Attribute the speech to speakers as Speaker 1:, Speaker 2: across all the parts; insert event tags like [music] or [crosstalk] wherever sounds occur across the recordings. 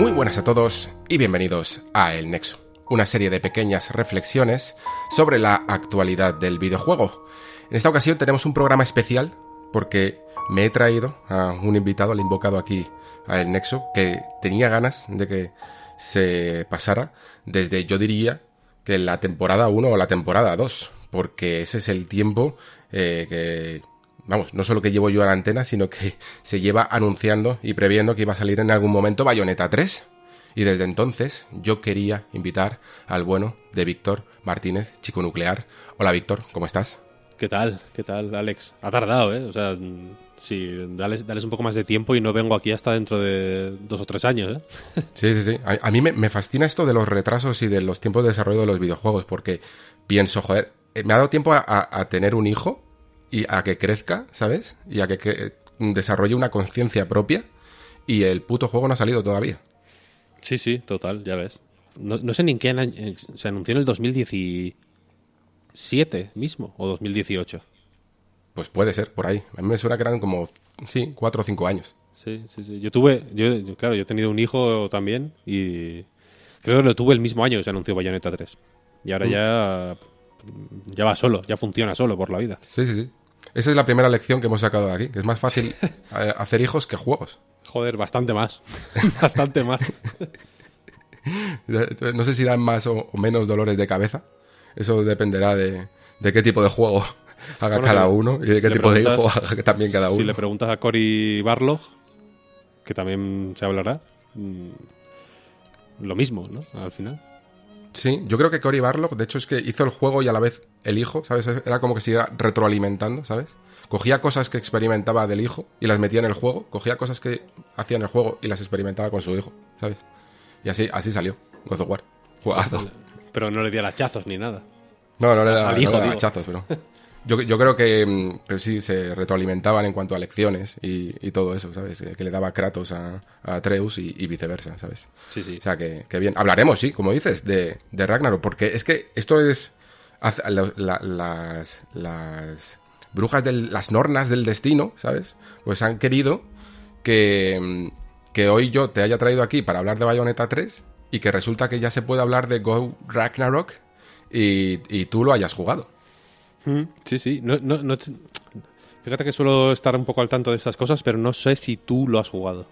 Speaker 1: Muy buenas a todos y bienvenidos a El Nexo, una serie de pequeñas reflexiones sobre la actualidad del videojuego. En esta ocasión tenemos un programa especial porque me he traído a un invitado, al invocado aquí a El Nexo, que tenía ganas de que se pasara desde, yo diría, que la temporada 1 o la temporada 2, porque ese es el tiempo eh, que, vamos, no solo que llevo yo a la antena, sino que [laughs] se lleva anunciando y previendo que iba a salir en algún momento Bayonetta 3. Y desde entonces yo quería invitar al bueno de Víctor Martínez, chico nuclear. Hola Víctor, ¿cómo estás?
Speaker 2: ¿Qué tal? ¿Qué tal, Alex? Ha tardado, ¿eh? O sea, sí, dales, dales un poco más de tiempo y no vengo aquí hasta dentro de dos o tres años, ¿eh? [laughs]
Speaker 1: Sí, sí, sí. A, a mí me, me fascina esto de los retrasos y de los tiempos de desarrollo de los videojuegos, porque pienso, joder, eh, me ha dado tiempo a, a- a tener un hijo y a que crezca, ¿sabes? Y a que, que desarrolle una conciencia propia y el puto juego no ha salido todavía.
Speaker 2: Sí, sí, total, ya ves. No, no sé ni en qué año. Se anunció en el 2017 mismo, o 2018.
Speaker 1: Pues puede ser, por ahí. A mí me suena que eran como, sí, cuatro o cinco años.
Speaker 2: Sí, sí, sí. Yo tuve, yo, claro, yo he tenido un hijo también y creo que lo tuve el mismo año que se anunció Bayonetta 3. Y ahora ya, ya va solo, ya funciona solo por la vida.
Speaker 1: Sí, sí, sí. Esa es la primera lección que hemos sacado de aquí, que es más fácil [laughs] eh, hacer hijos que juegos.
Speaker 2: Joder, bastante más. [laughs] bastante más. [laughs]
Speaker 1: No sé si dan más o, menos dolores de cabeza. Eso dependerá de, de qué tipo de juego haga
Speaker 2: Bueno,
Speaker 1: cada
Speaker 2: si
Speaker 1: uno y de
Speaker 2: si
Speaker 1: qué tipo de hijo haga también cada
Speaker 2: Si
Speaker 1: uno.
Speaker 2: le preguntas a Cory Barlog, que también se hablará, mm, lo mismo, ¿no? Al final.
Speaker 1: Sí, yo creo que Cory Barlog, de hecho, es que hizo el juego y a la vez el hijo, ¿sabes? Era como que se iba retroalimentando, ¿sabes? Cogía cosas que experimentaba del hijo y las metía en el juego, cogía cosas que hacía en el juego y las experimentaba con su hijo, ¿sabes? Y así, así salió, God of War. Juegazo.
Speaker 2: Pero no le di hachazos ni nada.
Speaker 1: No, no le da,
Speaker 2: Al
Speaker 1: no le da
Speaker 2: digo.
Speaker 1: hachazos, pero. Yo, yo creo que, mm, que sí se retroalimentaban en cuanto a lecciones y, y todo eso, ¿sabes? Que le daba Kratos a, a Atreus y, y viceversa, ¿sabes?
Speaker 2: Sí, sí.
Speaker 1: O sea, que, que bien. Hablaremos, sí, como dices, de, de Ragnarok, porque es que esto es. hace- la- la- las, las brujas del. las nornas del destino, ¿sabes? Pues han querido que, mm, que hoy yo te haya traído aquí para hablar de Bayonetta 3 y que resulta que ya se puede hablar de Go Ragnarok y, y tú lo hayas jugado.
Speaker 2: Mm, Sí, sí. No, no, no te- Fíjate que suelo estar un poco al tanto de estas cosas, pero no sé si tú lo has jugado.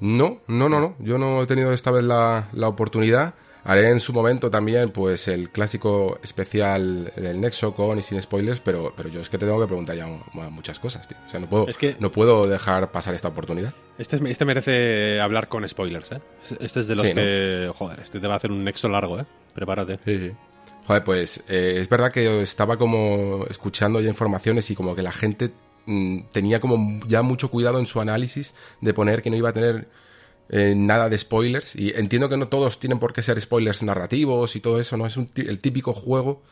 Speaker 1: No, no, no, no. Yo no he tenido esta vez la, la oportunidad. Haré en su momento también, pues, el clásico especial del Nexo con y sin spoilers, pero, pero yo es que te tengo que preguntar ya mu- muchas cosas, tío. O sea, no puedo,
Speaker 2: Es que-
Speaker 1: no puedo dejar pasar esta oportunidad.
Speaker 2: Este, es- este merece hablar con spoilers, ¿eh? Este es de los
Speaker 1: Sí, ¿no?
Speaker 2: que... Joder, este te va a hacer un nexo largo, ¿eh? Prepárate.
Speaker 1: Sí, sí. Joder, pues eh, es verdad que estaba como escuchando ya informaciones y como que la gente mm, tenía como ya mucho cuidado en su análisis de poner que no iba a tener eh, nada de spoilers. Y entiendo que no todos tienen por qué ser spoilers narrativos y todo eso, ¿no? Es el típico juego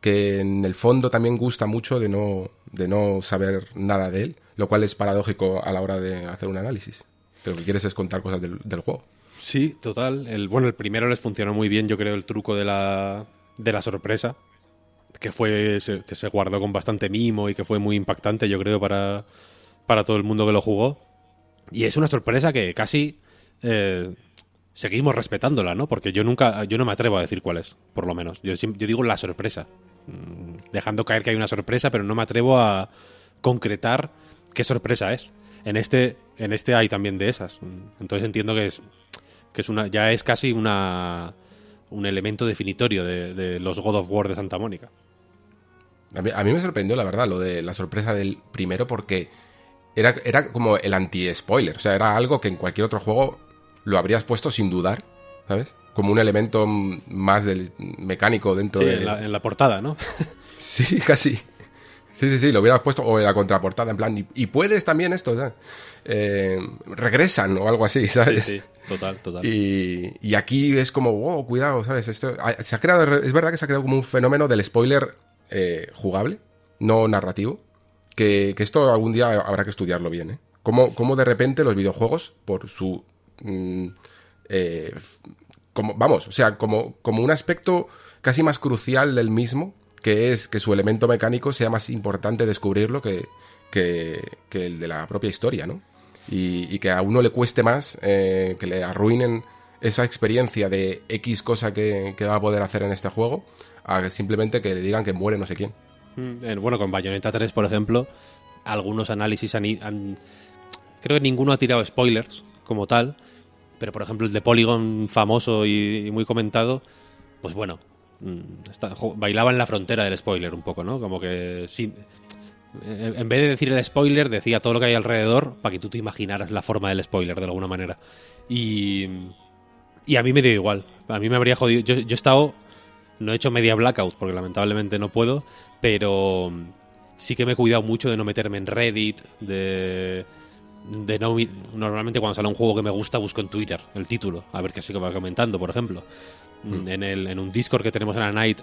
Speaker 1: que en el fondo también gusta mucho de no, de no saber nada de él, lo cual es paradójico a la hora de hacer un análisis. Que lo que quieres es contar cosas del, del juego.
Speaker 2: Sí, total. El, bueno, el primero les funcionó muy bien, yo creo, el truco de la, de la sorpresa, que fue que se guardó con bastante mimo y que fue muy impactante, yo creo, para, para todo el mundo que lo jugó. Y es una sorpresa que casi eh, seguimos respetándola, ¿no? Porque yo nunca, yo no me atrevo a decir cuál es, por lo menos. Yo, yo digo la sorpresa, Mm, dejando caer que hay una sorpresa, pero no me atrevo a concretar qué sorpresa es. En este, en este hay también de esas. Mm, Entonces entiendo que es, que es una, ya es casi una un elemento definitorio de, de los God of War de Santa Mónica.
Speaker 1: A mí, a mí me sorprendió, la verdad, lo de la sorpresa del primero porque era, era como el anti-spoiler. O sea, era algo que en cualquier otro juego lo habrías puesto sin dudar, ¿sabes? Como un elemento más del mecánico dentro
Speaker 2: Sí,
Speaker 1: de...
Speaker 2: en, la, en la portada, ¿no? [laughs]
Speaker 1: Sí, casi. Sí, sí, sí, lo hubieras puesto o en la contraportada, en plan, y, puedes también esto, eh, regresan o algo así, ¿sabes?
Speaker 2: Sí, sí, total, total.
Speaker 1: Y, aquí es como, wow, cuidado, ¿sabes? Esto, se ha creado, es verdad que se ha creado como un fenómeno del spoiler eh, jugable, no narrativo, que, esto algún día habrá que estudiarlo bien, ¿eh? Cómo, de repente los videojuegos, por su... Mm, eh, como, vamos, o sea, como, como un aspecto casi más crucial del mismo, que es que su elemento mecánico sea más importante descubrirlo que, que, el de la propia historia, ¿no? Y, que a uno le cueste más eh, que le arruinen esa experiencia de X cosa que, va a poder hacer en este juego, a simplemente que le digan que muere no sé quién.
Speaker 2: Mm, eh, bueno, con Bayonetta 3, por ejemplo, algunos análisis han, Creo que ninguno ha tirado spoilers como tal, pero por ejemplo el de Polygon famoso y muy comentado, pues bueno, Mm, bailaba en la frontera del spoiler un poco, ¿no? Como que sí, en vez de decir el spoiler, decía todo lo que hay alrededor para que tú te imaginaras la forma del spoiler de alguna manera. Y, y a mí me dio igual. A mí me habría jodido. Yo, yo he estado. No he hecho media blackout porque lamentablemente no puedo, pero sí que me he cuidado mucho de no meterme en Reddit, de. De no, normalmente cuando sale un juego que me gusta busco en Twitter el título, a ver qué se va comentando, por ejemplo. Mm. en, el, en un Discord que tenemos en la Night.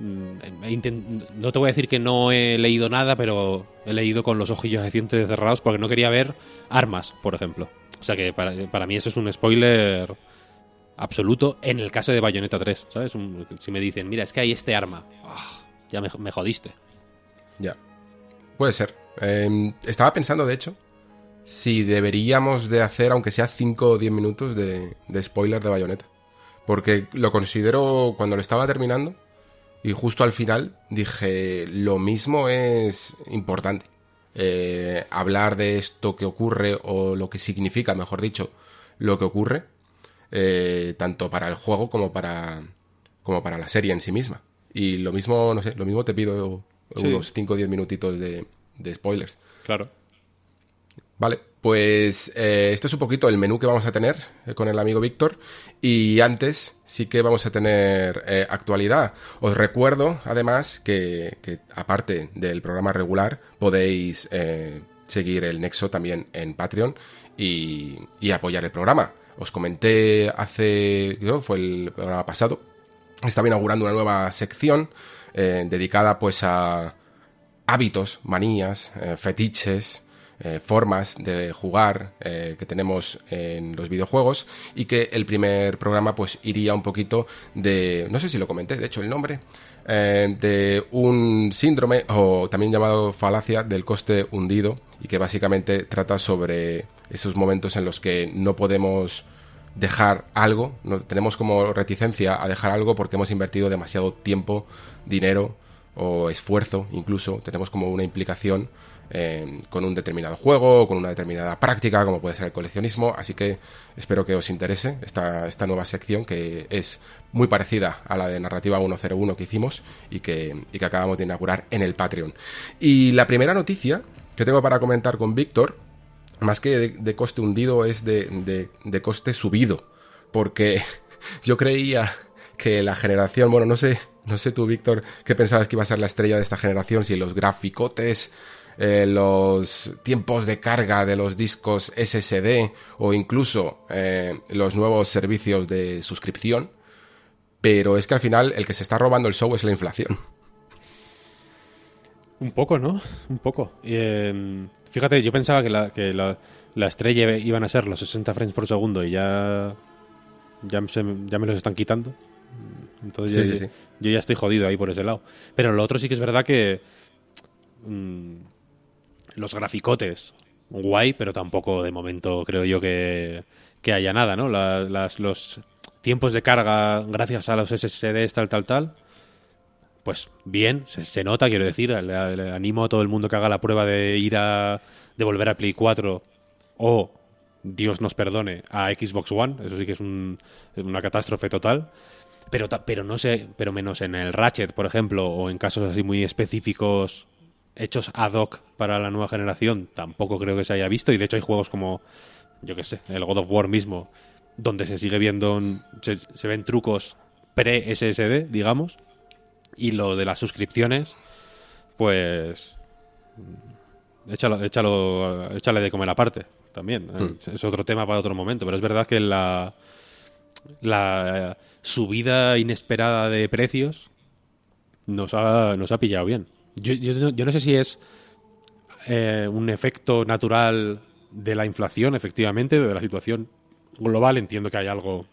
Speaker 2: Mm, no te voy a decir que no he leído nada, pero he leído con los ojillos recientes cerrados porque no quería ver armas, por ejemplo. O sea que para, mí eso es un spoiler absoluto en el caso de Bayonetta 3, ¿sabes? si me dicen, mira, es que hay este arma, ah, ya me, jodiste.
Speaker 1: Ya. Puede ser. Em, estaba pensando, de hecho, si deberíamos de hacer, aunque sea 5 o 10 minutos de, de spoiler de Bayonetta. Porque lo considero cuando lo estaba terminando y justo al final dije, lo mismo es importante. Eh, hablar de esto que ocurre o lo que significa, mejor dicho, lo que ocurre, eh, tanto para el juego como para, como para la serie en sí misma. Y lo mismo, no sé, lo mismo te pido unos 5 o 10 minutitos de, de spoilers.
Speaker 2: Claro.
Speaker 1: Vale, pues eh, esto es un poquito el menú que vamos a tener eh, con el amigo Víctor y antes sí que vamos a tener eh, actualidad. Os recuerdo además que, aparte del programa regular podéis seguir el Nexo también en Patreon y, apoyar el programa. Os comenté hace, creo fue el programa pasado, estaba inaugurando una nueva sección dedicada pues a hábitos, manías, fetiches, eh, formas de jugar eh, que tenemos en los videojuegos y que el primer programa pues iría un poquito de, no sé si lo comenté, de hecho el nombre, eh, de un síndrome o también llamado falacia del coste hundido y que básicamente trata sobre esos momentos en los que no podemos dejar algo, no, tenemos como reticencia a dejar algo porque hemos invertido demasiado tiempo, dinero o esfuerzo incluso, tenemos como una implicación eh, con un determinado juego, con una determinada práctica, como puede ser el coleccionismo. Así que espero que os interese esta, esta nueva sección que es muy parecida a la de Narrativa 101 que hicimos y que, y que acabamos de inaugurar en el Patreon. Y la primera noticia que tengo para comentar con Víctor, más que de, coste hundido, es de, de coste subido. Porque [laughs] yo creía que la generación, bueno, no sé, no sé tú, Víctor, qué pensabas que iba a ser la estrella de esta generación, si los graficotes eh, los tiempos de carga de los discos SSD o incluso eh, los nuevos servicios de suscripción. Pero es que al final el que se está robando el show es la inflación.
Speaker 2: Un poco, ¿no? Un poco. Em, fíjate, yo pensaba que, la, que la, estrella iban a ser los 60 frames por segundo y ya, ya, me los están quitando. Entonces yo, ya estoy jodido ahí por ese lado. Pero lo otro sí que es verdad que... Mm, los graficotes, guay, pero tampoco de momento creo yo que, haya nada, ¿no? las, los tiempos de carga gracias a los SSDs, tal, tal, tal, pues bien, se, nota, quiero decir, le, animo a todo el mundo que haga la prueba de ir a, de volver a Play 4 o, Dios nos perdone, a Xbox One, eso sí que es una catástrofe total. Pero, pero no sé, pero menos en el Ratchet, por ejemplo, o en casos así muy específicos hechos ad hoc para la nueva generación tampoco creo que se haya visto y de hecho hay juegos como yo qué sé el God of War mismo donde se sigue viendo se, ven trucos pre SSD digamos y lo de las suscripciones pues échalo, échalo, échale de comer aparte también.
Speaker 1: Hmm.
Speaker 2: Es otro tema para otro momento, pero es verdad que la, la subida inesperada de precios nos ha, nos ha pillado bien. Yo, yo, yo no sé si es eh, un efecto natural de la inflación, efectivamente, de la situación global. Entiendo que hay algo,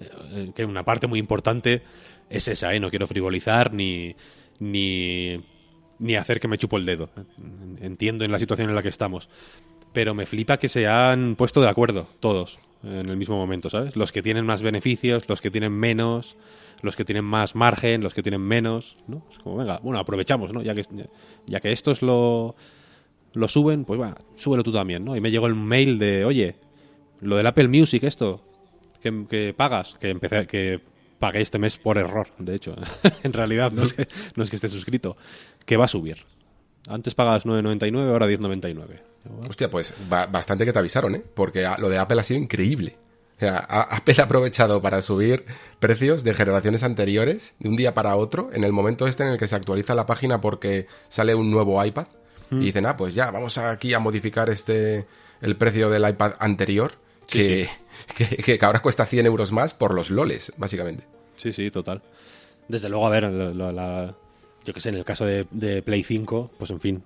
Speaker 2: eh, que una parte muy importante es esa, ¿eh? No quiero frivolizar ni, ni, ni hacer que me chupo el dedo. Entiendo en la situación en la que estamos. Pero me flipa que se han puesto de acuerdo todos en el mismo momento, ¿sabes? Los que tienen más beneficios, los que tienen menos, los que tienen más margen, los que tienen menos, ¿no? Es como, venga, bueno, aprovechamos, ¿no? Ya que, ya que estos lo, lo suben, pues bueno, súbelo tú también, ¿no? Y me llegó el mail de, oye, lo del Apple Music, esto, que, que pagas, que empecé, que pagué este mes por error, de hecho. [laughs] en realidad, no es, que, no es que esté suscrito, que va a subir. Antes pagabas 9.99, ahora 10.99.
Speaker 1: Hostia, pues ba- bastante que te avisaron, ¿eh? Porque lo de Apple ha sido increíble. O sea, Apple ha aprovechado para subir precios de generaciones anteriores de un día para otro, en el momento este en el que se actualiza la página porque sale un nuevo iPad. Y dicen, ah, pues ya, vamos aquí a modificar este el precio del iPad anterior, [laughs] que, que, que ahora cuesta 100 euros más por los loles, básicamente.
Speaker 2: Sí, sí, total. Desde luego, a ver, la- yo que sé, en el caso de, de Play 5, pues en fin.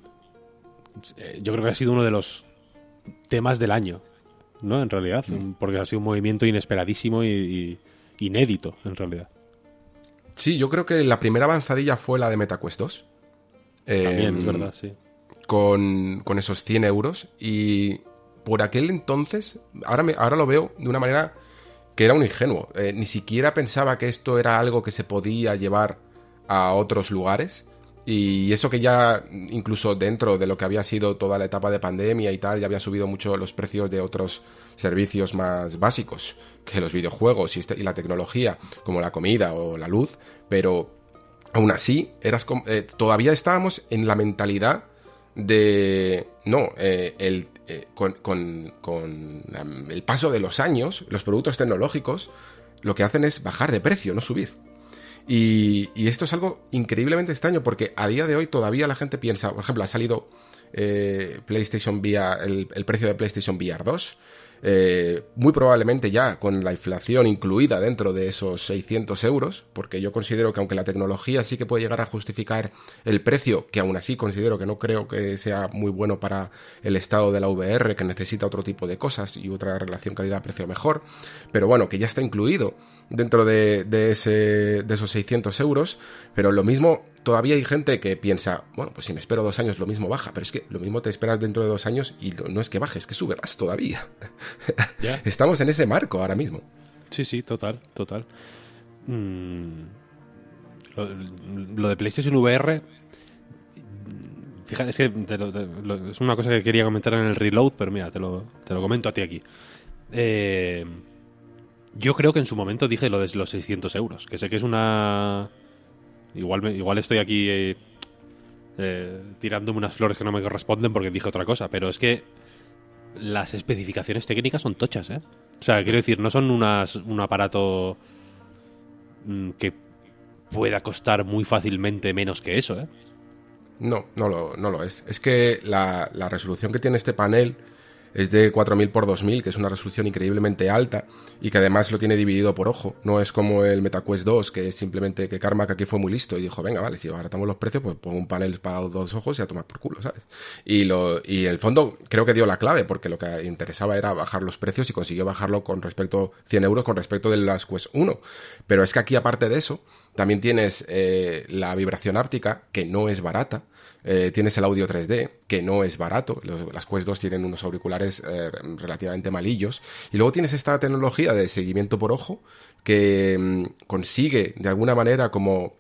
Speaker 2: eh, Yo creo que ha sido uno de los temas del año, ¿no? En realidad, porque ha sido un movimiento inesperadísimo y, y inédito, en realidad.
Speaker 1: Sí, yo creo que la primera avanzadilla fue la de MetaQuest 2.
Speaker 2: También,
Speaker 1: Eh,
Speaker 2: es verdad, sí.
Speaker 1: con, con esos 100 euros y por aquel entonces, ahora, me- ahora lo veo de una manera que era un ingenuo. Eh, ni siquiera pensaba que esto era algo que se podía llevar a otros lugares. Y eso que ya, incluso dentro de lo que había sido toda la etapa de pandemia y tal, ya habían subido mucho los precios de otros servicios más básicos, que los videojuegos y, este- la tecnología, como la comida o la luz, pero aún así, eras eh, todavía estábamos en la mentalidad de... No, eh, el, eh, con, con- el paso de los años, los productos tecnológicos lo que hacen es bajar de precio, no subir. Y, y esto es algo increíblemente extraño porque a día de hoy todavía la gente piensa, por ejemplo, ha salido eh, PlayStation VR, el, el precio de PlayStation VR 2, eh, muy probablemente ya con la inflación incluida dentro de esos 600 euros, porque yo considero que aunque la tecnología sí que puede llegar a justificar el precio, que aún así considero que no creo que sea muy bueno para el estado de la VR, que necesita otro tipo de cosas y otra relación calidad-precio mejor, pero bueno, que ya está incluido dentro de, de, ese, de esos 600 euros, pero lo mismo todavía hay gente que piensa, bueno, pues si me espero dos años lo mismo baja, pero es que lo mismo te esperas dentro de dos años y no es que baje, es que sube más todavía. [laughs]
Speaker 2: Ya.
Speaker 1: Estamos en ese marco ahora mismo.
Speaker 2: Sí, sí, total, total. Mm, lo, lo de PlayStation VR, fíjate, es que te lo- te lo- es una cosa que quería comentar en el reload, pero mira, te lo, te lo comento a ti aquí. Eh, yo creo que en su momento dije lo de los 600 euros, que sé que es una... Igual, igual estoy aquí eh, eh, tirándome unas flores que no me corresponden porque dije otra cosa, pero es que las especificaciones técnicas son tochas, ¿eh? O sea, quiero decir, no son unas, un aparato mm, que pueda costar muy fácilmente menos que eso, ¿eh?
Speaker 1: No, no lo, no lo es. Es que la, la resolución que tiene este panel es de 4000 por 2000, que es una resolución increíblemente alta y que además lo tiene dividido por ojo. No es como el MetaQuest 2, que es simplemente que Carmack aquí fue muy listo y dijo, venga, vale, si abaratamos los precios, pues pongo un panel para dos ojos y a tomar por culo, ¿sabes? Y, lo, y en el fondo creo que dio la clave, porque lo que interesaba era bajar los precios y consiguió bajarlo con respecto 100 euros con respecto de las Quest 1. Pero es que aquí, aparte de eso, también tienes eh, la vibración áptica, que no es barata. Eh, tienes el audio 3D, que no es barato. Las Quest 2 tienen unos auriculares eh, relativamente malillos. Y luego tienes esta tecnología de seguimiento por ojo, que mm, consigue de alguna manera como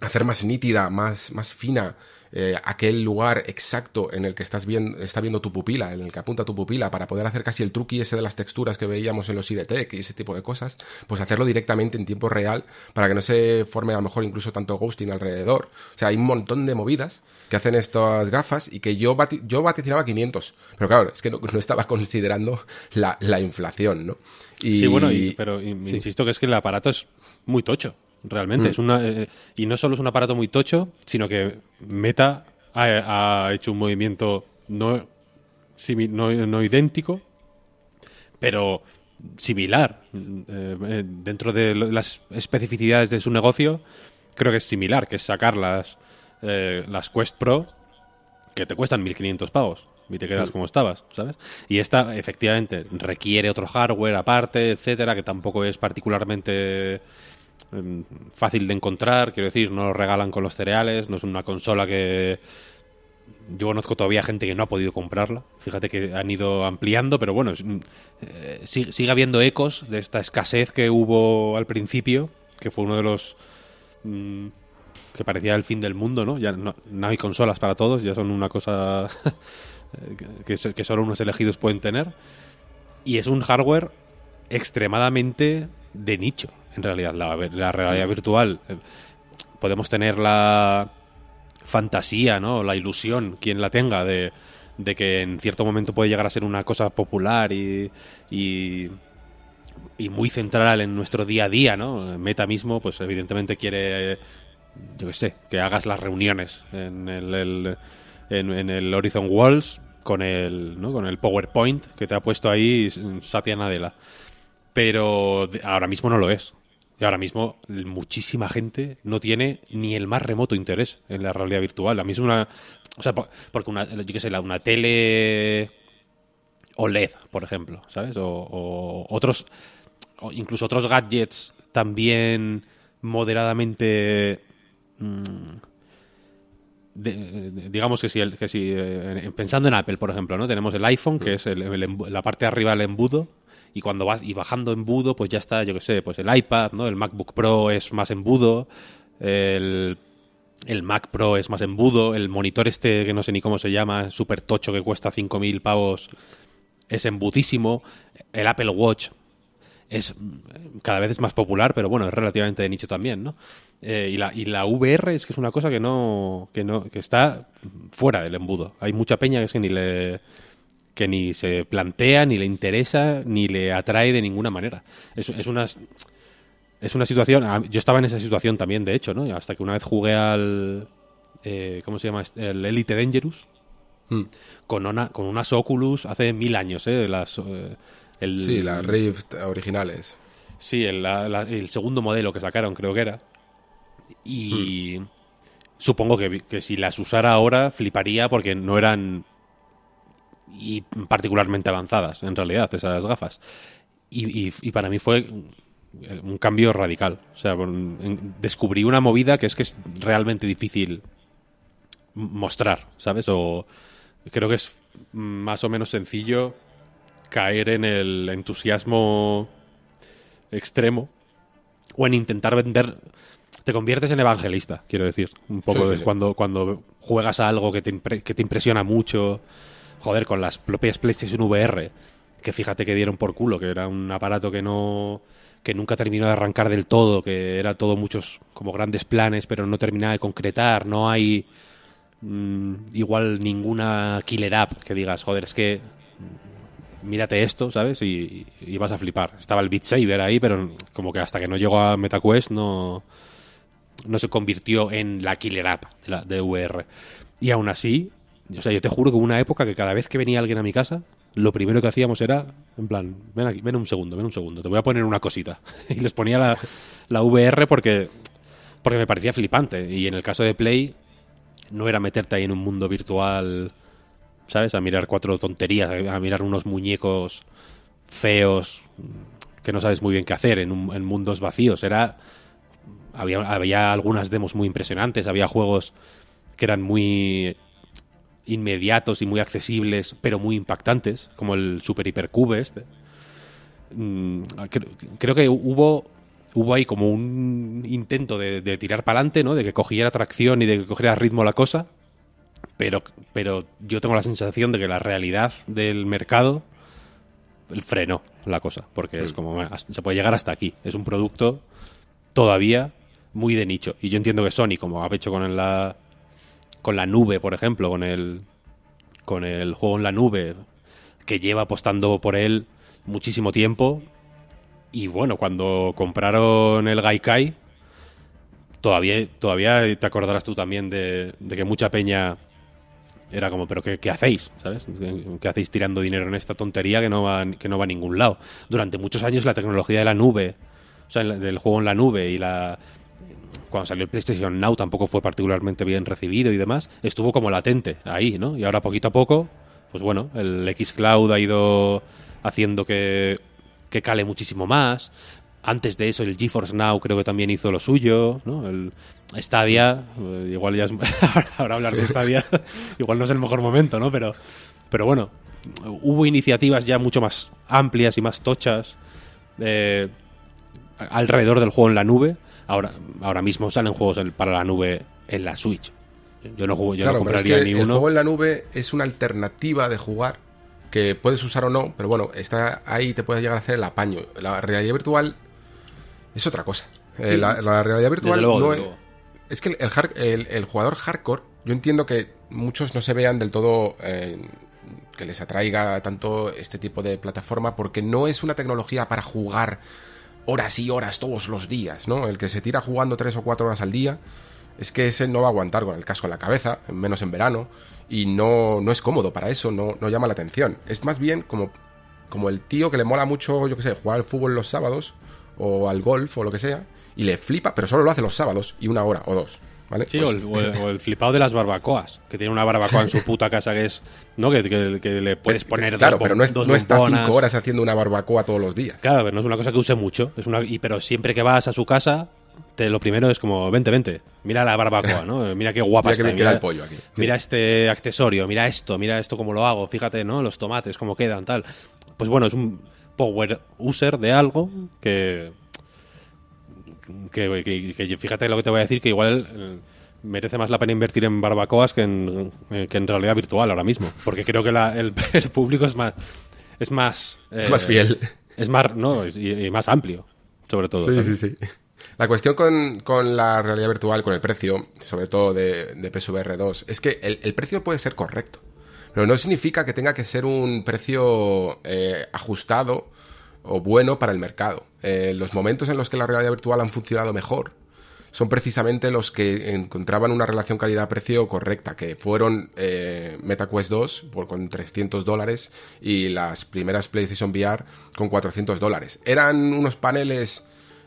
Speaker 1: hacer más nítida, más, más fina eh, aquel lugar exacto en el que estás viendo, está viendo tu pupila, en el que apunta tu pupila, para poder hacer casi el truqui ese de las texturas que veíamos en los IDTEC y ese tipo de cosas, pues hacerlo directamente en tiempo real para que no se forme a lo mejor incluso tanto ghosting alrededor. O sea, hay un montón de movidas que hacen estas gafas y que yo, vati- yo vaticinaba 500, pero claro, es que no, no estaba considerando la, la inflación, ¿no? Y,
Speaker 2: Sí, bueno, y- pero y-
Speaker 1: sí.
Speaker 2: insisto que es que el aparato es muy tocho, realmente.
Speaker 1: Mm.
Speaker 2: Es una, eh, y no solo es un aparato muy tocho, sino que Meta ha, ha hecho un movimiento no, simi- no, no idéntico, pero similar. Eh, eh, dentro de las especificidades de su negocio, creo que es similar, que es sacar las, eh, las Quest Pro que te cuestan 1500 pavos y te quedas como estabas, ¿sabes? Y esta, efectivamente, requiere otro hardware aparte, etcétera, que tampoco es particularmente fácil de encontrar, quiero decir, no lo regalan con los cereales, no es una consola que yo conozco todavía gente que no ha podido comprarla. Fíjate que han ido ampliando, pero bueno, mm, eh, sigue habiendo ecos de esta escasez que hubo al principio, que fue uno de los mm, que parecía el fin del mundo, ¿no? Ya no, hay consolas para todos, ya son una cosa [laughs] que solo unos elegidos pueden tener. Y es un hardware extremadamente de nicho, en realidad. La, realidad virtual. eh, Podemos tener la fantasía, ¿no? La ilusión, quien la tenga, de, de que en cierto momento puede llegar a ser una cosa popular y, y, y muy central en nuestro día a día, ¿no? Meta mismo, pues evidentemente quiere, yo qué sé, que hagas las reuniones en el, en, el Horizon Walls con el, ¿no? con el PowerPoint que te ha puesto ahí Satya Nadella. Pero ahora mismo no lo es. Y ahora mismo muchísima gente no tiene ni el más remoto interés en la realidad virtual. A mí es una... O sea, po- porque una, yo qué sé, una tele OLED, por ejemplo, ¿sabes? O, o otros, o incluso otros gadgets también moderadamente, mm, de- de- digamos que si, el- que si eh, en- pensando en Apple, por ejemplo, ¿no? Tenemos el iPhone, que es el- el embu- la parte de arriba del embudo, y cuando vas y bajando embudo, pues ya está, yo qué sé, pues el iPad, ¿no? El MacBook Pro es más embudo, el el Mac Pro es más embudo, el monitor este que no sé ni cómo se llama, súper tocho que cuesta 5.000 pavos, es embudísimo, el Apple Watch es cada vez es más popular, pero bueno, es relativamente de nicho también, ¿no? Eh, y, la, y la VR es que es una cosa que no, que no, que está fuera del embudo. Hay mucha peña que es que ni le que ni se plantea, ni le interesa, ni le atrae de ninguna manera. Es, es una es una situación. Yo estaba en esa situación también, de hecho, ¿no? Hasta que una vez jugué al. eh, ¿Cómo se llama? este? El Elite Dangerous.
Speaker 1: Mm.
Speaker 2: Con, una, con unas Oculus hace mil años, ¿eh? Las, eh, el,
Speaker 1: Sí, las Rift originales.
Speaker 2: Sí, el, la- la- el segundo modelo que sacaron, creo que era. Y supongo que, que si las usara ahora, fliparía porque no eran y particularmente avanzadas, en realidad, esas gafas. Y, y- y para mí fue un un cambio radical. O sea, descubrí una movida que es que es realmente difícil mostrar, ¿sabes? O creo que es más o menos sencillo caer en el entusiasmo extremo o en intentar vender te conviertes en evangelista quiero decir un poco
Speaker 1: Sí, sí,
Speaker 2: de
Speaker 1: sí.
Speaker 2: cuando cuando juegas a algo que te, impre- que te impresiona mucho joder con las propias PlayStation VR que fíjate que dieron por culo que era un aparato que no que nunca terminó de arrancar del todo que era todo muchos como grandes planes pero no terminaba de concretar no hay mm, igual ninguna killer app que digas joder es que mírate esto, ¿sabes? Y, y vas a flipar. Estaba el Beat Saber ahí, pero como que hasta que no llegó a MetaQuest no, no se convirtió en la killer app de, la, de VR. Y aún así, o sea, yo te juro que hubo una época que cada vez que venía alguien a mi casa, lo primero que hacíamos era, en plan, ven aquí, ven un segundo, ven un segundo, te voy a poner una cosita. [laughs] Y les ponía la, la VR porque, porque me parecía flipante. Y en el caso de Play, no era meterte ahí en un mundo virtual ¿sabes? A mirar cuatro tonterías, a mirar unos muñecos feos que no sabes muy bien qué hacer en, un- en mundos vacíos. Era había, había algunas demos muy impresionantes, había juegos que eran muy inmediatos y muy accesibles, pero muy impactantes, como el Super Hypercube este. Mm, creo, creo que hubo hubo ahí como un intento de, de tirar para adelante, ¿no? De que cogiera tracción y de que cogiera ritmo la cosa pero, pero yo tengo la sensación de que la realidad del mercado frenó la cosa, porque es como, "Bueno, hasta- se puede llegar hasta aquí. Es un producto todavía muy de nicho. Y yo entiendo que Sony, como ha hecho con la, con la nube, por ejemplo, con el, con el juego en la nube, que lleva apostando por él muchísimo tiempo. Y bueno, cuando compraron el Gaikai, todavía, todavía te acordarás tú también de, de que mucha peña era como, pero ¿qué, hacéis? ¿Sabes? ¿Qué hacéis tirando dinero en esta tontería que no, va, que no va a ningún lado? Durante muchos años la tecnología de la nube, o sea, del juego en la nube y la... Cuando salió el PlayStation Now tampoco fue particularmente bien recibido y demás, estuvo como latente ahí, ¿no? Y ahora poquito a poco, pues bueno, el Xcloud ha ido haciendo que, que cale muchísimo más. Antes de eso, el GeForce Now creo que también hizo lo suyo, ¿no? El Stadia, eh, igual ya es... [laughs] ahora hablar de Stadia, [laughs] igual no es el mejor momento, ¿no? Pero, pero bueno, hubo iniciativas ya mucho más amplias y más tochas eh, alrededor del juego en la nube. Ahora, ahora mismo salen juegos para la nube en la Switch. Yo no, juego, yo no compraría ni uno. El
Speaker 1: juego en la nube es una alternativa de jugar que puedes usar o no, pero bueno, está ahí te puede llegar a hacer el apaño. La realidad virtual es otra cosa. Eh, la, realidad virtual no es, que el, el, jugador hardcore, yo entiendo que muchos no se vean del todo eh, que les atraiga tanto este tipo de plataforma porque no es una tecnología para jugar horas y horas todos los días, ¿no? El que se tira jugando tres o cuatro horas al día es que ese no va a aguantar con el casco en la cabeza, menos en verano, y no, no es cómodo para eso, no, no llama la atención. Es más bien como, como el tío que le mola mucho, yo qué sé, jugar al fútbol los sábados o al golf o lo que sea, y le flipa, pero solo lo hace los sábados y una hora o dos. ¿Vale?
Speaker 2: Sí, o, pues el, flipado de las barbacoas, que tiene una barbacoa en su puta casa que es, ¿no? Que, le puedes poner
Speaker 1: Claro, pero no, es, no está cinco horas haciendo una barbacoa todos los días.
Speaker 2: Claro, pero no es una cosa que use mucho, es una, y, pero siempre que vas a su casa, te, lo primero es como, vente, vente, mira la barbacoa, ¿no? [laughs] Mira qué guapa
Speaker 1: mira
Speaker 2: está.
Speaker 1: el pollo aquí.
Speaker 2: Mira este accesorio, mira esto, mira esto cómo lo hago, fíjate, ¿no? Los tomates, cómo quedan, tal. Pues bueno, es un power user de algo que que, fíjate lo que te voy a decir, que igual eh, merece más la pena invertir en barbacoas que en, eh, que en realidad virtual ahora mismo. Porque creo que [laughs] el, público es más. Es más.
Speaker 1: es más fiel.
Speaker 2: Es más. No, y, más amplio, sobre todo.
Speaker 1: Sí, sí, sí. La cuestión con, la realidad virtual, con el precio, sobre todo de, de PSVR 2, es que el, precio puede ser correcto. Pero no significa que tenga que ser un precio eh, ajustado o bueno para el mercado. Eh, los momentos en los que la realidad virtual han funcionado mejor son precisamente los que encontraban una relación calidad-precio correcta, que fueron eh, MetaQuest 2 por, con 300 dólares y las primeras PlayStation VR con 400 dólares. ¿Eran unos paneles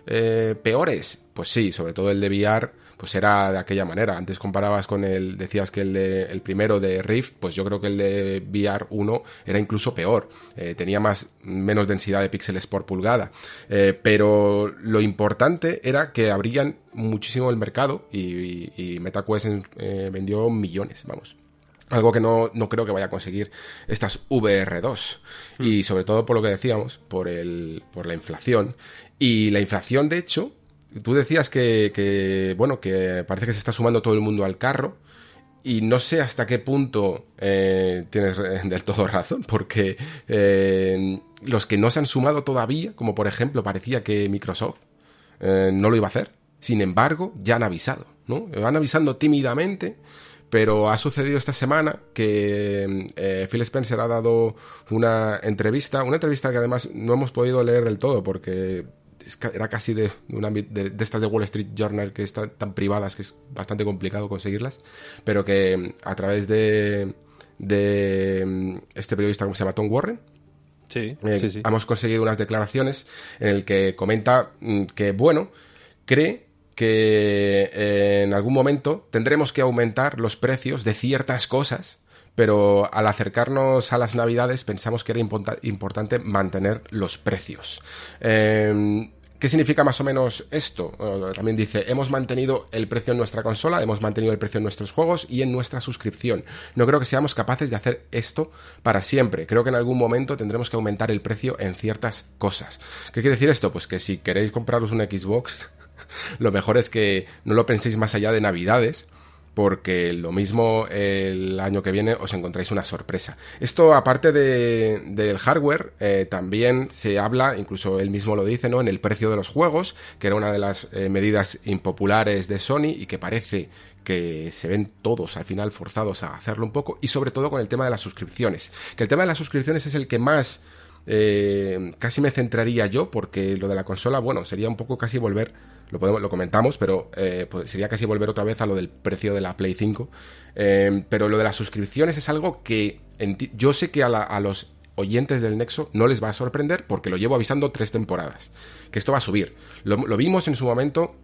Speaker 1: eh, peores? Pues sí, sobre todo el de VR pues era de aquella manera. Antes comparabas con el, decías que el, de, el primero de Rift, pues yo creo que el de VR 1 era incluso peor. Eh, tenía más, menos densidad de píxeles por pulgada. Eh, pero lo importante era que abrían muchísimo el mercado y, MetaQuest eh, vendió millones, vamos. Algo que no, no, creo que vaya a conseguir estas VR2. Hmm. Y sobre todo por lo que decíamos, por, el, por la inflación. Y la inflación, de hecho, Tú decías que, bueno, que parece que se está sumando todo el mundo al carro. Y no sé hasta qué punto eh, tienes [laughs] del todo razón, porque eh, los que no se han sumado todavía, como por ejemplo parecía que Microsoft eh, no lo iba a hacer, sin embargo ya han avisado, ¿no? Van avisando tímidamente, pero ha sucedido esta semana que Phil Spencer ha dado una entrevista, una entrevista que además no hemos podido leer del todo porque era casi de, de, estas de Wall Street Journal que están tan privadas que es bastante complicado conseguirlas, pero que mm, a través de, de mm, este periodista, ¿cómo se llama? Tom Warren.
Speaker 2: Sí, eh, sí, sí.
Speaker 1: Hemos conseguido unas declaraciones en el que comenta mm, que, bueno, cree que eh, en algún momento tendremos que aumentar los precios de ciertas cosas pero al acercarnos a las navidades pensamos que era importante mantener los precios. Em, ¿Qué significa más o menos esto? también dice, hemos mantenido el precio en nuestra consola, hemos mantenido el precio en nuestros juegos y en nuestra suscripción. No creo que seamos capaces de hacer esto para siempre. Creo que en algún momento tendremos que aumentar el precio en ciertas cosas. ¿Qué quiere decir esto? Pues que si queréis compraros una Xbox, [laughs] lo mejor es que no lo penséis más allá de Navidades, porque lo mismo el año que viene os encontráis una sorpresa. Esto, aparte de, del hardware, eh, también se habla, incluso él mismo lo dice, ¿no? En el precio de los juegos, que era una de las eh, medidas impopulares de Sony y que parece que se ven todos al final forzados a hacerlo un poco, y sobre todo con el tema de las suscripciones. Que el tema de las suscripciones es el que más eh, casi me centraría yo, porque lo de la consola, bueno, sería un poco casi volver, lo, podemos, lo comentamos, pero eh, pues sería casi volver otra vez a lo del precio de la Play 5. Eh, pero lo de las suscripciones es algo que yo sé que a, los oyentes del Nexo no les va a sorprender porque lo llevo avisando tres temporadas, que esto va a subir. Lo vimos en su momento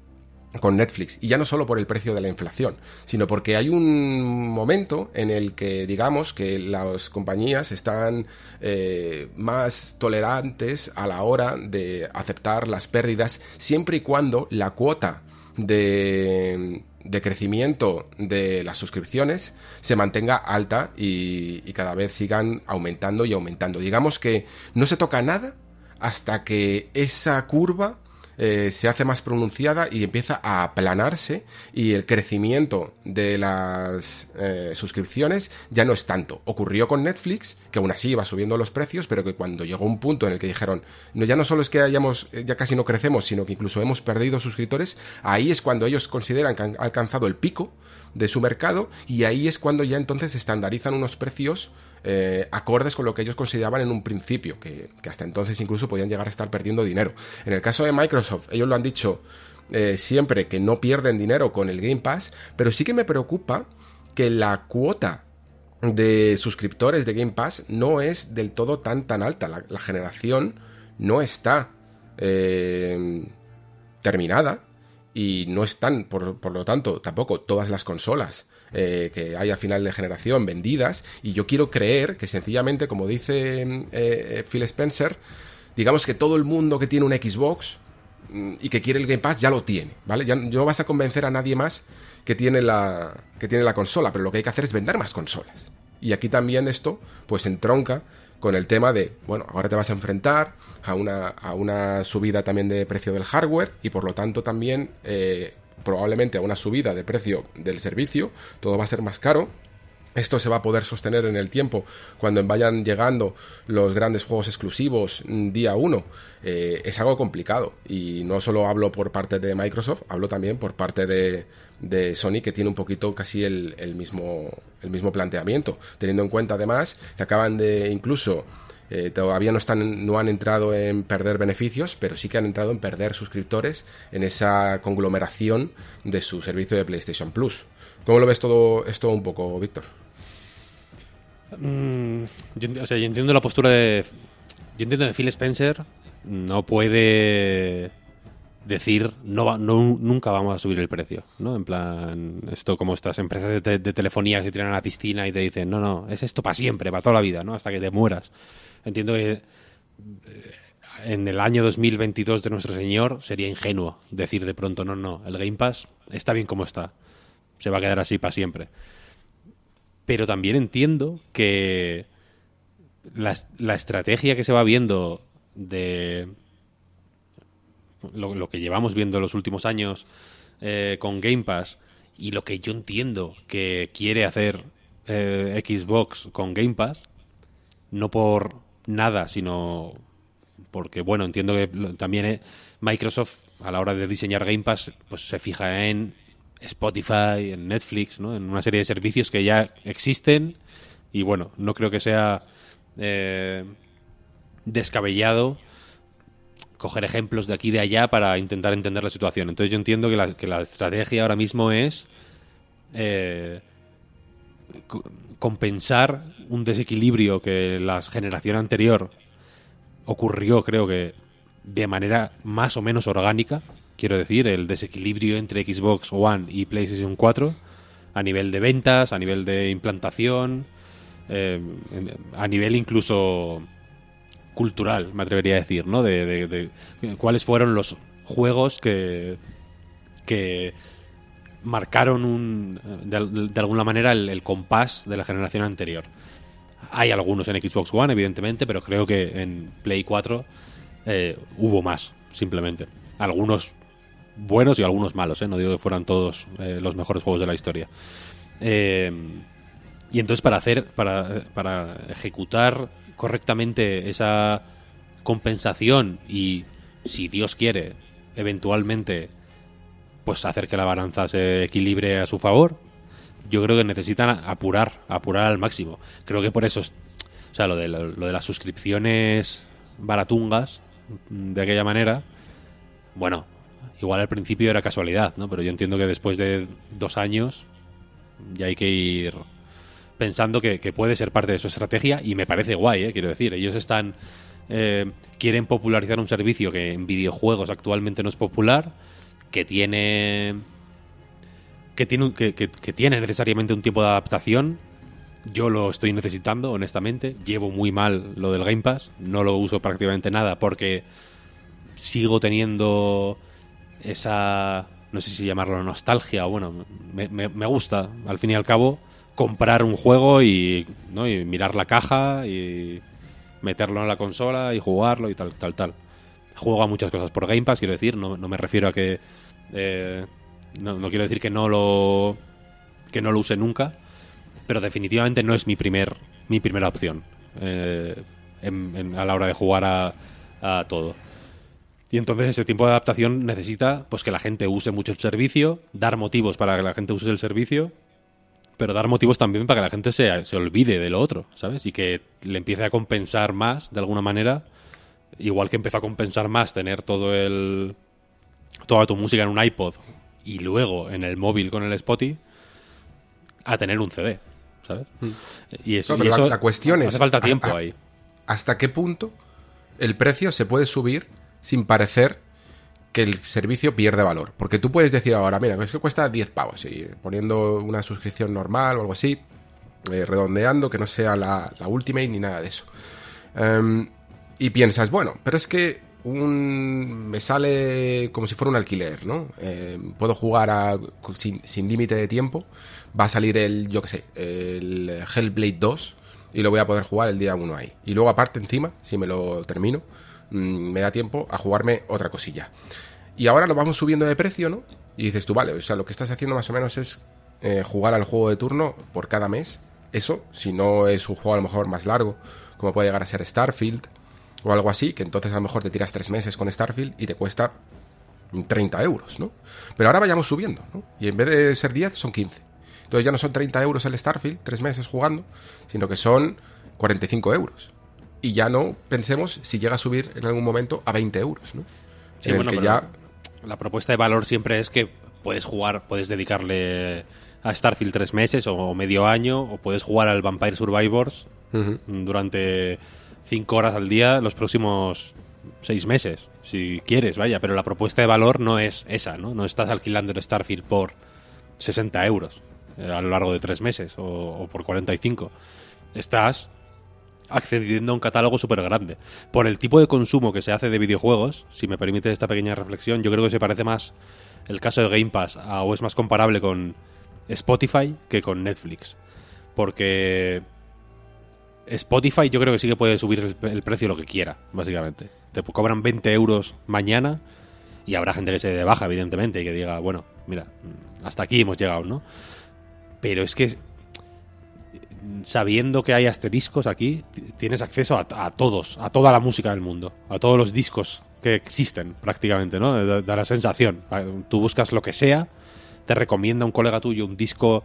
Speaker 1: con Netflix. Y ya no solo por el precio de la inflación, sino porque hay un momento en el que digamos que las compañías están eh, más tolerantes a la hora de aceptar las pérdidas siempre y cuando la cuota de, de crecimiento de las suscripciones se mantenga alta y, y cada vez sigan aumentando y aumentando. Digamos que no se toca nada hasta que esa curva eh, se hace más pronunciada y empieza a aplanarse y el crecimiento de las eh, suscripciones ya no es tanto. Ocurrió con Netflix, que aún así iba subiendo los precios, pero que cuando llegó un punto en el que dijeron, no, ya no solo es que hayamos, ya casi no crecemos, sino que incluso hemos perdido suscriptores, ahí es cuando ellos consideran que han alcanzado el pico de su mercado y ahí es cuando ya entonces estandarizan unos precios eh, acordes con lo que ellos consideraban en un principio, que, hasta entonces incluso podían llegar a estar perdiendo dinero. En el caso de Microsoft, ellos lo han dicho eh, siempre que no pierden dinero con el Game Pass, pero sí que me preocupa que la cuota de suscriptores de Game Pass no es del todo tan tan alta. La, generación no está eh, terminada y no están, por, por, lo tanto, tampoco todas las consolas eh, que hay a final de generación vendidas y yo quiero creer que sencillamente, como dice eh, Phil Spencer, digamos que todo el mundo que tiene un Xbox mm, y que quiere el Game Pass ya lo tiene, ¿vale? Ya no vas a convencer a nadie más que tiene la, que tiene la consola, pero lo que hay que hacer es vender más consolas. Y aquí también esto, pues entronca con el tema de, bueno, ahora te vas a enfrentar a una, a una subida también de precio del hardware y por lo tanto también eh, probablemente a una subida de precio del servicio, todo va a ser más caro. Esto se va a poder sostener en el tiempo cuando vayan llegando los grandes juegos exclusivos mm, día 1. Eh, es algo complicado y no solo hablo por parte de Microsoft, hablo también por parte de, de Sony que tiene un poquito casi el, el, mismo, el mismo planteamiento, teniendo en cuenta además que acaban de incluso eh, todavía no, están, no han entrado en perder beneficios, pero sí que han entrado en perder suscriptores en esa conglomeración de su servicio de PlayStation Plus. ¿Cómo lo ves todo esto un poco, Víctor?
Speaker 2: Mm, yo, o sea, entiendo la postura de. Yo entiendo que Phil Spencer no puede decir no, no nunca vamos a subir el precio, ¿no? En plan, esto como estas empresas de, de, telefonía que tiran a la piscina y te dicen, no, no, es esto para siempre, para toda la vida, ¿no? Hasta que te mueras. Entiendo que eh, en el año 2022 de nuestro Señor sería ingenuo decir de pronto, no, no, el Game Pass está bien como está, se va a quedar así para siempre. Pero también entiendo que la, la estrategia que se va viendo de lo, que llevamos viendo los últimos años eh, con Game Pass y lo que yo entiendo que quiere hacer eh, Xbox con Game Pass, no por nada, sino porque, bueno, entiendo que también eh, Microsoft a la hora de diseñar Game Pass pues se fija en Spotify, en Netflix, ¿no? en una serie de servicios que ya existen y bueno, no creo que sea eh, descabellado coger ejemplos de aquí y de allá para intentar entender la situación. Entonces yo entiendo que la, que la estrategia ahora mismo es eh, compensar un desequilibrio que la generación anterior ocurrió, creo que de manera más o menos orgánica, quiero decir, el desequilibrio entre Xbox One y PlayStation 4 a nivel de ventas, a nivel de implantación, eh, a nivel incluso cultural, me atrevería a decir, ¿no? De, de, de cuáles fueron los juegos que, que marcaron un, de, alguna manera el, compás de la generación anterior. Hay algunos en Xbox One, evidentemente, pero creo que en Play 4 eh, hubo más, simplemente. Algunos buenos y algunos malos, ¿eh? no digo que fueran todos eh, los mejores juegos de la historia. Eh, y entonces para hacer, para, para ejecutar correctamente esa compensación y, si Dios quiere, eventualmente pues hacer que la balanza se equilibre a su favor, yo creo que necesitan apurar, apurar al máximo. Creo que por eso, o sea, lo de, lo, de las suscripciones baratungas de aquella manera, bueno, igual al principio era casualidad, ¿no? Pero yo entiendo que después de dos años ya hay que ir pensando que, puede ser parte de su estrategia y me parece guay, ¿eh? quiero decir. Ellos están... Eh, quieren popularizar un servicio que en videojuegos actualmente no es popular, que tiene... Que tiene, que, que tiene necesariamente un tipo de adaptación yo lo estoy necesitando, honestamente. Llevo muy mal lo del Game Pass. No lo uso prácticamente nada porque sigo teniendo esa, no sé si llamarlo nostalgia o bueno, me, gusta, al fin y al cabo, comprar un juego y, ¿no? y mirar la caja y meterlo en la consola y jugarlo y tal, tal, tal. Juego a muchas cosas por Game Pass, quiero decir, no, me refiero a que... Eh, no, quiero decir que no lo que no lo use nunca, pero definitivamente no es mi primer mi primera opción eh, a la hora de jugar a, a todo. Y entonces ese tiempo de adaptación necesita pues que la gente use mucho el servicio, dar motivos para que la gente use el servicio, pero dar motivos también para que la gente se, se olvide de lo otro, ¿sabes? Y que le empiece a compensar más, de alguna manera, igual que empezó a compensar más tener todo el toda tu música en un iPod y luego en el móvil con el Spotify, a tener un CD, ¿sabes? Mm.
Speaker 1: Y eso, la, cuestión es...
Speaker 2: Hace falta tiempo ahí.
Speaker 1: ¿Hasta qué punto el precio se puede subir sin parecer que el servicio pierde valor. Porque tú puedes decir ahora, mira, es que cuesta 10 pavos, y poniendo una suscripción normal o algo así, eh, redondeando, que no sea la, la, Ultimate ni nada de eso. Em, y piensas, bueno, pero es que un, me sale como si fuera un alquiler, ¿no? Em, puedo jugar a, sin, sin límite de tiempo. Va a salir el, yo qué sé, el Hellblade 2 y lo voy a poder jugar el día 1 ahí. Y luego aparte encima, si me lo termino, Mm, me da tiempo a jugarme otra cosilla. Y ahora lo vamos subiendo de precio, ¿no? Y dices tú, vale, o sea, lo que estás haciendo más o menos es eh, jugar al juego de turno por cada mes. Eso, si no es un juego a lo mejor más largo, como puede llegar a ser Starfield o algo así, que entonces a lo mejor te tiras tres meses con Starfield y te cuesta 30 euros, ¿no? Pero ahora vayamos subiendo, ¿no? Y en vez de ser 10, son 15. Entonces ya no son 30 euros el Starfield, tres meses jugando, sino que son 45 euros y ya no pensemos si llega a subir en algún momento a 20 euros, ¿no?
Speaker 2: Sí, bueno, ya... la propuesta de valor siempre es que puedes jugar, puedes dedicarle a Starfield tres meses o medio año, o puedes jugar al Vampire Survivors durante cinco horas al día los próximos seis meses, si quieres, vaya, pero la propuesta de valor no es esa, ¿no? No estás alquilando el Starfield por 60 euros eh, a lo largo de tres meses o, o por 45. Estás accediendo a un catálogo súper grande. Por el tipo de consumo que se hace de videojuegos, si me permite esta pequeña reflexión, yo creo que se parece más el caso de Game Pass o es más comparable con Spotify que con Netflix. Porque Spotify yo creo que sí que puede subir el, precio lo que quiera, básicamente. Te cobran 20 euros mañana y habrá gente que se de baja, evidentemente, y que diga, bueno, mira, hasta aquí hemos llegado, ¿no? Pero es que sabiendo que hay asteriscos aquí, tienes acceso a, todos, a toda la música del mundo, a todos los discos que existen prácticamente, ¿no? Da, la sensación. Tú buscas lo que sea, te recomienda un colega tuyo un disco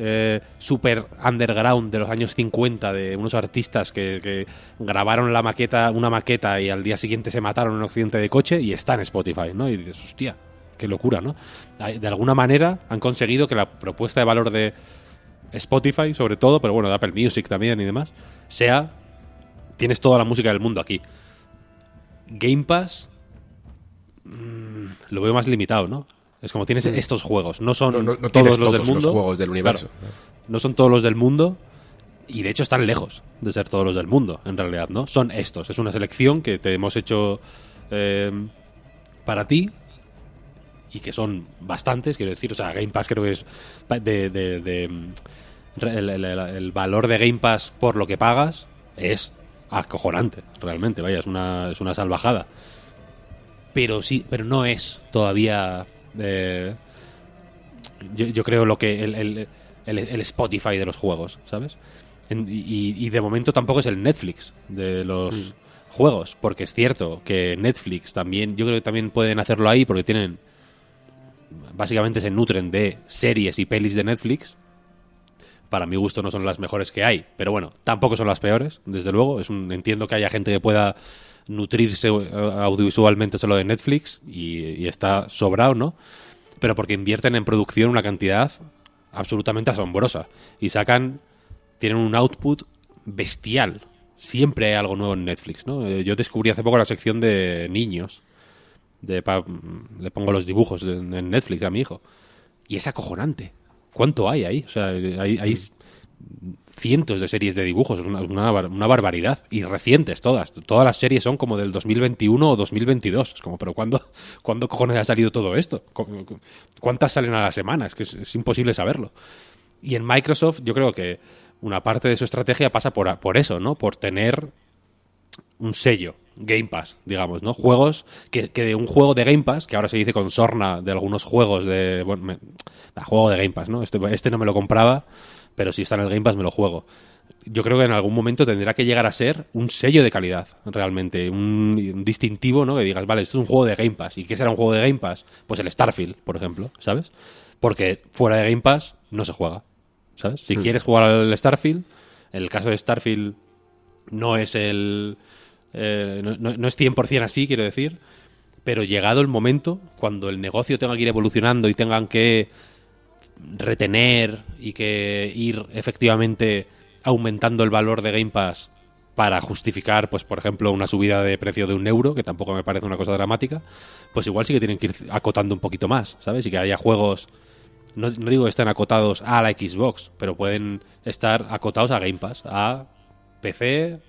Speaker 2: eh, super underground de los años 50 de unos artistas que, grabaron la maqueta, una maqueta y al día siguiente se mataron en un accidente de coche y está en Spotify, ¿no? Y dices, hostia, qué locura, ¿no? De alguna manera han conseguido que la propuesta de valor de Spotify sobre todo, pero bueno, de Apple Music también y demás, sea, tienes toda la música del mundo aquí. Game Pass mm, lo veo más limitado, ¿no? Es como tienes mm. estos juegos, no son todos los del mundo.
Speaker 1: juegos del universo.
Speaker 2: no son todos los del mundo y de hecho están lejos de ser todos los del mundo, en realidad, ¿no? Son estos, es una selección que te hemos hecho eh, para ti y que son bastantes, quiero decir, o sea, Game Pass creo que es de, mm, el, valor de Game Pass por lo que pagas es acojonante, realmente, vaya, es una, es una salvajada. Pero sí, pero no es todavía eh, yo, creo lo que el, el, Spotify de los juegos, ¿sabes? y, y, de momento tampoco es el Netflix de los mm. juegos, porque es cierto que Netflix también, yo creo que también pueden hacerlo ahí porque tienen básicamente se nutren de series y pelis de Netflix, Para mi gusto no son las mejores que hay, pero bueno, tampoco son las peores, desde luego. Es un, entiendo que haya gente que pueda nutrirse eh, audiovisualmente solo de Netflix y, está sobrado, ¿no? Pero porque invierten en producción una cantidad absolutamente asombrosa y sacan, tienen un output bestial. Siempre hay algo nuevo en Netflix, ¿no? Eh, Yo descubrí hace poco la sección de niños. De pa- le pongo los dibujos en Netflix a mi hijo. Y es acojonante. ¿Cuánto hay ahí? O sea, hay, hay cientos de series de dibujos, una, una una barbaridad. Y recientes todas. Todas las series son como del 2021 o 2022. Es como, pero ¿cuándo, [laughs] ¿cuándo cojones ha salido todo esto? ¿Cu- cu- ¿Cuántas salen a la semana? Es que es, es imposible saberlo. Y en Microsoft yo creo que una parte de su estrategia pasa por, por eso, ¿no? Por tener un sello, Game Pass, digamos, ¿no? Juegos, que, que de un juego de Game Pass, que ahora se dice con sorna de algunos juegos de... Bueno, me- juego de Game Pass, ¿no? Este, este no me lo compraba, pero si está en el Game Pass me lo juego. Yo creo que en algún momento tendrá que llegar a ser un sello de calidad, realmente, un, un distintivo, ¿no? Que digas, vale, esto es un juego de Game Pass. ¿Y qué será un juego de Game Pass? Pues el Starfield, por ejemplo, ¿sabes? Porque fuera de Game Pass no se juega, ¿sabes? Si quieres jugar al Starfield, en el caso de Starfield no es el... eh, no, no- no es 100% así, quiero decir, pero llegado el momento, cuando el negocio tenga que ir evolucionando y tengan que retener y que ir efectivamente aumentando el valor de Game Pass para justificar, pues por ejemplo, una subida de precio de un euro, que tampoco me parece una cosa dramática, pues igual sí que tienen que ir acotando un poquito más, ¿sabes? Y que haya juegos, no, no digo que estén acotados a la Xbox, pero pueden estar acotados a Game Pass, a PC,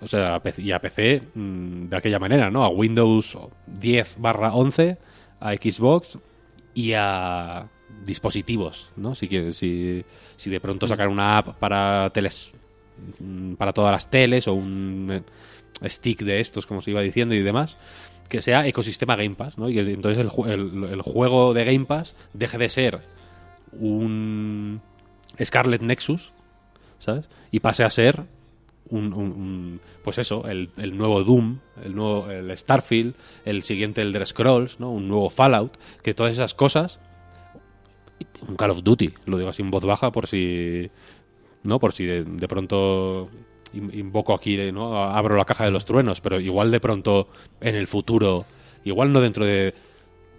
Speaker 2: o sea, y a PC mm, de aquella manera, ¿no? A Windows 10 barra 11, a Xbox y a dispositivos, ¿no? Si, quieres, si, si de pronto sacar una app para teles, mm, para todas las teles o un eh, stick de estos, como se iba diciendo y demás, que sea ecosistema Game Pass, ¿no? Y entonces el, el- juego de Game Pass deje de ser un Scarlet Nexus, ¿sabes? Y pase a ser un, un- pues eso, el, el nuevo Doom, el nuevo el Starfield, el siguiente Elder Scrolls, ¿no? Un nuevo Fallout, que todas esas cosas un Call of Duty, lo digo así en voz baja por si no, por si de, pronto in- invoco aquí, ¿no? Abro la caja de los truenos, pero igual de pronto en el futuro, igual no dentro de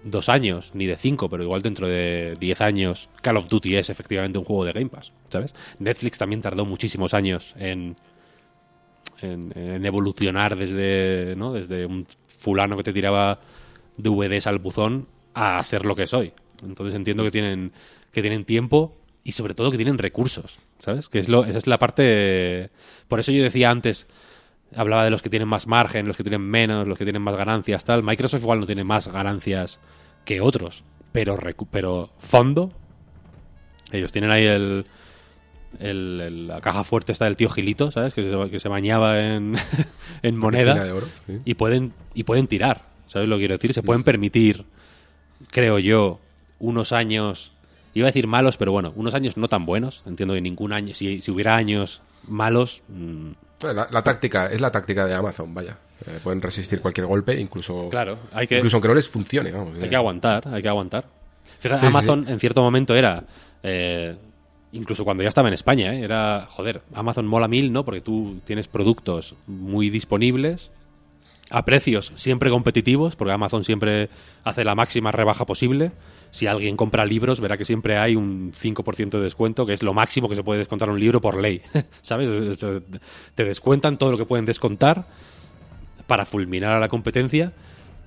Speaker 2: dos años, ni de cinco, pero igual dentro de diez años, Call of Duty es efectivamente un juego de Game Pass, ¿sabes? Netflix también tardó muchísimos años en, en, en evolucionar desde, ¿no? desde un fulano que te tiraba DVDs al buzón a ser lo que soy. Entonces entiendo que tienen, que tienen tiempo y sobre todo que tienen recursos, ¿sabes? Que es lo, esa es la parte... Por eso yo decía antes, hablaba de los que tienen más margen, los que tienen menos, los que tienen más ganancias, tal. Microsoft igual no tiene más ganancias que otros, pero, pero fondo, ellos tienen ahí el, el- el- la caja fuerte está del tío Gilito, ¿sabes? Que se, que se bañaba en, [laughs] en monedas
Speaker 1: Piscina de oro, sí.
Speaker 2: y pueden y pueden tirar, ¿sabes lo que quiero decir? Se pueden permitir, creo yo, unos años, iba a decir malos, pero bueno, unos años no tan buenos. Entiendo que ningún año, si, si hubiera años malos, mm,
Speaker 1: La, la táctica, es la táctica de Amazon, vaya. Eh, pueden resistir cualquier golpe, incluso,
Speaker 2: claro, hay que
Speaker 1: incluso aunque no les funcione. Vamos,
Speaker 2: Hay
Speaker 1: eh.
Speaker 2: que aguantar, hay que aguantar. Fíjate,
Speaker 1: Sí, sí,
Speaker 2: Amazon en cierto momento era, eh, incluso cuando ya estaba en España, eh, era, joder, Amazon mola mil, ¿no? Porque tú tienes productos muy disponibles, a precios siempre competitivos, porque Amazon siempre hace la máxima rebaja posible. Si alguien compra libros, verá que siempre hay un 5% de descuento, que es lo máximo que se puede descontar un libro por ley. [laughs] ¿Sabes? Es- es- Te descuentan todo lo que pueden descontar para fulminar a la competencia,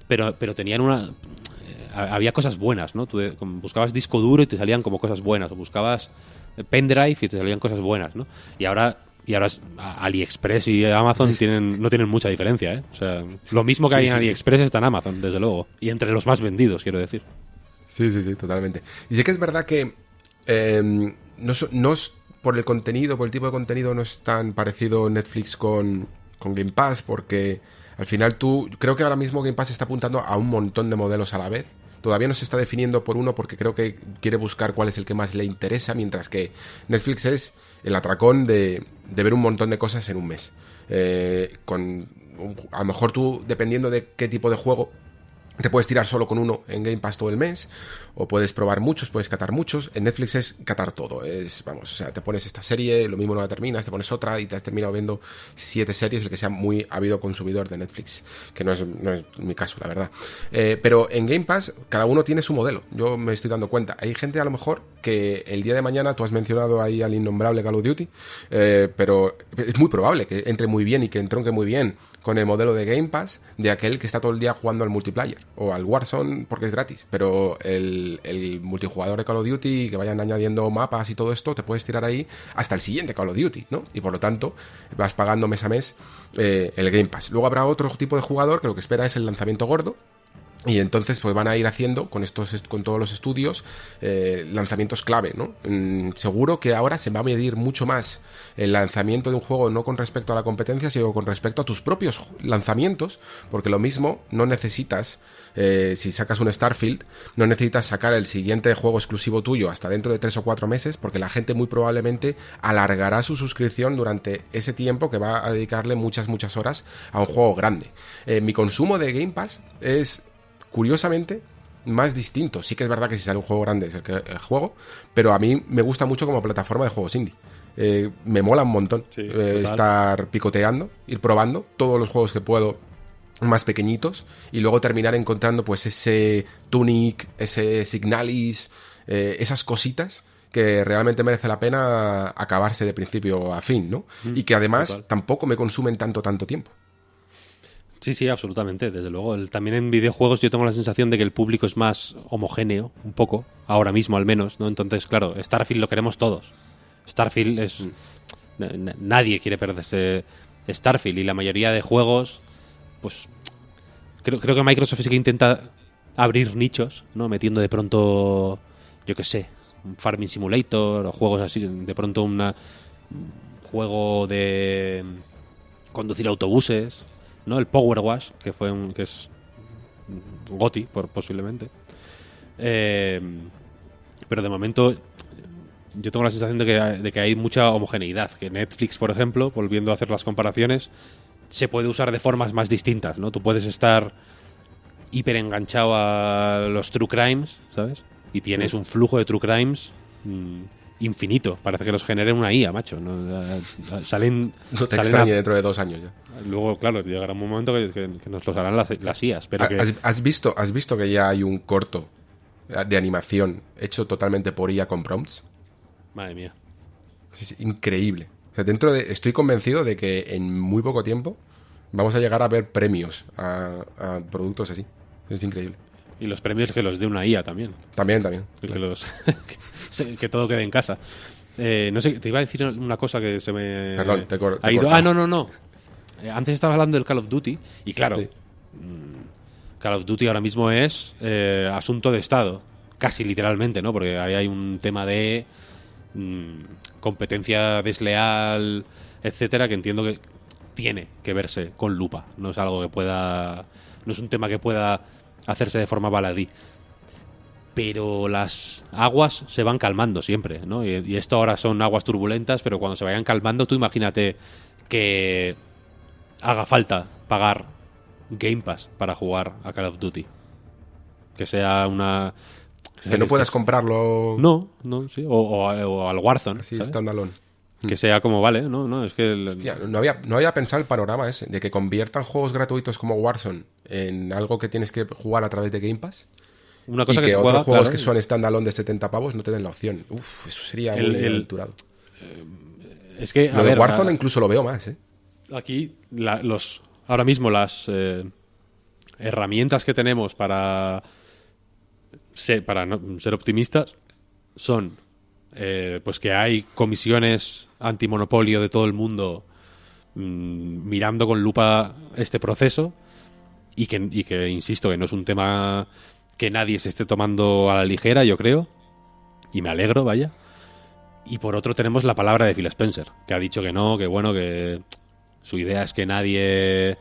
Speaker 2: pero, pero tenían una... eh, había cosas buenas, ¿no? Tú como buscabas disco duro y te salían como cosas buenas, o buscabas eh, pendrive y te salían cosas buenas, ¿no? Y ahora y ahora AliExpress y Amazon [laughs] tienen no tienen mucha diferencia, ¿eh? O sea, lo mismo que
Speaker 1: Sí,
Speaker 2: hay en
Speaker 1: sí, sí.
Speaker 2: AliExpress está en Amazon, desde luego, y entre los más vendidos, quiero decir.
Speaker 1: Sí, sí, sí, totalmente. Y sí que es verdad que eh, no, no es por el contenido, por el tipo de contenido, no es tan parecido Netflix con, con Game Pass, porque al final tú, creo que ahora mismo Game Pass está apuntando a un montón de modelos a la vez. Todavía no se está definiendo por uno porque creo que quiere buscar cuál es el que más le interesa, mientras que Netflix es el atracón de, de ver un montón de cosas en un mes. Eh, con a lo mejor tú, dependiendo de qué tipo de juego, te puedes tirar solo con uno en Game Pass todo el mes, o puedes probar muchos, puedes catar muchos. En Netflix es catar todo. Es, vamos, o sea, te pones esta serie, lo mismo no la terminas, te pones otra y te has terminado viendo siete series, el que sea muy habido consumidor de Netflix, que no es, no es mi caso, la verdad. Eh, pero en Game Pass, cada uno tiene su modelo. Yo me estoy dando cuenta. Hay gente a lo mejor que el día de mañana, tú has mencionado ahí al innombrable Call of Duty, eh, pero es muy probable que entre muy bien y que entronque muy bien con el modelo de Game Pass de aquel que está todo el día jugando al multiplayer o al Warzone porque es gratis. Pero el, multijugador de Call of Duty, que vayan añadiendo mapas y todo esto, te puedes tirar ahí hasta el siguiente Call of Duty, ¿no? Y por lo tanto vas pagando mes a mes eh, el Game Pass. Luego habrá otro tipo de jugador que lo que espera es el lanzamiento gordo, y entonces pues van a ir haciendo con estos con todos los estudios eh, lanzamientos clave, ¿no? Mm, seguro que ahora se va a medir mucho más el lanzamiento de un juego no con respecto a la competencia, sino con respecto a tus propios lanzamientos, porque lo mismo no necesitas eh, si sacas un Starfield, no necesitas sacar el siguiente juego exclusivo tuyo hasta dentro de tres o cuatro meses, porque la gente muy probablemente alargará su suscripción durante ese tiempo que va a dedicarle muchas, muchas horas a un juego grande. Eh, mi consumo de Game Pass es curiosamente, más distinto. Sí que es verdad que si sale un juego grande es el que el juego, pero a mí me gusta mucho como plataforma de juegos indie. Eh, me mola un montón eh, estar picoteando, ir probando todos los juegos que puedo más pequeñitos y luego terminar encontrando pues ese Tunic, ese Signalis, eh, esas cositas que realmente merece la pena acabarse de principio a fin, ¿no? Mm, y que además tampoco me consumen tanto, tanto tiempo.
Speaker 2: Sí, sí, absolutamente, desde luego. también en videojuegos yo tengo la sensación de que el público es más homogéneo, un poco, ahora mismo al menos, ¿no? Entonces, claro, Starfield lo queremos todos. Starfield es... Mm. Nadie quiere perderse Starfield y la mayoría de juegos, pues... Creo, creo que Microsoft sí que intenta abrir nichos, ¿no? Metiendo de pronto, yo qué sé, un Farming Simulator o juegos así, de pronto una, un juego de conducir autobuses ¿no? El Power Wash, que fue un, que es Goti, por, posiblemente. Eh, pero de momento yo tengo la sensación de que, de que hay mucha homogeneidad. Que Netflix, por ejemplo, volviendo a hacer las comparaciones, se puede usar de formas más distintas, ¿no? Tú puedes estar hiper enganchado a los true crimes, ¿sabes? Y tienes un flujo de true crimes mm, infinito. Parece que los genere una IA, macho. ¿no? Salen.
Speaker 1: No te extrañe dentro de dos años ya.
Speaker 2: Luego, claro, llegará un momento que, nos los harán las, las IAs. Pero
Speaker 1: ¿Has, visto, ¿Has visto que ya hay un corto de animación hecho totalmente por IA con prompts?
Speaker 2: Madre mía.
Speaker 1: Es increíble. dentro de, estoy convencido de que en muy poco tiempo vamos a llegar a ver premios a, productos así. Es increíble.
Speaker 2: Y los premios que los dé una IA también.
Speaker 1: También, también.
Speaker 2: Que, los, [laughs] [laughs] que todo quede en casa. Eh, no sé, te iba a decir una cosa que se me.
Speaker 1: Perdón, te, corto.
Speaker 2: Ah, no, no, no. Eh, antes estabas hablando del Call of Duty y claro, mm, Call of Duty ahora mismo es eh, asunto de Estado, casi literalmente, ¿no? Porque ahí hay un tema de mm, competencia desleal, etcétera, que entiendo que tiene que verse con lupa. No es algo que pueda, no es un tema que pueda hacerse de forma baladí. Pero las aguas se van calmando siempre, ¿no? Y, y esto ahora son aguas turbulentas, pero cuando se vayan calmando, tú imagínate que haga falta pagar Game Pass para jugar a Call of Duty. Que sea una...
Speaker 1: Que no puedas comprarlo...
Speaker 2: No, no, sí. O, al Warzone.
Speaker 1: Sí, standalone.
Speaker 2: Que sea como vale, ¿no? no es que...
Speaker 1: no, había, no había pensado el panorama ese, de que conviertan juegos gratuitos como Warzone en algo que tienes que jugar a través de Game Pass.
Speaker 2: Una cosa
Speaker 1: y
Speaker 2: que,
Speaker 1: otros juegos que son standalone de 70 pavos no te den la opción. Uf, eso sería el, muy aventurado.
Speaker 2: Eh, es que,
Speaker 1: lo de Warzone incluso lo veo más, ¿eh?
Speaker 2: aquí los ahora mismo las eh, herramientas que tenemos para ser, para ser optimistas son eh, pues que hay comisiones antimonopolio de todo el mundo mm, mirando con lupa este proceso y que, y que, insisto, que no es un tema que nadie se esté tomando a la ligera, yo creo, y me alegro, vaya. Y por otro tenemos la palabra de Phil Spencer, que ha dicho que no, que bueno, que su idea es que nadie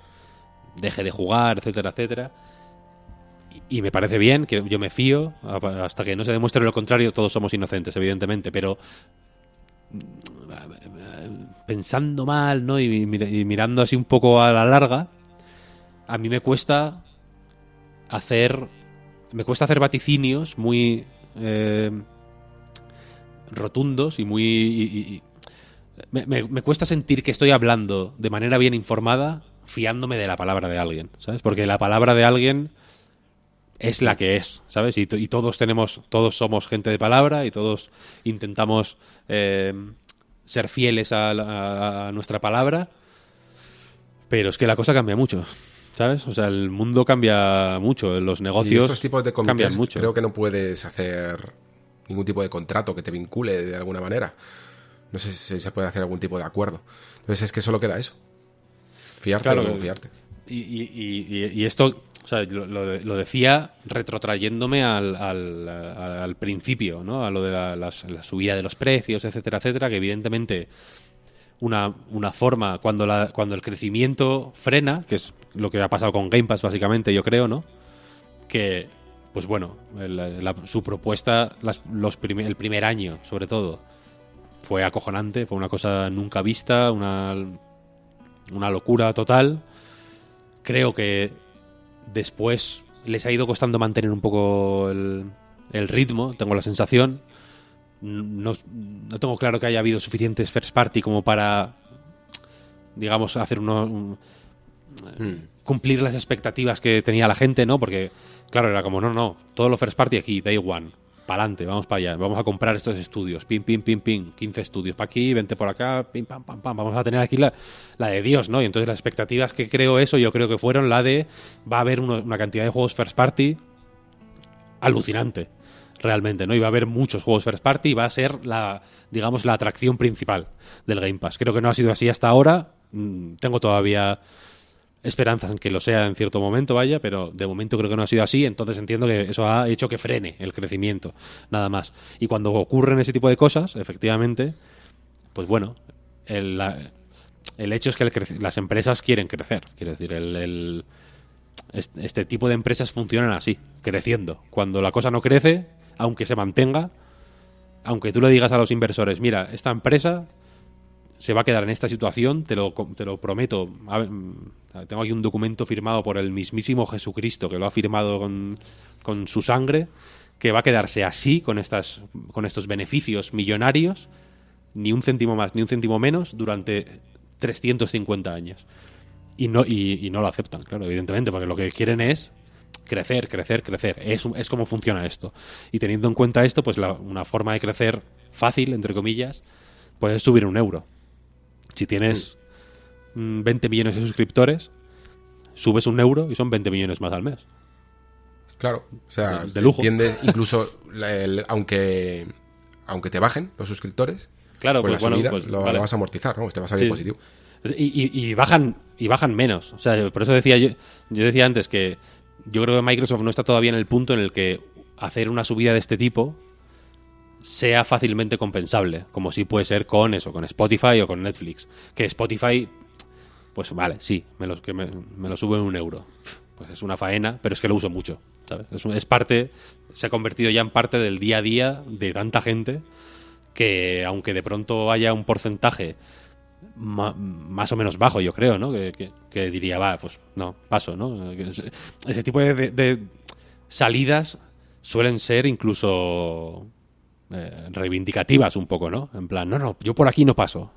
Speaker 2: deje de jugar, etcétera, etcétera. Y, me parece bien, que yo me fío, hasta que no se demuestre lo contrario, todos somos inocentes, evidentemente, pero pensando mal, ¿no? Y, mirando así un poco a la larga, a mí me cuesta hacer. Me cuesta hacer vaticinios muy eh, rotundos y muy. me, cuesta sentir que estoy hablando de manera bien informada, fiándome de la palabra de alguien, ¿sabes? Porque la palabra de alguien es la que es, ¿sabes? Y, to- y todos tenemos, todos somos gente de palabra y todos intentamos eh, ser fieles a, a nuestra palabra, pero es que la cosa cambia mucho, ¿sabes? O sea, el mundo cambia mucho, los
Speaker 1: Y
Speaker 2: negocios
Speaker 1: estos tipos de
Speaker 2: cambian mucho.
Speaker 1: creo que no puedes hacer ningún tipo de contrato que te vincule de alguna manera. No sé si se puede hacer algún tipo de acuerdo. Entonces es que solo queda eso. Fiarte
Speaker 2: Claro,
Speaker 1: o no fiarte.
Speaker 2: Y, y- y- y- esto, o sea, lo, decía retrotrayéndome al, al- al principio, ¿no? A lo de la subida de los precios, etcétera, etcétera, que evidentemente una, una forma, cuando, la, cuando el crecimiento frena, que es lo que ha pasado con Game Pass básicamente, yo creo, ¿no? Que, pues bueno, la- su propuesta, los el primer año, sobre todo, fue acojonante, fue una cosa nunca vista, una, una locura total. Creo que después les ha ido costando mantener un poco el, el ritmo, tengo la sensación. No, no tengo claro que haya habido suficientes first party como para, digamos, hacer uno, un- cumplir las expectativas que tenía la gente, ¿no? Porque, claro, era como, no, no, todo lo first party aquí, day one, para adelante, vamos para allá, vamos a comprar estos estudios, pim, pim, pim, pim, 15 estudios para aquí, 20 por acá, pim, pam, pam, pam, vamos a tener aquí la, la de Dios, ¿no? Y entonces las expectativas que creo eso, yo creo que fueron la de, va a haber uno- una cantidad de juegos first party alucinante, realmente, ¿no? Y va a haber muchos juegos first party y va a ser la, digamos, la atracción principal del Game Pass. Creo que no ha sido así hasta ahora, mm, tengo todavía esperanzas en que lo sea en cierto momento, vaya, pero de momento creo que no ha sido así, entonces entiendo que eso ha hecho que frene el crecimiento, nada más. Y cuando ocurren ese tipo de cosas, efectivamente, pues bueno, el, el hecho es que las empresas quieren crecer, quiero decir, el, el- est- este tipo de empresas funcionan así, creciendo. Cuando la cosa no crece, aunque se mantenga, aunque tú le digas a los inversores, mira, esta empresa se va a quedar en esta situación, te lo, te lo prometo. Mm, tengo aquí un documento firmado por el mismísimo Jesucristo, que lo ha firmado con, con su sangre, que va a quedarse así, con, estas, con estos beneficios millonarios, ni un céntimo más, ni un céntimo menos, durante 350 años. Y no, y no lo aceptan, claro, evidentemente, porque lo que quieren es crecer, crecer, crecer. Es, es como funciona esto. Y teniendo en cuenta esto, pues la- una forma de crecer fácil, entre comillas, pues es subir un euro. Si tienes mm, 20 millones de suscriptores, subes un euro y son 20 millones más al mes.
Speaker 1: Claro, o sea,
Speaker 2: De lujo.
Speaker 1: entiendes [laughs] incluso el- aunque aunque te bajen los suscriptores,
Speaker 2: Claro,
Speaker 1: pues,
Speaker 2: pues
Speaker 1: la
Speaker 2: bueno,
Speaker 1: subida
Speaker 2: pues
Speaker 1: lo,
Speaker 2: vale.
Speaker 1: lo vas a amortizar, ¿no? Te va a
Speaker 2: Sí.
Speaker 1: positivo.
Speaker 2: Y, y- y bajan y bajan menos. O sea, por eso decía yo, yo decía antes que yo creo que Microsoft no está todavía en el punto en el que hacer una subida de este tipo sea fácilmente compensable, como sí puede ser con eso, con Spotify o con Netflix. Que Spotify, pues vale, sí, me lo, que me, me lo subo en un euro. Pues es una faena, pero es que lo uso mucho, ¿sabes? Es, parte, se ha convertido ya en parte del día a día de tanta gente que aunque de pronto haya un porcentaje más o menos bajo, yo creo, ¿no? Que, que- que diría, va, pues no, paso, ¿no? Ese tipo de, de- de salidas suelen ser incluso eh, reivindicativas un poco, ¿no? En plan, no, no, yo por aquí no paso.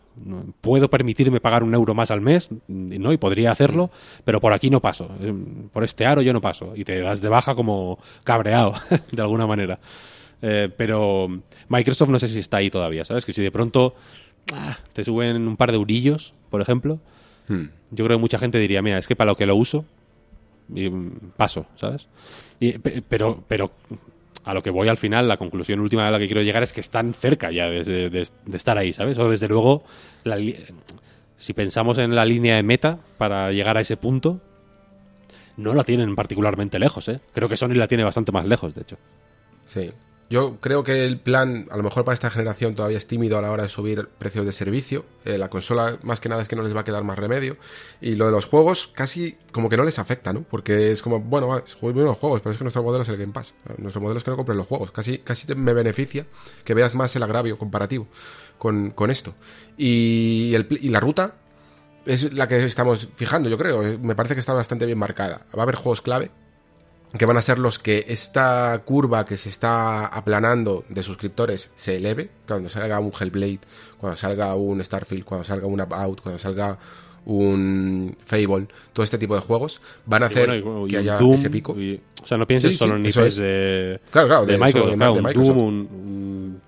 Speaker 2: Puedo permitirme pagar un euro más al mes, ¿no? Y podría hacerlo, pero por aquí no paso. Eh, Por este aro yo no paso. Y te das de baja como cabreado, [laughs] de alguna manera. Eh, pero Microsoft no sé si está ahí todavía, ¿sabes? Que si de pronto ah, te suben un par de eurillos, por ejemplo,
Speaker 1: Hmm.
Speaker 2: yo creo que mucha gente diría, mira, es que para lo que lo uso, y, mm, paso, ¿sabes? Y, pero, pero a lo que voy al final, la conclusión última a la que quiero llegar es que están cerca ya de, de- de- de estar ahí, ¿sabes? O desde luego, la si pensamos en la línea de meta para llegar a ese punto, no la tienen particularmente lejos, ¿eh? Creo que Sony la tiene bastante más lejos, de hecho.
Speaker 1: Sí. Yo creo que el plan, a lo mejor para esta generación todavía es tímido a la hora de subir precios de servicio. Eh, la consola, más que nada, es que no les va a quedar más remedio. Y lo de los juegos, casi como que no les afecta, ¿no? Porque es como, bueno, vale, los juegos, pero es que nuestro modelo es el Game Pass. Nuestro modelo es que no compren los juegos. Casi, casi me beneficia que veas más el agravio comparativo con, esto. Y la ruta es la que estamos fijando, yo creo. Eh, Me parece que está bastante bien marcada. Va a haber juegos clave que van a ser los que esta curva que se está aplanando de suscriptores se eleve, cuando salga un Hellblade, cuando salga un Starfield, cuando salga un About, cuando salga un Fable, todo este tipo de juegos, van a
Speaker 2: Sí,
Speaker 1: hacer
Speaker 2: bueno, y-
Speaker 1: que haya
Speaker 2: Doom,
Speaker 1: ese pico.
Speaker 2: y- o sea, no pienses
Speaker 1: Sí,
Speaker 2: solo
Speaker 1: sí,
Speaker 2: en IPs
Speaker 1: es.
Speaker 2: de,
Speaker 1: Claro, claro,
Speaker 2: de
Speaker 1: de-
Speaker 2: Microsoft,
Speaker 1: de-
Speaker 2: claro,
Speaker 1: de
Speaker 2: un
Speaker 1: Microsoft.
Speaker 2: Doom, un, un-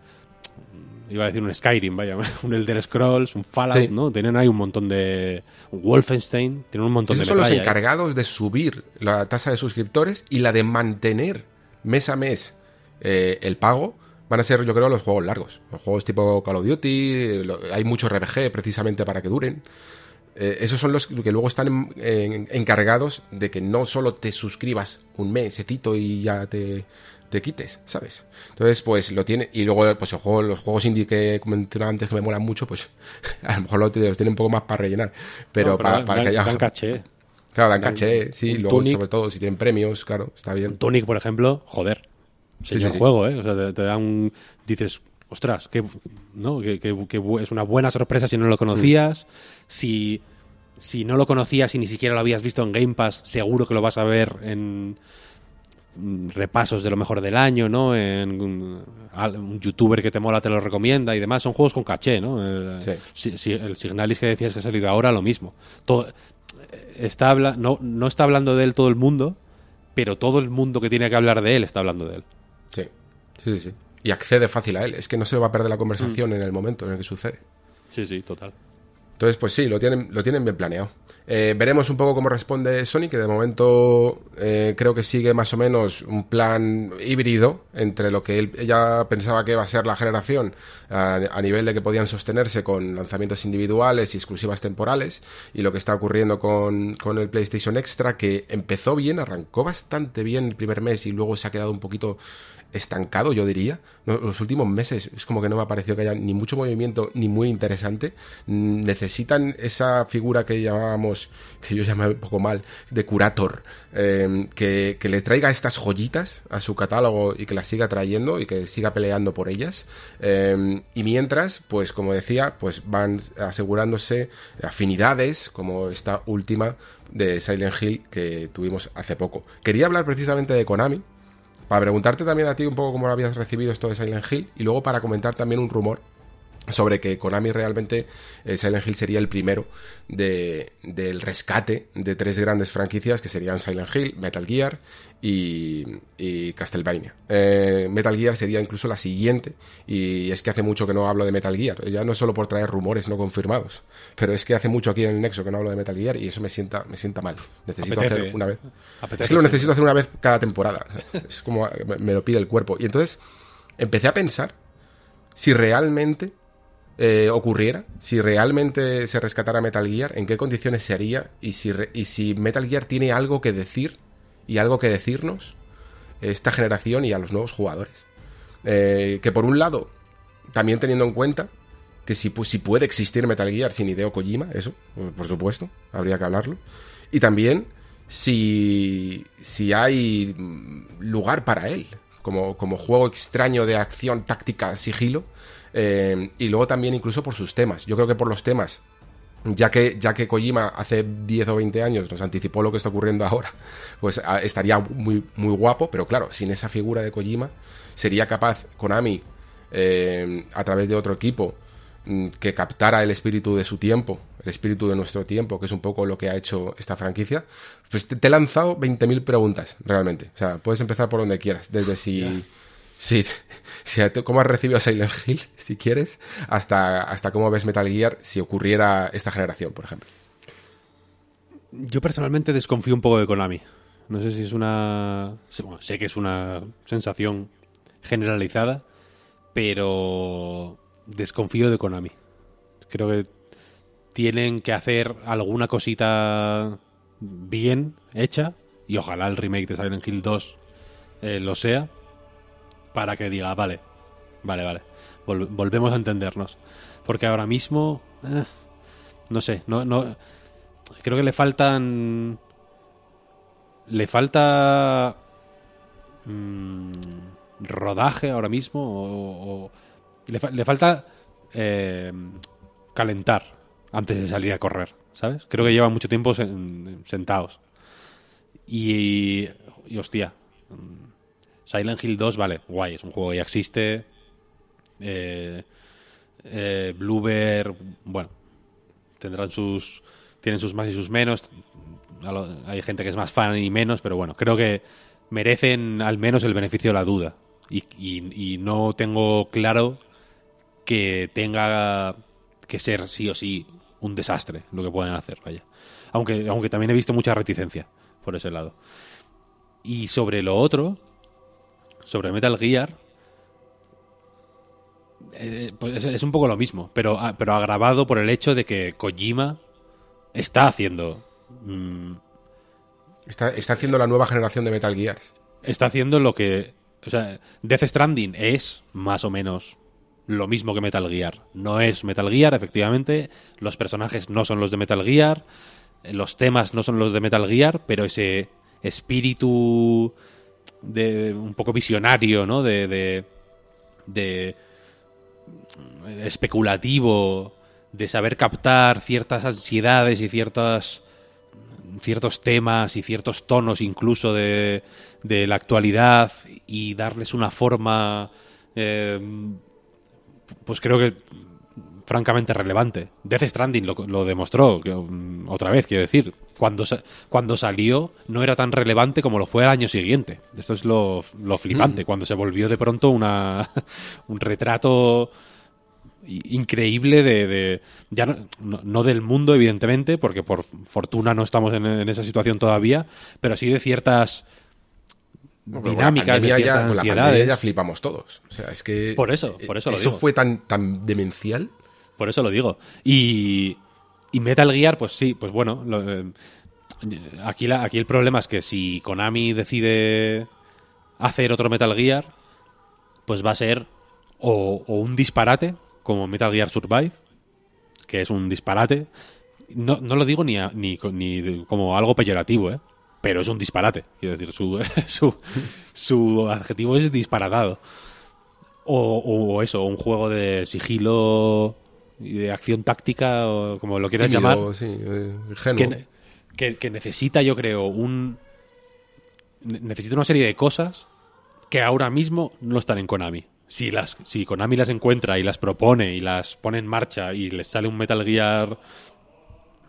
Speaker 2: iba a decir un Skyrim, vaya, [laughs] un Elder Scrolls, un Fallout,
Speaker 1: Sí.
Speaker 2: ¿no? Tienen ahí un montón de un Wolfenstein, tienen un montón
Speaker 1: Esos
Speaker 2: de
Speaker 1: son los
Speaker 2: ¿eh?
Speaker 1: encargados de subir la tasa de suscriptores y la de mantener mes a mes eh, el pago. Van a ser, yo creo, los juegos largos. Los juegos tipo Call of Duty. hay mucho RPG precisamente para que duren. Eh, esos son los que luego están en- en- encargados de que no solo te suscribas un mesecito y ya te, te quites, ¿sabes? Entonces, pues lo tiene. Y luego, pues el juego, los juegos indie que comenté antes que me molan mucho, pues [laughs] a lo mejor los, los tienen un poco más para rellenar. Pero,
Speaker 2: No,
Speaker 1: para,
Speaker 2: dan-
Speaker 1: para que haya.
Speaker 2: dan caché.
Speaker 1: Claro, dan caché, sí. Luego,
Speaker 2: Tunic.
Speaker 1: sobre todo, si tienen premios, claro, está bien.
Speaker 2: Tunic, por ejemplo, joder.
Speaker 1: Sí, sí, sí.
Speaker 2: juego, ¿eh? O sea, te, te da un... Dices, ostras, que, ¿no? que, que- es una buena sorpresa si no lo conocías. Si, si no lo conocías y ni siquiera lo habías visto en Game Pass, seguro que lo vas a ver en mm, repasos de lo mejor del año, ¿no? En un, youtuber que te mola te lo recomienda y demás. Son juegos con caché, ¿no? El,
Speaker 1: Sí.
Speaker 2: si- si- el Signalis que decías que ha salido ahora, lo mismo. Todo, está habla, no, no está hablando de él todo el mundo, pero todo el mundo que tiene que hablar de él está hablando de él.
Speaker 1: Sí, sí, sí. sí. Y accede fácil a él. Es que no se va a perder la conversación en el momento en el que sucede.
Speaker 2: Sí, sí, total.
Speaker 1: Entonces, pues sí, lo tienen, lo tienen bien planeado. Eh, veremos un poco cómo responde Sony, que de momento eh, creo que sigue más o menos un plan híbrido entre lo que él, ella pensaba que iba a ser la generación a, a nivel de que podían sostenerse con lanzamientos individuales y exclusivas temporales y lo que está ocurriendo con, con el PlayStation Extra, que empezó bien, arrancó bastante bien el primer mes y luego se ha quedado un poquito estancado, yo diría. Los últimos meses es como que no me ha parecido que haya ni mucho movimiento ni muy interesante. Mm, Necesitan esa figura que llamábamos, que yo llamé un poco mal, de curator, eh, que, que le traiga estas joyitas a su catálogo y que las siga trayendo y que siga peleando por ellas. Eh, y mientras, pues como decía, pues van asegurándose afinidades, como esta última de Silent Hill que tuvimos hace poco. Quería hablar precisamente de Konami, para preguntarte también a ti un poco cómo lo habías recibido esto de Silent Hill y luego para comentar también un rumor sobre que Konami realmente eh, Silent Hill sería el primero de, del rescate de tres grandes franquicias que serían Silent Hill, Metal Gear y, y Castlevania. Eh, Metal Gear sería incluso la siguiente y es que hace mucho que no hablo de Metal Gear, ya no es solo por traer rumores no confirmados, pero es que hace mucho aquí en el Nexo que no hablo de Metal Gear y eso me sienta, me sienta mal. Necesito
Speaker 2: Apetece.
Speaker 1: hacer una vez.
Speaker 2: Apetece,
Speaker 1: es que lo necesito hacer una vez cada temporada. Es como me- me lo pide el cuerpo. Y entonces empecé a pensar si realmente eh, ocurriera, si realmente se rescatara Metal Gear, en qué condiciones se haría y si, y si Metal Gear tiene algo que decir y algo que decirnos esta generación y a los nuevos jugadores. Eh, que por un lado, también teniendo en cuenta que si, pu- si puede existir Metal Gear sin Hideo Kojima, eso, por supuesto, habría que hablarlo. Y también si, si hay lugar para él, como, como juego extraño de acción, táctica, sigilo, eh, y luego también incluso por sus temas. Yo creo que por los temas, ya que, ya que Kojima hace 10 o 20 años nos anticipó lo que está ocurriendo ahora, pues ah, estaría muy, muy guapo, pero claro, sin esa figura de Kojima, sería capaz Konami, eh, a través de otro equipo, mm, que captara el espíritu de su tiempo, el espíritu de nuestro tiempo, que es un poco lo que ha hecho esta franquicia. Pues te, he lanzado 20.000 preguntas, realmente. O sea, puedes empezar por donde quieras, desde si... Sí, cómo has recibido Silent Hill, si quieres, hasta, hasta cómo ves Metal Gear si ocurriera esta generación, por ejemplo.
Speaker 2: Yo personalmente desconfío un poco de Konami. No sé si es una... bueno, sé que es una sensación generalizada, pero desconfío de Konami. Creo que tienen que hacer alguna cosita bien hecha y ojalá el remake de Silent Hill 2 eh, lo sea para que diga, vale, vale, vale, vol- volvemos a entendernos. Porque ahora mismo, eh, no sé, no, no, creo que le faltan, le falta mm, rodaje ahora mismo o, le, le falta eh, calentar antes de salir a correr, ¿sabes? Creo que llevan mucho tiempo sen- sentados. Y y hostia, Silent Hill 2, vale, guay, es un juego que ya existe. Eh, eh, bueno, tendrán sus. Tienen sus más y sus menos. Hay gente que es más fan y menos, pero bueno, creo que merecen al menos el beneficio de la duda. Y, y no tengo claro que tenga que ser sí o sí un desastre lo que pueden hacer, vaya. Aunque, aunque también he visto mucha reticencia por ese lado. Y sobre lo otro, sobre Metal Gear, eh, pues es, un poco lo mismo, pero, pero agravado por el hecho de que Kojima está haciendo... Mm,
Speaker 1: está, está haciendo la nueva generación de Metal Gears.
Speaker 2: Está haciendo lo que... O sea, Death Stranding es más o menos lo mismo que Metal Gear. No es Metal Gear, efectivamente. Los personajes no son los de Metal Gear. Los temas no son los de Metal Gear, pero ese espíritu de un poco visionario, ¿no? De, de, de especulativo, de saber captar ciertas ansiedades y ciertas ciertos temas y ciertos tonos incluso de, de la actualidad y darles una forma eh, pues creo que francamente relevante. Death Stranding lo, demostró, mm, otra vez quiero decir. Cuando, cuando salió no era tan relevante como lo fue el año siguiente. Esto es lo, flipante, mm. cuando se volvió de pronto una, [laughs] un retrato increíble de, ya no, del mundo evidentemente porque por fortuna no estamos en, en esa situación todavía pero sí de ciertas dinámicas, de ya, ansiedades.
Speaker 1: ya flipamos todos. O sea, es que.
Speaker 2: Por eso, por eso lo
Speaker 1: Eso fue tan, tan demencial.
Speaker 2: Por eso lo digo. Y, y Metal Gear, pues sí, pues bueno. Eh, aquí, la, aquí el problema es que si Konami decide hacer otro Metal Gear, pues va a ser o, un disparate, como Metal Gear Survive, que es un disparate. No, no lo digo ni, ni, ni como algo peyorativo, ¿eh? pero es un disparate. Quiero decir, su, [laughs] su, adjetivo es disparatado. O, eso, un juego de sigilo y de acción táctica, o como lo quieras llamar.
Speaker 1: Eh,
Speaker 2: que, que, necesita, yo creo, un. Necesita una serie de cosas que ahora mismo no están en Konami. Si, las, si Konami las encuentra y las propone y las pone en marcha y les sale un Metal Gear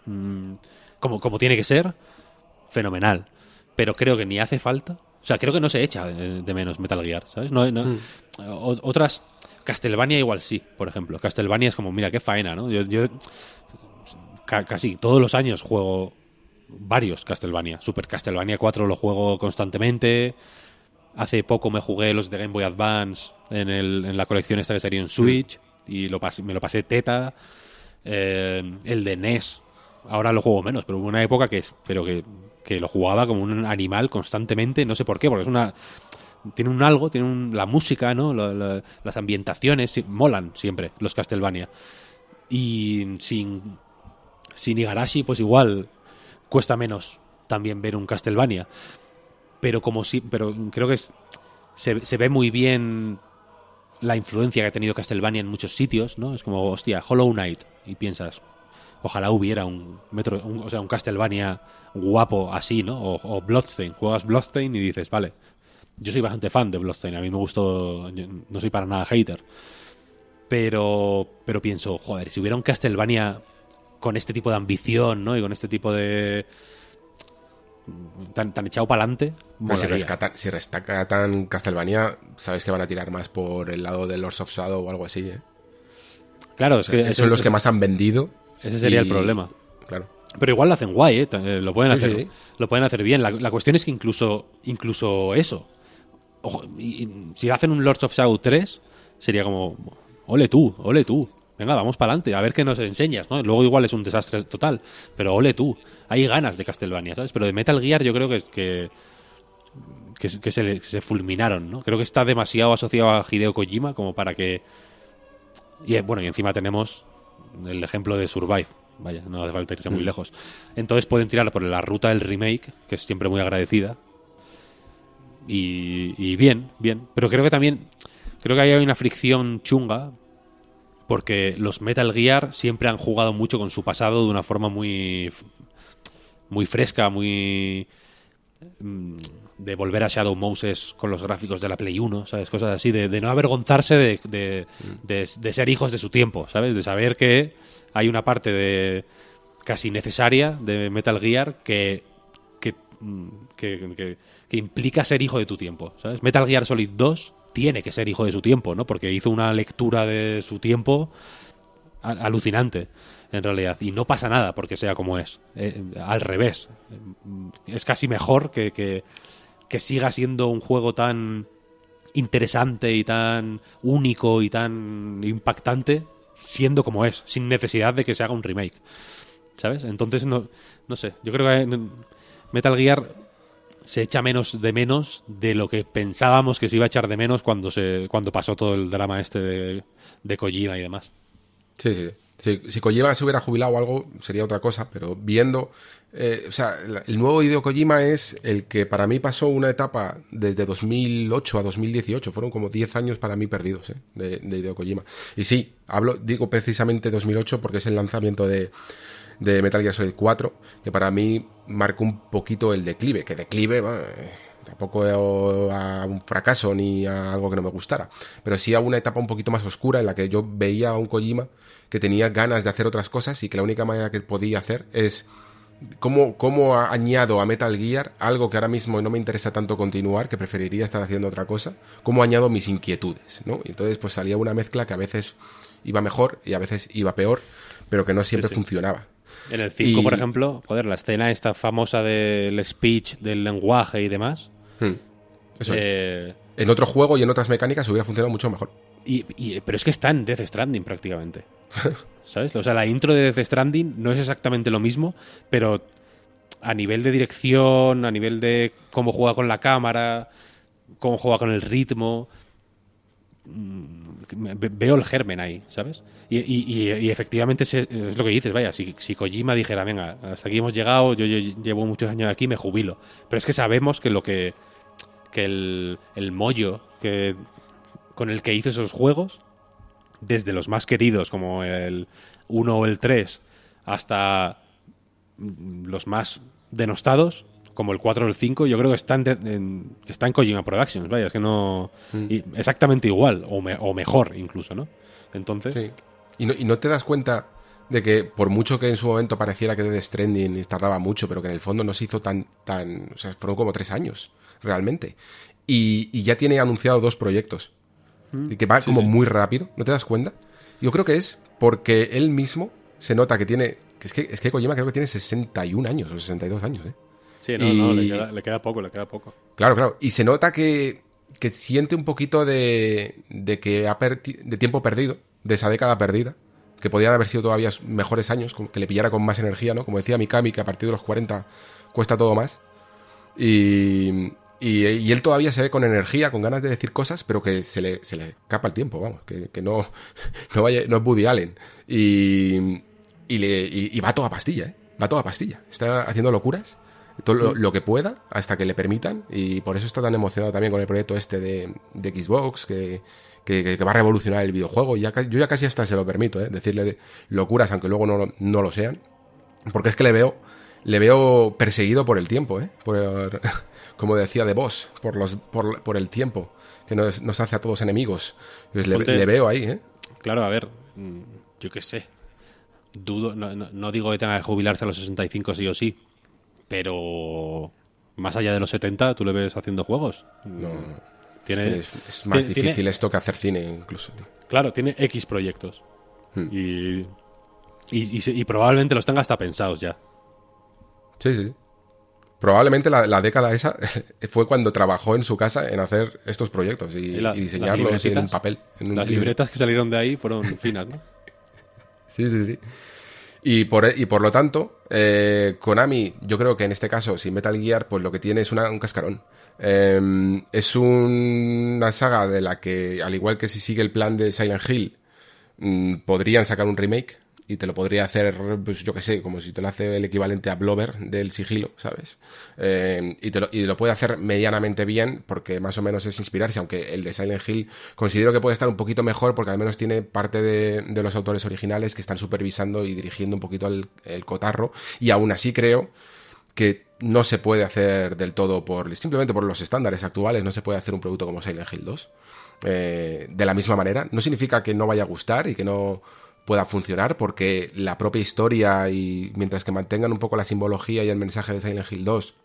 Speaker 2: mm, como, como tiene que ser, fenomenal. Pero creo que ni hace falta. O sea, creo que no se echa de, menos Metal Gear, ¿sabes? No, mm. Otras. Castlevania igual sí, por ejemplo. Castlevania es como, mira, qué faena, ¿no? Yo, casi todos los años juego varios Castlevania. Super Castlevania 4 lo juego constantemente. Hace poco me jugué los de Game Boy Advance en, el, en la colección esta que sería en Switch. Y lo me lo pasé teta. Eh, el de NES. Ahora lo juego menos, pero hubo una época que, pero que que lo jugaba como un animal constantemente, no sé por qué, porque es una tiene un algo, tiene un, la música, ¿no? las ambientaciones molan siempre los Castlevania. Y sin sin Igarashi pues igual cuesta menos también ver un Castlevania. Pero como si pero creo que se, se ve muy bien la influencia que ha tenido Castlevania en muchos sitios, ¿no? Es como, hostia, Hollow Knight y piensas, ojalá hubiera un metro, o sea, un Castlevania guapo así, ¿no? O, Bloodstain, juegas Bloodstain y dices, vale, yo soy bastante fan de Bloodstain, a mí me gustó, no soy para nada hater, pero, pero pienso, joder, si hubiera un Castlevania con este tipo de ambición, ¿no? Y con este tipo de tan, tan echado para adelante.
Speaker 1: Si, rescata, si Castlevania, sabes que van a tirar más por el lado de Lords of Shadow o algo así, ¿eh?
Speaker 2: Claro, es que.
Speaker 1: son los que más han vendido.
Speaker 2: Ese sería el problema.
Speaker 1: Claro.
Speaker 2: Pero igual lo hacen guay, ¿eh? eh lo, pueden hacer, lo pueden hacer bien. La, cuestión es que incluso, incluso eso. Si hacen un Lords of Shadow 3, sería como, ole tú, ole tú. Venga, vamos para adelante, a ver qué nos enseñas, ¿no? Luego igual es un desastre total, pero ole tú. Hay ganas de Castlevania, ¿sabes? Pero de Metal Gear yo creo que, que, que, se, se, fulminaron, ¿no? Creo que está demasiado asociado a Hideo Kojima como para que... Y bueno, y encima tenemos el ejemplo de Survive. Vaya, no hace falta irse muy mm. lejos. Entonces pueden tirar por la ruta del remake, que es siempre muy agradecida. Y, bien, bien. Pero creo que también. Creo que hay una fricción chunga. Porque los Metal Gear siempre han jugado mucho con su pasado de una forma muy. Muy fresca, muy. mm, de volver a Shadow Moses con los gráficos de la Play 1, ¿sabes? Cosas así, de, de no avergonzarse de, de, ser hijos de su tiempo, ¿sabes? De saber que hay una parte de casi necesaria de Metal Gear que, que, mm, que, que- que implica ser hijo de tu tiempo, ¿sabes? Metal Gear Solid 2 tiene que ser hijo de su tiempo, ¿no? Porque hizo una lectura de su tiempo alucinante, en realidad. Y no pasa nada porque sea como es. Eh, al revés. Es casi mejor que, que, que siga siendo un juego tan interesante y tan único y tan impactante siendo como es, sin necesidad de que se haga un remake. ¿Sabes? Entonces, no, no sé. Yo creo que en Metal Gear se echa menos de menos de lo que pensábamos que se iba a echar de menos cuando se cuando pasó todo el drama este de, de Kojima y demás.
Speaker 1: Sí, sí. Si, si Kojima se hubiera jubilado algo, sería otra cosa, pero viendo. eh, o sea, el nuevo Hideo Kojima es el que para mí pasó una etapa desde 2008 a 2018. Fueron como 10 años para mí perdidos, ¿eh? De, de Hideo Kojima. Y sí, hablo, digo precisamente 2008 porque es el lanzamiento de, de Metal Gear Solid 4, que para mí marcó un poquito el declive. Que declive, bueno, eh, tampoco a un fracaso ni a algo que no me gustara, pero sí a una etapa un poquito más oscura en la que yo veía a un Kojima que tenía ganas de hacer otras cosas y que la única manera que podía hacer es cómo, cómo añado a Metal Gear algo que ahora mismo no me interesa tanto continuar, que preferiría estar haciendo otra cosa, cómo añado mis inquietudes, ¿no? Y entonces pues salía una mezcla que a veces iba mejor y a veces iba peor, pero que no siempre funcionaba.
Speaker 2: En el 5,
Speaker 1: Y-
Speaker 2: por ejemplo, joder, la escena esta famosa del speech, del lenguaje y demás.
Speaker 1: Hmm. Eso es.
Speaker 2: eh,
Speaker 1: En otro juego y en otras mecánicas hubiera funcionado mucho mejor.
Speaker 2: y, y- pero es que está en Death Stranding prácticamente. [laughs] ¿Sabes? O sea, la intro de Death Stranding no es exactamente lo mismo, pero a nivel de dirección, a nivel de cómo juega con la cámara, cómo juega con el ritmo, mm, veo el germen ahí, ¿sabes? Y, efectivamente es lo que dices, vaya, si, si Kojima dijera, venga, hasta aquí hemos llegado, yo, llevo muchos años aquí, me jubilo. Pero es que sabemos que lo que, que el, el mollo que, con el que hizo esos juegos, desde los más queridos como el 1 o el 3 hasta los más denostados como el 4 o el 5 yo creo que están de- en, está en Kojima Productions vaya es que no y exactamente igual o, me- o mejor incluso no entonces
Speaker 1: Sí. Y no, y no te das cuenta de que por mucho que en su momento pareciera que Death Stranding tardaba mucho, pero que en el fondo no se hizo tan, tan, o sea, fueron como tres años, realmente. Y, y ya tiene anunciado dos proyectos. Y que va como muy rápido, ¿no te das cuenta? Yo creo que es porque él mismo se nota que tiene, que es que, es que Kojima creo que tiene 61 años o 62 años, ¿eh?
Speaker 2: Sí no, no, le queda, le queda poco le queda poco
Speaker 1: Claro, claro. Y se nota que, que siente un poquito de, de que ha de tiempo perdido, de esa década perdida, que podían haber sido todavía mejores años, que le pillara con más energía, ¿no? Como decía Mikami, que a partir de los 40 cuesta todo más. Y, y, y él todavía se ve con energía, con ganas de decir cosas, pero que se le, se le escapa el tiempo, vamos, que, que no, [laughs] no, vaya, no es Woody Allen. Y, y, le, y, y va a toda pastilla, ¿eh? Va a toda pastilla. Está haciendo locuras todo lo, lo que pueda hasta que le permitan y por eso está tan emocionado también con el proyecto este de, de Xbox que, que, que va a revolucionar el videojuego y ya, yo ya casi hasta se lo permito ¿eh? decirle locuras aunque luego no, lo- no lo sean porque es que le veo le veo perseguido por el tiempo ¿eh? por, [laughs] como decía de Boss por los por, por el tiempo que nos, nos hace a todos enemigos Pues le veo ahí ¿eh?
Speaker 2: claro a ver mm, yo qué sé dudo no, no- no digo que tenga que jubilarse a los 65 sí o sí pero más allá de los 70 tú le ves haciendo juegos
Speaker 1: no,
Speaker 2: tiene
Speaker 1: es, que es- es más
Speaker 2: tiene-
Speaker 1: difícil
Speaker 2: tiene-
Speaker 1: esto que hacer cine incluso
Speaker 2: Claro, tiene X proyectos.
Speaker 1: Hmm.
Speaker 2: Y, y, y se- y probablemente los tenga hasta pensados ya.
Speaker 1: Sí, sí. Probablemente la, la década esa [laughs] fue cuando trabajó en su casa en hacer estos proyectos y,
Speaker 2: la-
Speaker 1: diseñarlos en papel. En un
Speaker 2: Las libretas que salieron de ahí fueron finas, ¿no? [laughs]
Speaker 1: Sí, sí, sí. Y por, y por lo tanto, eh, Konami, yo creo que en este caso, sin Metal Gear, pues lo que tiene es una- un cascarón. Eh, es una saga de la que, al igual que si sigue el plan de Silent Hill, mm, podrían sacar un remake y te lo podría hacer, pues yo que sé, como si te lo hace el equivalente a Blover del sigilo, ¿sabes? Eh, y, te lo, y lo puede hacer medianamente bien porque más o menos es inspirarse, aunque el de Silent Hill considero que puede estar un poquito mejor porque al menos tiene parte de, de los autores originales que están supervisando y dirigiendo un poquito el, el cotarro y aún así creo que no se puede hacer del todo por simplemente por los estándares actuales, no se puede hacer un producto como Silent Hill 2 eh, de la misma manera. No significa que no vaya a gustar y que no pueda funcionar, porque la propia historia y mientras que mantengan un poco la simbología y el mensaje de Silent Hill 2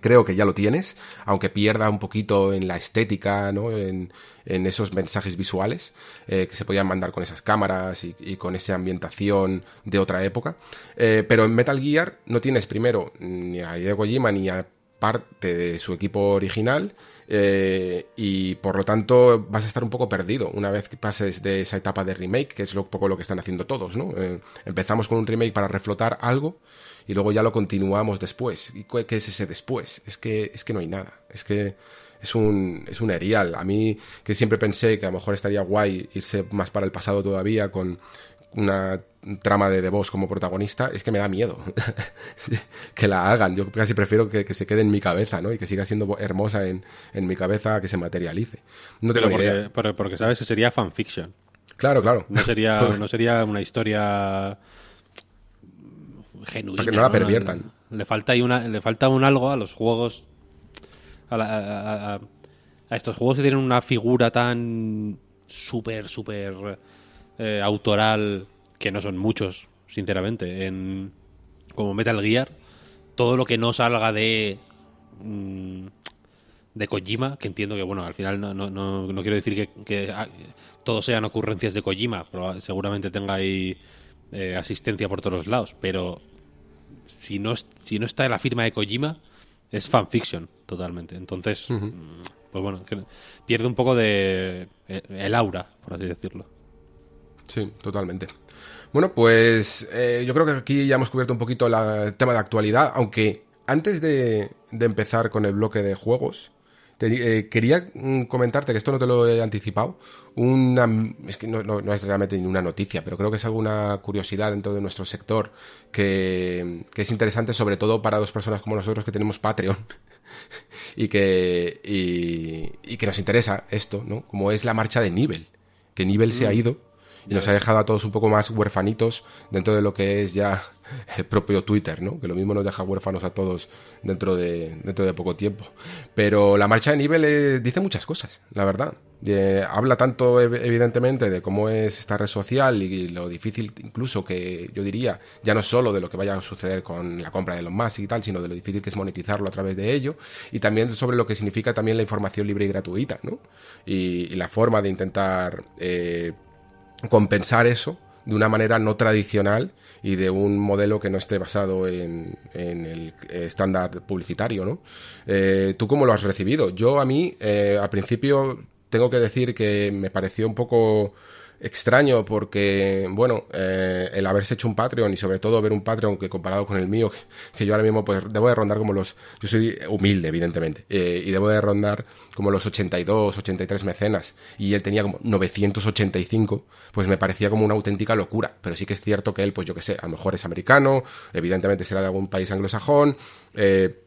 Speaker 1: creo que ya lo tienes, aunque pierda un poquito en la estética, ¿no? En, esos mensajes visuales eh, que se podían mandar con esas cámaras y, con esa ambientación de otra época. Eh, pero en Metal Gear no tienes primero ni a Hideo Kojima ni a parte de su equipo original eh, y por lo tanto vas a estar un poco perdido una vez que pases de esa etapa de remake, que es un poco lo que están haciendo todos, ¿no? empezamos con un remake para reflotar algo y luego ya lo continuamos después. ¿Y qué es ese después? Es que, es que no hay nada. Es que es un, es un erial. A mí, que siempre pensé que a lo mejor estaría guay irse más para el pasado todavía con una trama de The Boss como protagonista, es que me da miedo [laughs] que la hagan. Yo casi prefiero que, se quede en mi cabeza, ¿no? Y que siga siendo hermosa en, en mi cabeza que se materialice. No tengo
Speaker 2: porque,
Speaker 1: idea.
Speaker 2: porque sabes que sería fanfiction.
Speaker 1: Claro, claro.
Speaker 2: No sería, [laughs] no sería una historia genuina.
Speaker 1: Para que no la perviertan.
Speaker 2: Le falta, una, le falta un algo a los juegos. A, estos juegos que tienen una figura tan súper, súper eh, autoral, que no son muchos, sinceramente, en como Metal Gear. Todo lo que no salga de. Mm, de Kojima, que entiendo que, bueno, al final no, no, no, quiero decir que, que ah, todos sean ocurrencias de Kojima, pero seguramente tenga ahí eh, asistencia por todos los lados, pero si no, si no está en la firma de Kojima, es fanfiction totalmente. Entonces, mm, pues bueno, pierde un poco de eh, el aura, por así decirlo.
Speaker 1: Sí, totalmente. Bueno, pues eh, yo creo que aquí ya hemos cubierto un poquito el tema de actualidad, aunque antes de, de empezar con el bloque de juegos, eh, quería mm, comentarte, que esto no te lo he anticipado, una, es que no, es realmente ninguna noticia, pero creo que es alguna curiosidad dentro de nuestro sector que, es interesante, sobre todo para dos personas como nosotros que tenemos Patreon. [laughs] y que y, que nos interesa esto, ¿no? Como es la marcha de Nivel, que Nivel se ha mm. ido y nos ha dejado a todos un poco más huerfanitos dentro de lo que es ya el propio Twitter, ¿no? Que lo mismo nos deja huérfanos a todos dentro de, dentro de poco tiempo. Pero la marcha de nivel eh, dice muchas cosas, la verdad. Eh, habla tanto evidentemente de cómo es esta red social y lo difícil incluso que yo diría, ya no solo de lo que vaya a suceder con la compra de los más y tal, sino de lo difícil que es monetizarlo a través de ello y también sobre lo que significa también la información libre y gratuita, ¿no? Y, la forma de intentar eh, compensar eso de una manera no tradicional y de un modelo que no esté basado en, el estándar publicitario, ¿no? Eh, ¿Tú cómo lo has recibido? Yo a mí, eh, al principio, tengo que decir que me pareció un poco extraño porque, bueno, eh, el haberse hecho un Patreon y sobre todo ver un Patreon que comparado con el mío, que, yo ahora mismo pues debo de rondar como los, yo soy humilde evidentemente, eh, y debo de rondar como los 82, 83 mecenas y él tenía como 985, pues me parecía como una auténtica locura, pero sí que es cierto que él, pues yo que sé, a lo mejor es americano, evidentemente será de algún país anglosajón, eh,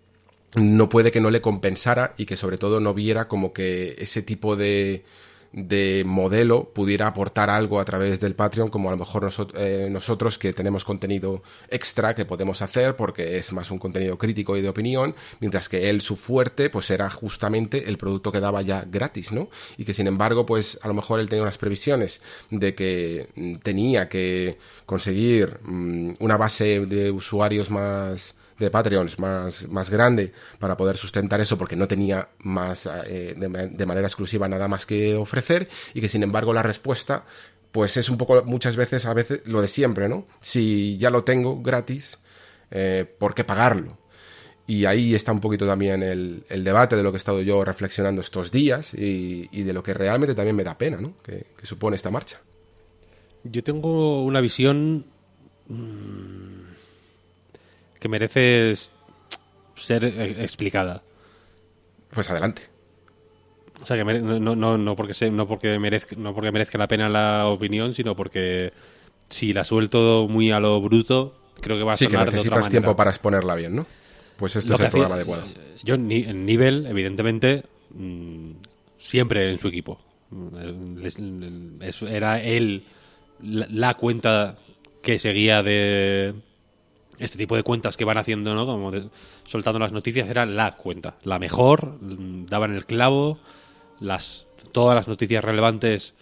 Speaker 1: no puede que no le compensara y que sobre todo no viera como que ese tipo de de modelo pudiera aportar algo a través del Patreon, como a lo mejor eh, nosotros que tenemos contenido extra que podemos hacer porque es más un contenido crítico y de opinión, mientras que él su fuerte pues era justamente el producto que daba ya gratis, ¿no? Y que sin embargo pues a lo mejor él tenía unas previsiones de que mm, tenía que conseguir mm, una base de usuarios más de Patreons más, más grande para poder sustentar eso porque no tenía más eh, de, manera exclusiva nada más que ofrecer y que sin embargo la respuesta pues es un poco muchas veces a veces lo de siempre, ¿no? Si ya lo tengo gratis, eh, ¿por qué pagarlo? Y ahí está un poquito también el, el, debate de lo que he estado yo reflexionando estos días y, de lo que realmente también me da pena, ¿no? Que, supone esta marcha.
Speaker 2: Yo tengo una visión mm, que merece ser eh, explicada.
Speaker 1: Pues adelante.
Speaker 2: O sea, que no, no, no, porque no, porque merezca, no porque merezca la pena la opinión, sino porque si la suelto muy a lo bruto, creo que va a
Speaker 1: sí, sonar que necesitas tiempo para exponerla bien, ¿no? Pues este es el programa adecuado.
Speaker 2: Yo en nivel, evidentemente, mm, siempre en su equipo. Era él la cuenta que seguía de este tipo de cuentas que van haciendo, ¿no? Como de- soltando las noticias, era la cuenta. La mejor, daban el clavo, las, todas las noticias relevantes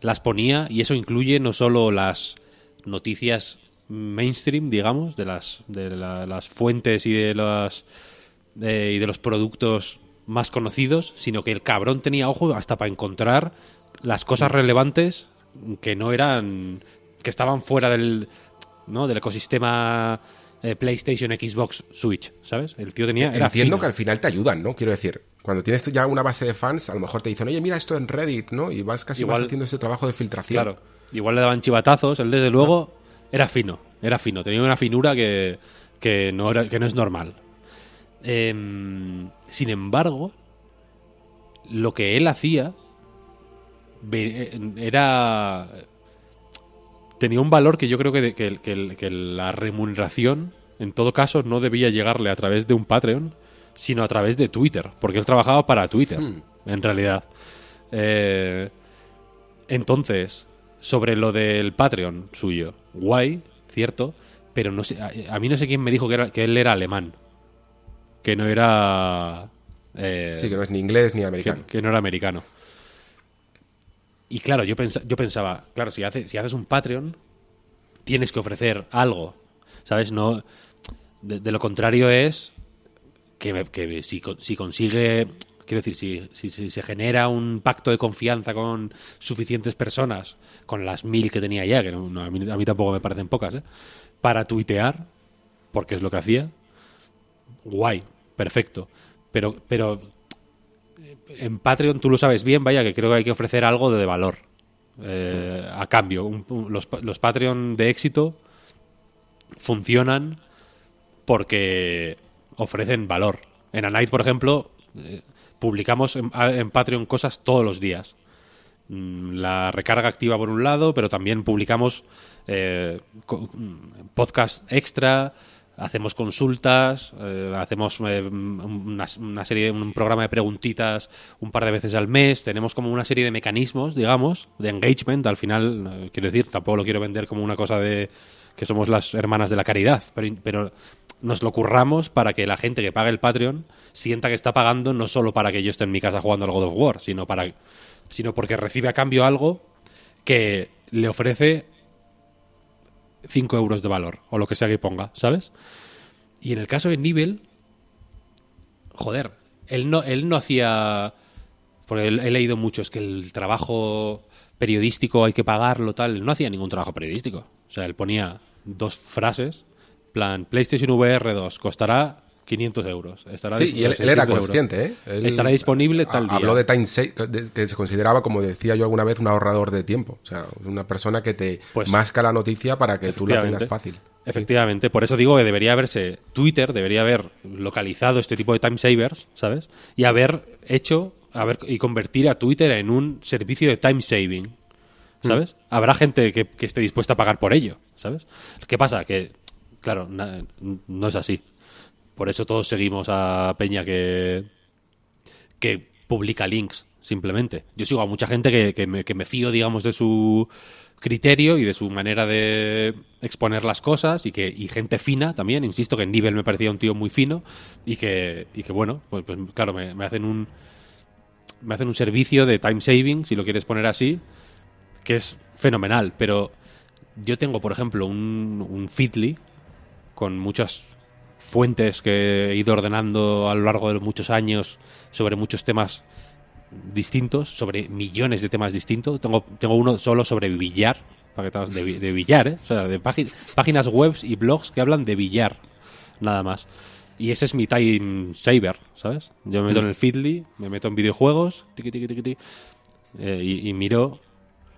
Speaker 2: las ponía y eso incluye no solo las noticias mainstream, digamos, de las, de la- las fuentes y de las y de los productos más conocidos, sino que el cabrón tenía ojo hasta para encontrar las cosas relevantes que no eran que estaban fuera del ¿no? del ecosistema eh, PlayStation, Xbox, Switch, ¿sabes? El tío tenía era
Speaker 1: Entiendo
Speaker 2: fino.
Speaker 1: que al final te ayudan, ¿no? Quiero decir, cuando tienes ya una base de fans, a lo mejor te dicen, oye, mira esto en Reddit, ¿no? Y vas casi
Speaker 2: Igual-
Speaker 1: vas haciendo ese trabajo de filtración.
Speaker 2: Claro. Igual le daban chivatazos. Él, desde luego, era fino. Era fino. Tenía una finura que, que, no, era, que no es normal. Em, sin embargo, lo que él hacía eh, era. Tenía un valor que yo creo que, que- que- que la remuneración, en todo caso, no debía llegarle a través de un Patreon, sino a través de Twitter. Porque él trabajaba para Twitter, en realidad. Eh, entonces, sobre lo del Patreon suyo, guay, cierto, pero no sé, a, a mí no sé quién me dijo que, era, que él era alemán, que no era... eh,
Speaker 1: Sí, que no es ni inglés ni americano.
Speaker 2: que no era americano. Y claro, yo, pensa- yo pensaba, claro, si, hace- si haces un Patreon, tienes que ofrecer algo, ¿sabes? No, de, lo contrario es que, que si, si consigue, quiero decir, si, si- se genera un pacto de confianza con suficientes personas, con las mil que tenía ya, que no- a, mí, a mí tampoco me parecen pocas, ¿eh? para tuitear, porque es lo que hacía, guay, perfecto. Pero, pero en Patreon tú lo sabes bien, vaya, que creo que hay que ofrecer algo de valor. eh, a cambio, los, los Patreon de éxito funcionan porque ofrecen valor. En A Night, por ejemplo, eh, publicamos en, Patreon cosas todos los días. Mm, La recarga activa por un lado, pero también publicamos eh, mm, podcast extra, hacemos consultas, eh, hacemos eh, una, una serie, un programa de preguntitas un par de veces al mes, tenemos como una serie de mecanismos, digamos, de engagement. Al final, eh, quiero decir, tampoco lo quiero vender como una cosa de que somos las hermanas de la caridad, pero, nos lo curramos para que la gente que pague el Patreon sienta que está pagando no solo para que yo esté en mi casa jugando al God of War, sino para sino porque recibe a cambio algo que le ofrece 5 euros de valor o lo que sea que ponga, ¿sabes? Y en el caso de Nivel, joder, él no, él no hacía. Porque he leído mucho, es que el trabajo periodístico hay que pagarlo, tal. No hacía ningún trabajo periodístico. O sea, él ponía dos frases, plan, PlayStation VR 2 costará 500 euros. Estará
Speaker 1: Sí, y él, él
Speaker 2: 600
Speaker 1: era
Speaker 2: euros.
Speaker 1: consciente, ¿eh? Él
Speaker 2: Estará disponible tal día.
Speaker 1: Habló de time save, que se consideraba, como decía yo alguna vez, un ahorrador de tiempo. O sea, una persona que te
Speaker 2: Pues-
Speaker 1: masca la noticia para que tú la tengas fácil.
Speaker 2: Efectivamente, por eso digo que debería haberse Twitter debería haber localizado este tipo de time savers, ¿sabes? Y haber hecho haber, y convertir a Twitter en un servicio de time saving, ¿sabes? Habrá gente que, que esté dispuesta a pagar por ello, ¿sabes? ¿Qué pasa? Que, claro, na- no es así. Por eso todos seguimos a Peña que, que publica links, simplemente. Yo sigo a mucha gente que, que me, fío, digamos, de su criterio y de su manera de exponer las cosas y que y gente fina también, insisto que en nivel me parecía un tío muy fino y que, y que bueno, pues, pues, claro, me, me hacen un me hacen un servicio de time saving, si lo quieres poner así, que es fenomenal, pero yo tengo, por ejemplo, un, un Feedly con muchas fuentes que he ido ordenando a lo largo de muchos años sobre muchos temas distintos, sobre millones de temas distintos. Tengo, tengo uno solo sobre billar, para de, de billar, ¿eh? o sea, de págin- páginas webs y blogs que hablan de billar, nada más. Y ese es mi time saver, ¿sabes? Yo me meto en el Feedly, me meto en videojuegos, tiqui, tiqui, tiqui, eh, y, y miro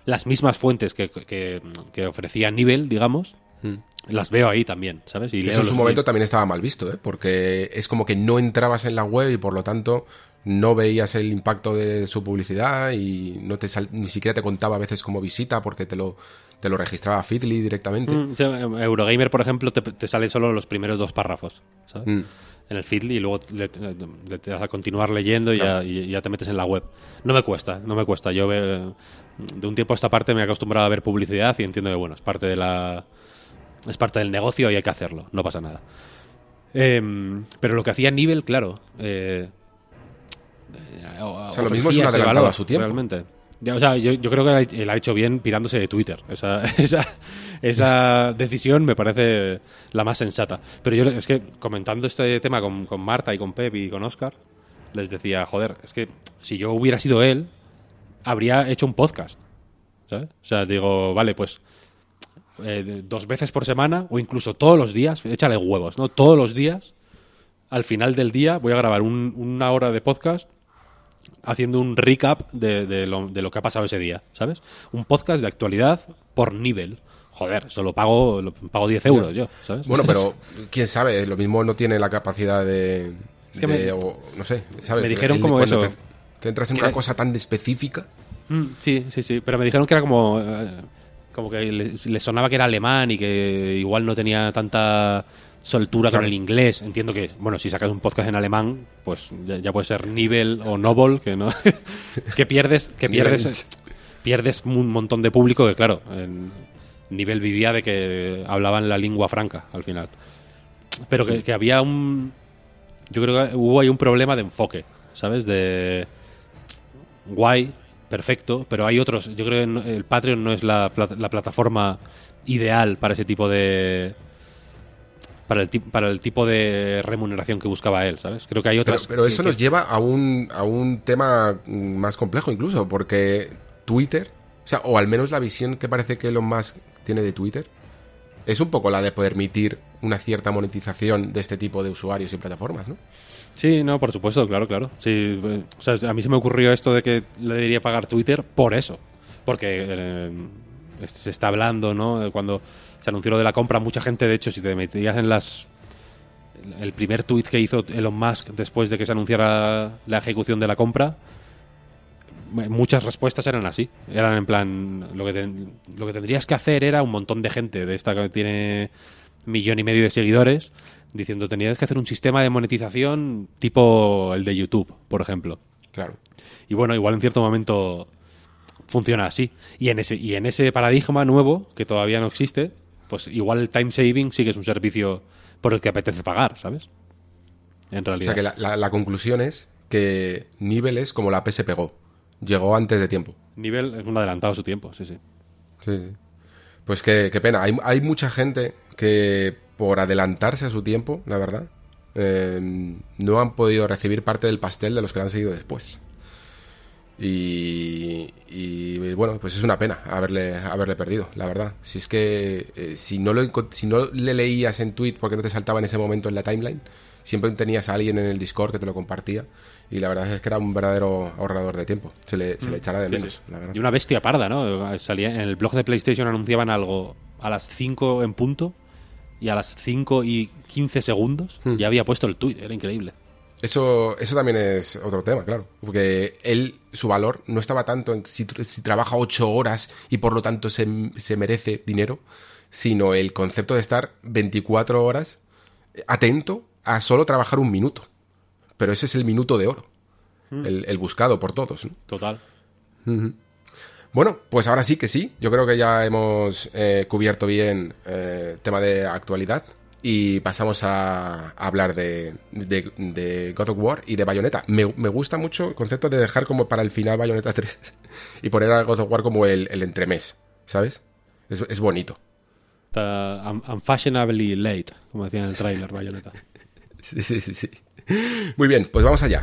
Speaker 2: las mismas fuentes que, que, que ofrecía Nivel, digamos, las veo ahí también, ¿sabes? Y
Speaker 1: Eso en su momento también estaba mal visto, ¿eh? Porque es como que no entrabas en la web y por lo tanto no veías el impacto de su publicidad y no te sal- ni siquiera te contaba a veces como visita porque te lo, te lo registraba Feedly directamente.
Speaker 2: Mm, sí, Eurogamer, por ejemplo, te, te salen solo los primeros dos párrafos, ¿sabes?
Speaker 1: Mm.
Speaker 2: En el Feedly y luego le, le- te das a continuar leyendo y, ya, y ya te metes en la web. No me cuesta, no me cuesta. Yo ve- de un tiempo a esta parte me he acostumbrado a ver publicidad y entiendo que, bueno, es parte de la Es parte del negocio y hay que hacerlo, no pasa nada. Em, pero lo que hacía Nivel, claro. Eh,
Speaker 1: eh, o sea, lo mismo es un adelantado a su tiempo.
Speaker 2: Realmente. o sea, yo, creo que él ha hecho bien pirándose de Twitter. Esa, [laughs] esa, esa decisión me parece la más sensata. Pero yo es que comentando este tema con, con Marta y con Pep y con Oscar, les decía, joder, es que si yo hubiera sido él, habría hecho un podcast. ¿sabes? O sea, digo, vale, pues eh, dos veces por semana o incluso todos los días, échale huevos, ¿no? Todos los días, al final del día, voy a grabar una hora de podcast haciendo un recap de, lo, de, lo, que ha pasado ese día, ¿sabes? Un podcast de actualidad por nivel. Joder, solo pago, lo, pago 10 euros yo, ¿sabes?
Speaker 1: Bueno, pero [laughs] quién sabe, lo mismo no tiene la capacidad de... no sé, ¿sabes?
Speaker 2: Me dijeron como eso...
Speaker 1: Te, entras en una cosa tan específica...
Speaker 2: Mm, sí, sí, sí, pero me dijeron que era como... Eh, como que le, sonaba que era alemán y que igual no tenía tanta soltura con el inglés. Entiendo que, bueno, si sacas un podcast en alemán, pues ya, puede ser nivel o novel, que no [laughs] que pierdes que pierdes pierdes un montón de público que claro, en nivel vivía de que hablaban la lengua franca al final. Pero que, que había un yo creo que hubo ahí un problema de enfoque, ¿sabes? De guay, perfecto, pero hay otros. Yo creo que el Patreon no es la, la plataforma ideal para ese tipo de. Para el, para el tipo de remuneración que buscaba él, ¿sabes? Creo que hay otras.
Speaker 1: Pero, eso nos lleva a un, a un tema más complejo, incluso, porque Twitter, o sea, o al menos la visión que parece que Elon Musk tiene de Twitter, es un poco la de permitir una cierta monetización de este tipo de usuarios y plataformas, ¿no?
Speaker 2: Sí, no, por supuesto, claro, claro. Sí, sea, a mí se me ocurrió esto de que le debería pagar Twitter por eso. Porque eh, se está hablando, ¿no? Cuando se anunció lo de la compra, mucha gente, de hecho, si te metías en las. El primer tweet que hizo Elon Musk después de que se anunciara la ejecución de la compra, muchas respuestas eran así. Eran en plan. Lo que, lo que tendrías que hacer era un montón de gente de esta que tiene millón y medio de seguidores diciendo tenías que hacer un sistema de monetización tipo el de YouTube, por ejemplo.
Speaker 1: Claro.
Speaker 2: Y bueno, igual en cierto momento funciona así. Y en ese, y en ese paradigma nuevo, que todavía no existe, pues igual el time saving sí que es un servicio por el que apetece pagar, ¿sabes? En realidad.
Speaker 1: O sea que la, conclusión es que Nivel es como la PSP Go. Llegó antes de tiempo.
Speaker 2: Nivel es un adelantado a su tiempo, sí, sí.
Speaker 1: Sí. Pues qué, qué pena. Hay, hay mucha gente que por adelantarse a su tiempo, la verdad, eh, no han podido recibir parte del pastel de los que han seguido después. Y, bueno, pues es una pena haberle, haberle perdido, la verdad. Si es que eh, si, no lo, si no le leías en tweet porque no te saltaba en ese momento en la timeline, siempre tenías a alguien en el Discord que te lo compartía. Y la verdad es que era un verdadero ahorrador de tiempo. Se le, se le mm. echará de menos, la verdad.
Speaker 2: Y una bestia parda, ¿no? Salía, en el blog de PlayStation anunciaban algo a las 5 en punto y a las 5 y 15 segundos hmm. ya había puesto el tweet, era increíble.
Speaker 1: Eso, eso también es otro tema, claro. Porque él, su valor no estaba tanto en si, trabaja 8 horas y por lo tanto se, merece dinero, sino el concepto de estar 24 horas atento a solo trabajar un minuto. Pero ese es el minuto de oro. Hmm. El, buscado por todos.
Speaker 2: Total.
Speaker 1: Bueno, pues ahora sí que sí. Yo creo que ya hemos eh, cubierto bien el eh, tema de actualidad y pasamos a, hablar de, de, God of War y de Bayonetta. Me, gusta mucho el concepto de dejar como para el final Bayonetta [laughs] 3 y poner a God of War como el, el entremés, ¿sabes? Es, es bonito.
Speaker 2: unfashionably late, como decía en el trailer Bayonetta. [laughs]
Speaker 1: sí, sí, sí, sí. Muy bien, pues vamos allá.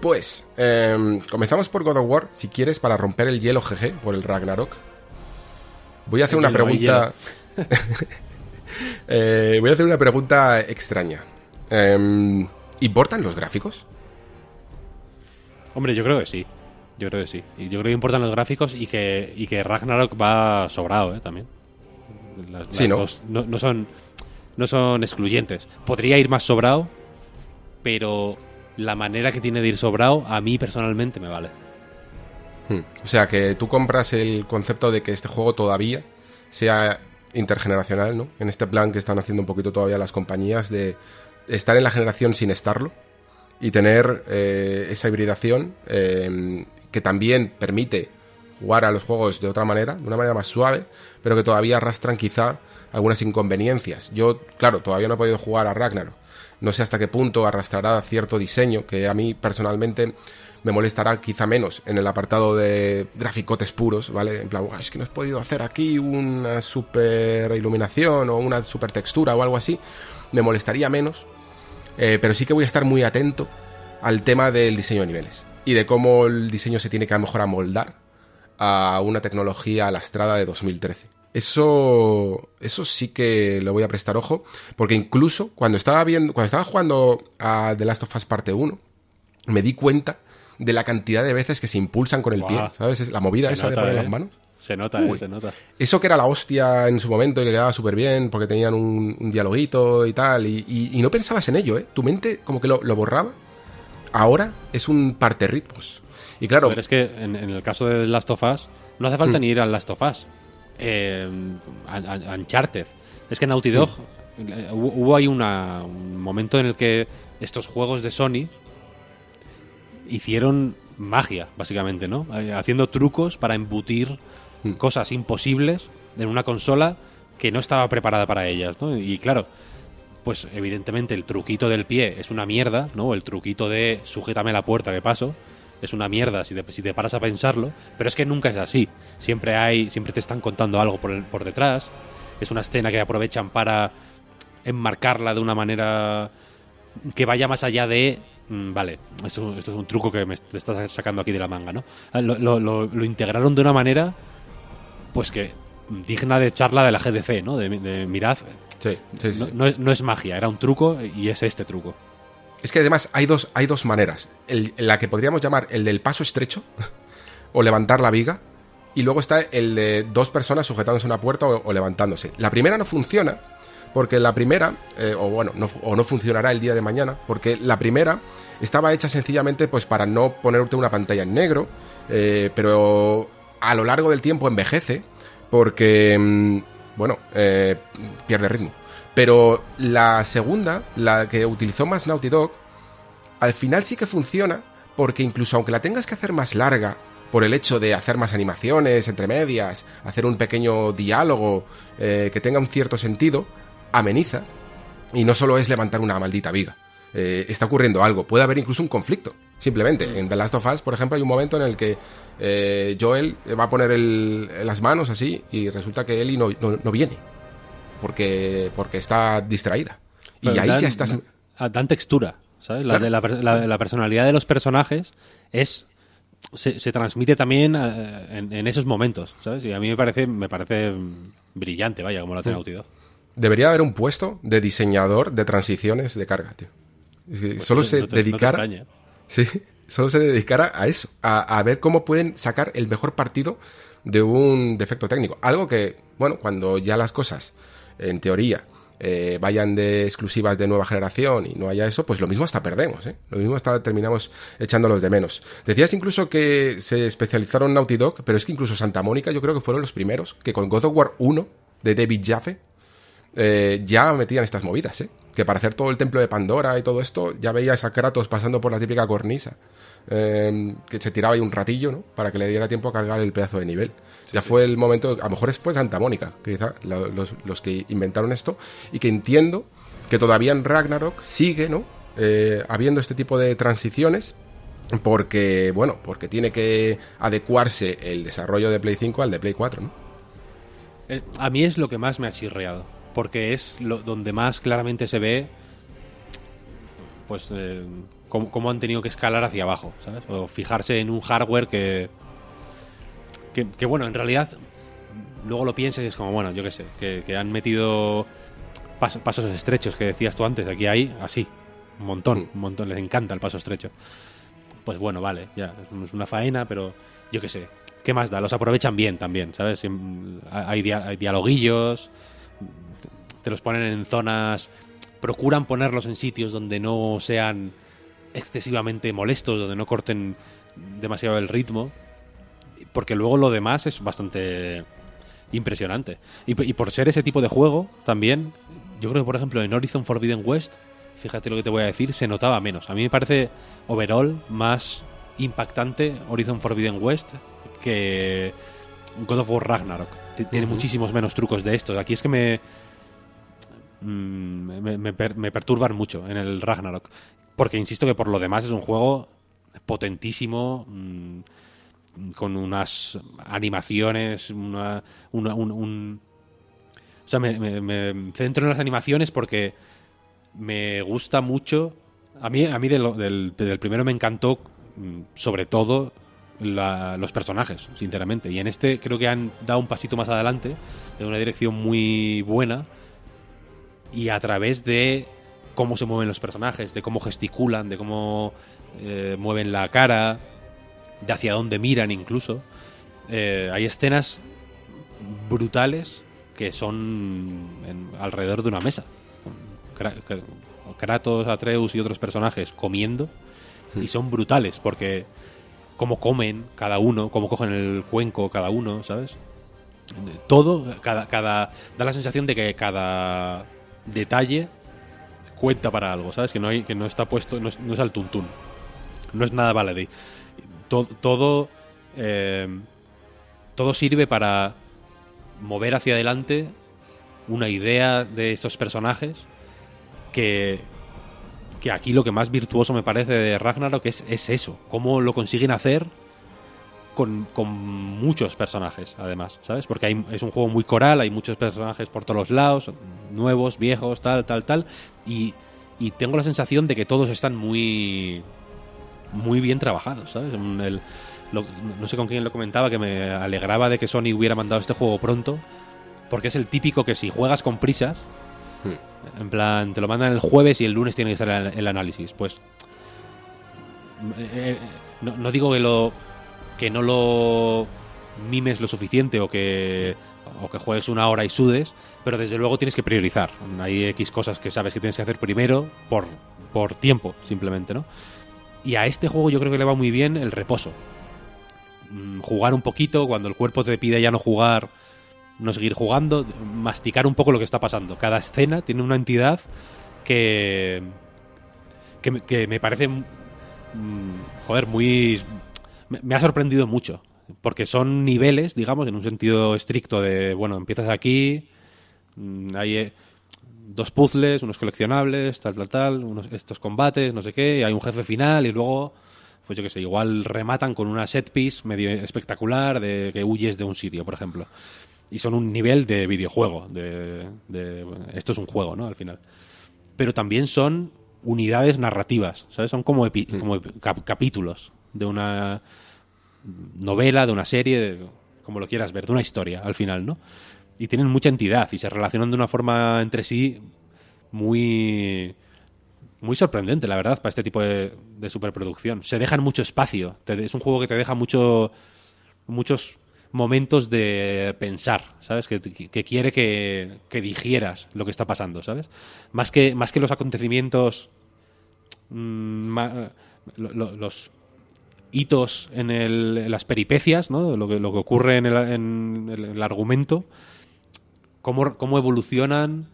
Speaker 1: Pues em, comenzamos por God of War, si quieres, para romper el hielo GG por el Ragnarok. Voy a hacer
Speaker 2: El
Speaker 1: una pregunta. [laughs] Eh, voy a hacer una pregunta extraña. Em, ¿Importan los gráficos?
Speaker 2: Hombre, yo creo que sí. Yo creo que sí. Y yo creo que importan los gráficos y que, y que Ragnarok va sobrado, ¿eh? También. Las,
Speaker 1: Sí,
Speaker 2: las
Speaker 1: ¿no?
Speaker 2: dos no, no son, no son excluyentes. Podría ir más sobrado, pero la manera que tiene de ir sobrado, a mí personalmente me vale.
Speaker 1: Hmm. O sea, que tú compras el concepto de que este juego todavía sea intergeneracional, ¿no? En este plan que están haciendo un poquito todavía las compañías de estar en la generación sin estarlo y tener eh, esa hibridación eh, que también permite jugar a los juegos de otra manera, de una manera más suave, pero que todavía arrastran quizá algunas inconveniencias. Yo, claro, todavía no he podido jugar a Ragnarok. No sé hasta qué punto arrastrará cierto diseño que a mí personalmente me molestará quizá menos en el apartado de graficotes puros, ¿vale? En plan, "Guau, es que no has podido hacer aquí una super iluminación o una super textura o algo así. Me molestaría menos, eh, pero sí que voy a estar muy atento al tema del diseño de niveles y de cómo el diseño se tiene que a lo mejor amoldar a una tecnología lastrada de 2013. Eso, eso sí que le voy a prestar ojo, porque incluso cuando estaba viendo, cuando estaba jugando a The Last of Us Parte 1, me di cuenta de la cantidad de veces que se impulsan con el pie, ¿sabes? Es La movida
Speaker 2: Se
Speaker 1: esa de poner
Speaker 2: ¿eh?
Speaker 1: las manos.
Speaker 2: Se nota, eh, se nota.
Speaker 1: Eso que era la hostia en su momento y que quedaba súper bien porque tenían un, un dialoguito y tal, y, y- y no pensabas en ello, ¿eh? Tu mente como que lo, lo borraba. Ahora es un parte ritmos. Y claro,
Speaker 2: Pero es que en, en el caso de The Last of Us, no hace falta
Speaker 1: Mm.
Speaker 2: ni ir al Last of Us. Eh, Uncharted. Es que Naughty Dog eh, hubo, hubo ahí una- un momento en el que estos juegos de Sony hicieron magia, básicamente, ¿no? Eh, Haciendo trucos para embutir
Speaker 1: Mm.
Speaker 2: cosas imposibles en una consola que no estaba preparada para ellas, ¿no? Y claro, pues evidentemente el truquito del pie es una mierda, ¿no? El truquito de sujétame la puerta que paso es una mierda si te, si te paras a pensarlo, pero es que nunca es así. Siempre hay, siempre te están contando algo por, el- por detrás. Es una escena que aprovechan para enmarcarla de una manera que vaya más allá de mm, vale, esto, esto es un truco que me te estás sacando aquí de la manga, ¿no? Ah, Lo, lo- lo- lo integraron de una manera pues que mm, digna de charla de la GDC, ¿no? De, de mirad,
Speaker 1: sí, sí, sí,
Speaker 2: no,
Speaker 1: sí.
Speaker 2: no es, no es magia, era un truco y es este truco.
Speaker 1: Es que además hay dos, hay dos maneras. La que podríamos llamar el del paso estrecho [laughs] o levantar la viga. Y luego está el de dos personas sujetándose a una puerta o, levantándose. La primera no funciona porque la primera, eh, o bueno, no, o no funcionará el día de mañana, porque la primera estaba hecha sencillamente pues para no ponerte una pantalla en negro, eh, pero a lo largo del tiempo envejece porque, mm, bueno, eh, pierde ritmo. Pero la segunda, la que utilizó más Naughty Dog, al final sí que funciona, porque incluso aunque la tengas que hacer más larga, por el hecho de hacer más animaciones entre medias, hacer un pequeño diálogo eh, que tenga un cierto sentido, ameniza. Y no solo es levantar una maldita viga. Eh, está ocurriendo algo. Puede haber incluso un conflicto. Simplemente. En The Last of Us, por ejemplo, hay un momento en el que eh, Joel va a poner el- las manos así y resulta que Ellie no, no- no viene. Porque, porque está distraída. Y ahí
Speaker 2: dan-
Speaker 1: ya estás...
Speaker 2: dan- textura, ¿sabes? La,
Speaker 1: Claro.
Speaker 2: de la, per- la- la personalidad de los personajes es se, se transmite también eh, en, en esos momentos, ¿sabes? Y a mí me parece me parece brillante, vaya, como lo Naughty Dog.
Speaker 1: Debería haber un puesto de diseñador de transiciones de carga, tío. Es que Solo
Speaker 2: no
Speaker 1: se
Speaker 2: no te-
Speaker 1: dedicara. sí, [laughs] solo se dedicara a eso, a, a ver cómo pueden sacar el mejor partido de un defecto técnico. Algo que, bueno, cuando ya las cosas, en teoría, eh, vayan de exclusivas de nueva generación y no haya eso, pues lo mismo hasta perdemos, ¿eh? Lo mismo hasta terminamos echándolos de menos. Decías incluso que se especializaron Naughty Dog, pero es que incluso Santa Mónica yo creo que fueron los primeros que con God of War 1 de David Jaffe eh, ya metían estas movidas, ¿eh? Que para hacer todo el templo de Pandora y todo esto, ya veías a Kratos pasando por la típica cornisa. Eh, que se tiraba ahí un ratillo, ¿no? Para que le diera tiempo a cargar el pedazo de nivel. ya fue el momento, a lo mejor fue Santa Mónica, quizá, los, los, que inventaron esto, y que entiendo que todavía en Ragnarok sigue, ¿no? Eh, habiendo este tipo de transiciones, porque, bueno, porque tiene que adecuarse el desarrollo de Play 5 al de Play 4, ¿no?
Speaker 2: Eh, a mí es lo que más me ha chirreado, porque es lo, donde más claramente se ve, pues, eh, cómo, han tenido que escalar hacia abajo, ¿sabes? O fijarse en un hardware que, que, bueno, en realidad, luego lo piensas y es como, bueno, yo qué sé, que, han metido pasos estrechos que decías tú antes, aquí hay así, un montón, mm. un montón, les encanta el paso estrecho. Pues bueno, vale, ya, es una faena, pero yo qué sé, ¿qué más da? Los aprovechan bien también, ¿sabes? Hay, hay dialoguillos, te los ponen en zonas, procuran ponerlos en sitios donde no sean excesivamente molestos, donde no corten demasiado el ritmo, porque luego lo demás es bastante impresionante. Y, por ser ese tipo de juego, también, yo creo que por ejemplo en Horizon Forbidden West, fíjate lo que te voy a decir, se notaba menos. A mí me parece overall más impactante Horizon Forbidden West que God of War Ragnarok. Tiene muchísimos menos trucos de estos. Aquí es que me, mm, me, me, perturban mucho en el Ragnarok. Porque insisto que por lo demás es un juego potentísimo, mm, con unas animaciones, una, un, O sea, me, centro en las animaciones porque me gusta mucho... A mí, a mí del, primero me encantó mm, sobre todo los personajes, sinceramente. Y en este creo que han dado un pasito más adelante, en una dirección muy buena. Y a través de cómo se mueven los personajes, de cómo gesticulan, de cómo eh, mueven la cara, de hacia dónde miran incluso. Eh, hay escenas brutales que son alrededor de una mesa. Kratos, Atreus y otros personajes comiendo y son brutales porque cómo comen cada uno, cómo cogen el cuenco cada uno, ¿sabes? Todo, cada, cada da la sensación de que cada detalle cuenta para algo, ¿sabes? Que no, hay, que no está puesto, no es, al tuntún. No es nada baladí. Todo, todo, eh, todo sirve para mover hacia adelante una idea de estos personajes que, que aquí lo que más virtuoso me parece de Ragnarok es, es eso, cómo lo consiguen hacer con, con, muchos personajes, además, ¿sabes? Porque hay, es un juego muy coral, hay muchos personajes por todos los lados, nuevos, viejos, tal, tal, tal, y, y tengo la sensación de que todos están muy, muy bien trabajados, ¿sabes? no sé con quién lo comentaba, que me alegraba de que Sony hubiera mandado este juego pronto, porque es el típico que si juegas con prisas, hmm. en plan, te lo mandan el jueves y el lunes tiene que estar el, el análisis, pues... Eh, eh, no, no digo que lo que no lo mimes lo suficiente o que, o que juegues una hora y sudes, pero desde luego tienes que priorizar. Hay X cosas que sabes que tienes que hacer primero por, por tiempo, simplemente, ¿no? Y a este juego yo creo que le va muy bien el reposo. Mm, jugar un poquito, cuando el cuerpo te pide ya no jugar, no seguir jugando, masticar un poco lo que está pasando. Cada escena tiene una entidad que, que, me parece, mm, joder, muy me, ha sorprendido mucho. Porque son niveles, digamos, en un sentido estricto de, bueno, empiezas aquí, mm, hay eh, dos puzzles, unos coleccionables, tal, tal, tal, unos, estos combates, no sé qué, hay un jefe final y luego, pues yo qué sé, igual rematan con una set piece medio espectacular de que huyes de un sitio, por ejemplo. Y son un nivel de videojuego, de, esto es un juego, ¿no? Al final. Pero también son unidades narrativas, ¿sabes? Son como, como capítulos de una novela, de una serie, como lo quieras ver, de una historia al final, ¿no? Y tienen mucha entidad y se relacionan de una forma entre sí muy muy sorprendente, la verdad, para este tipo de, superproducción. Se dejan mucho espacio. Es un juego que te deja mucho, muchos momentos de pensar, ¿sabes? Que, quiere que, que digieras lo que está pasando, ¿sabes? Más que, más que los acontecimientos, mm, los hitos en, el- las peripecias, ¿no? Lo que, ocurre en el, en el- el argumento, cómo, evolucionan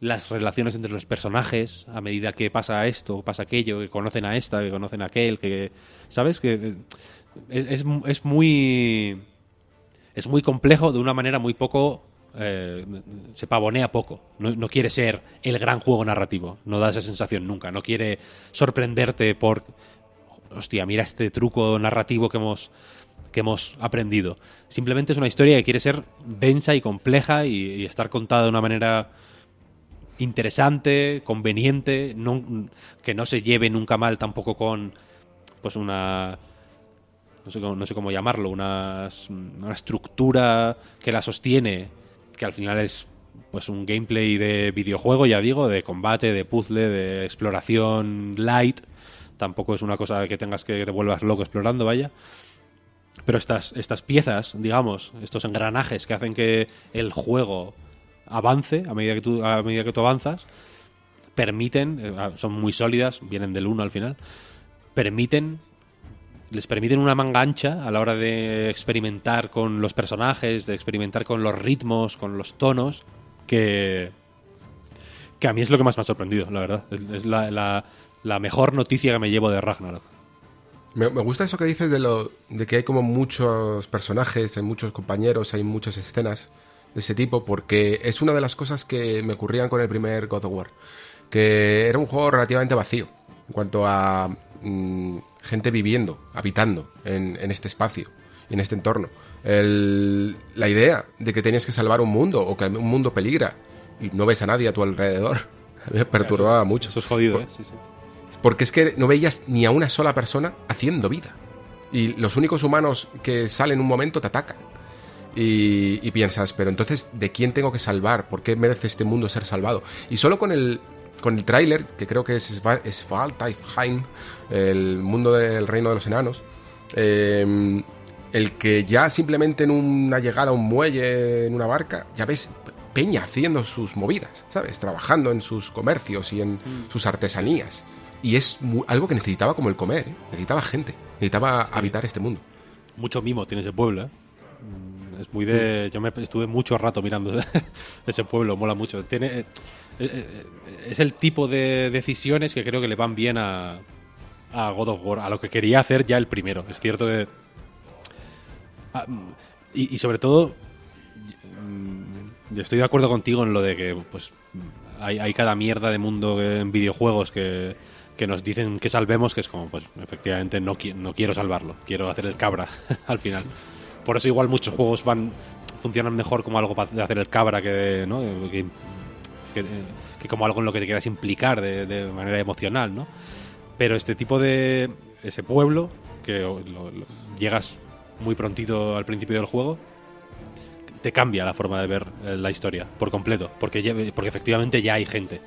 Speaker 2: las relaciones entre los personajes a medida que pasa esto, pasa aquello, que conocen a esta, que conocen a aquel, que sabes que eh, es, es, es muy es muy complejo de una manera muy poco eh, se pavonea poco. No quiere ser el gran juego narrativo. No da esa sensación nunca. No quiere sorprenderte por hostia, mira este truco narrativo que hemos que hemos aprendido. Simplemente es una historia que quiere ser densa y compleja y, estar contada de una manera interesante, conveniente, no, que no se lleve nunca mal tampoco con pues una no sé cómo, no sé cómo llamarlo, una, una estructura que la sostiene, que al final es pues un gameplay de videojuego, ya digo, de combate, de puzzle, de exploración light. Tampoco es una cosa que tengas que te vuelvas loco explorando, vaya. Pero estas, estas piezas, digamos, estos engranajes que hacen que el juego avance a medida que tú, a medida que tú avanzas, permiten, eh, son muy sólidas, vienen del 1 al final, permiten les permiten una manga ancha a la hora de experimentar con los personajes, de experimentar con los ritmos, con los tonos, que, que a mí es lo que más me ha sorprendido, la verdad. Es, la- la mejor noticia que me llevo de Ragnarok.
Speaker 1: Me, me gusta eso que dices de, lo, de que hay como muchos personajes, hay muchos compañeros, hay muchas escenas de ese tipo, porque es una de las cosas que me ocurrían con el primer God of War, que era un juego relativamente vacío en cuanto a mm, gente viviendo, habitando en, en este espacio y en este entorno. El- la idea de que tenías que salvar un mundo o que un mundo peligra y no ves a nadie a tu alrededor [laughs] me perturbaba mucho.
Speaker 2: Eso es jodido, ¿eh? Sí, sí.
Speaker 1: Porque es que no veías ni a una sola persona haciendo vida. Y los únicos humanos que salen un momento te atacan. Y, y piensas, pero entonces, ¿de quién tengo que salvar? ¿Por qué merece este mundo ser salvado? Y solo con el, con el tráiler, que creo que es Sval- Svalheim, el mundo del reino de los enanos, eh, el que ya simplemente en una llegada a un muelle, en una barca, ya ves Peña haciendo sus movidas, ¿sabes? Trabajando en sus comercios y en sus artesanías. Y es mu- algo que necesitaba como el comer, ¿eh? necesitaba gente, necesitaba habitar este mundo.
Speaker 2: Mucho mimo tiene ese pueblo, ¿eh? Mm, Es muy de. Yo me estuve mucho rato mirando [laughs] ese pueblo, mola mucho. Tiene, eh, eh, es el tipo de decisiones que creo que le van bien a, a God of War, a lo que quería hacer ya el primero. Es cierto que. ah, mm, y, y sobre todo. mm, Yo estoy de acuerdo contigo en lo de que pues hay, hay cada mierda de mundo en videojuegos que, que nos dicen que salvemos, que es como, pues efectivamente no, qui- no quiero salvarlo, quiero hacer el cabra [laughs] al final. Por eso igual muchos juegos van funcionan mejor como algo de hacer el cabra que, ¿no? que, que- que como algo en lo que te quieras implicar de, de manera emocional, ¿no? Pero este tipo de... ese pueblo, que lo- lo- llegas muy prontito al principio del juego, te cambia la forma de ver eh, la historia por completo, porque, porque efectivamente ya hay gente.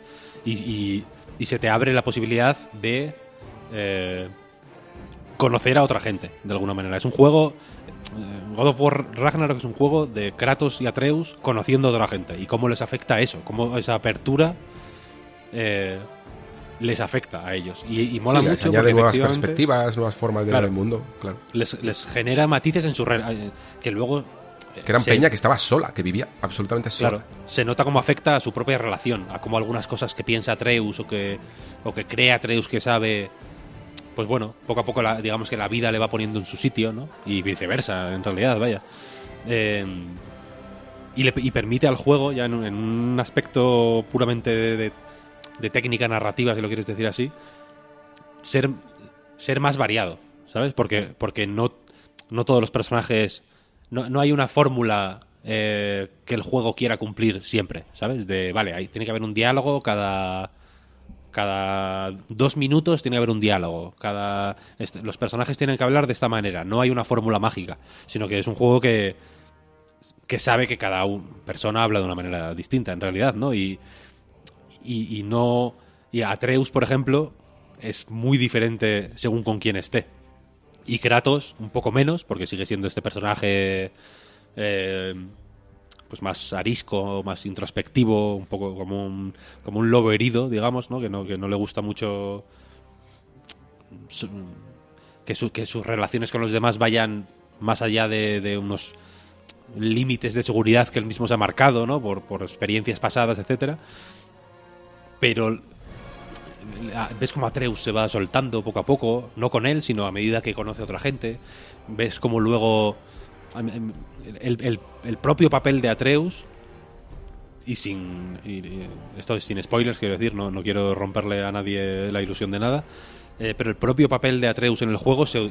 Speaker 2: Y, y- y se te abre la posibilidad de eh, conocer a otra gente, de alguna manera. Es un juego. eh, God of War Ragnarok es un juego de Kratos y Atreus conociendo a otra gente. Y cómo les afecta eso, cómo esa apertura eh, les afecta a ellos. Y, y mola
Speaker 1: Sí,
Speaker 2: mucho.
Speaker 1: añade nuevas perspectivas, nuevas formas de
Speaker 2: Claro.
Speaker 1: ver el mundo, claro.
Speaker 2: Les, les genera matices en su. re- eh, que luego.
Speaker 1: Que eran
Speaker 2: se-
Speaker 1: Peña que estaba sola, que vivía absolutamente sola.
Speaker 2: Claro, se nota cómo afecta a su propia relación, a cómo algunas cosas que piensa Atreus o que, o que cree Atreus que sabe, pues bueno, poco a poco la- digamos que la vida le va poniendo en su sitio, ¿no? Y viceversa, en realidad, vaya. Eh, y, le, y permite al juego, ya en un, en un aspecto puramente de, de- de técnica narrativa, si lo quieres decir así, ser, ser más variado, ¿sabes? Porque, porque no, no todos los personajes. No, no hay una fórmula eh, que el juego quiera cumplir siempre, ¿sabes? De, vale, ahí tiene que haber un diálogo cada. Cada dos minutos tiene que haber un diálogo. Cada este, los personajes tienen que hablar de esta manera. No hay una fórmula mágica, sino que es un juego que que sabe que cada persona habla de una manera distinta, en realidad, ¿no? Y, y, y no Y Atreus, por ejemplo, es muy diferente según con quién esté. Y Kratos, un poco menos, porque sigue siendo este personaje eh, pues más arisco, más introspectivo, un poco como un, como un lobo herido, digamos, ¿no? Que, no, que no le gusta mucho que, que sus relaciones con los demás vayan más allá de, de unos límites de seguridad que él mismo se ha marcado, ¿no? Por, por experiencias pasadas, etcétera. Pero ves como Atreus se va soltando poco a poco, no con él, sino a medida que conoce a otra gente. Ves como luego el, el- propio papel de Atreus y sin esto es sin spoilers quiero decir no, no quiero romperle a nadie la ilusión de nada eh, pero el propio papel de Atreus en el juego se-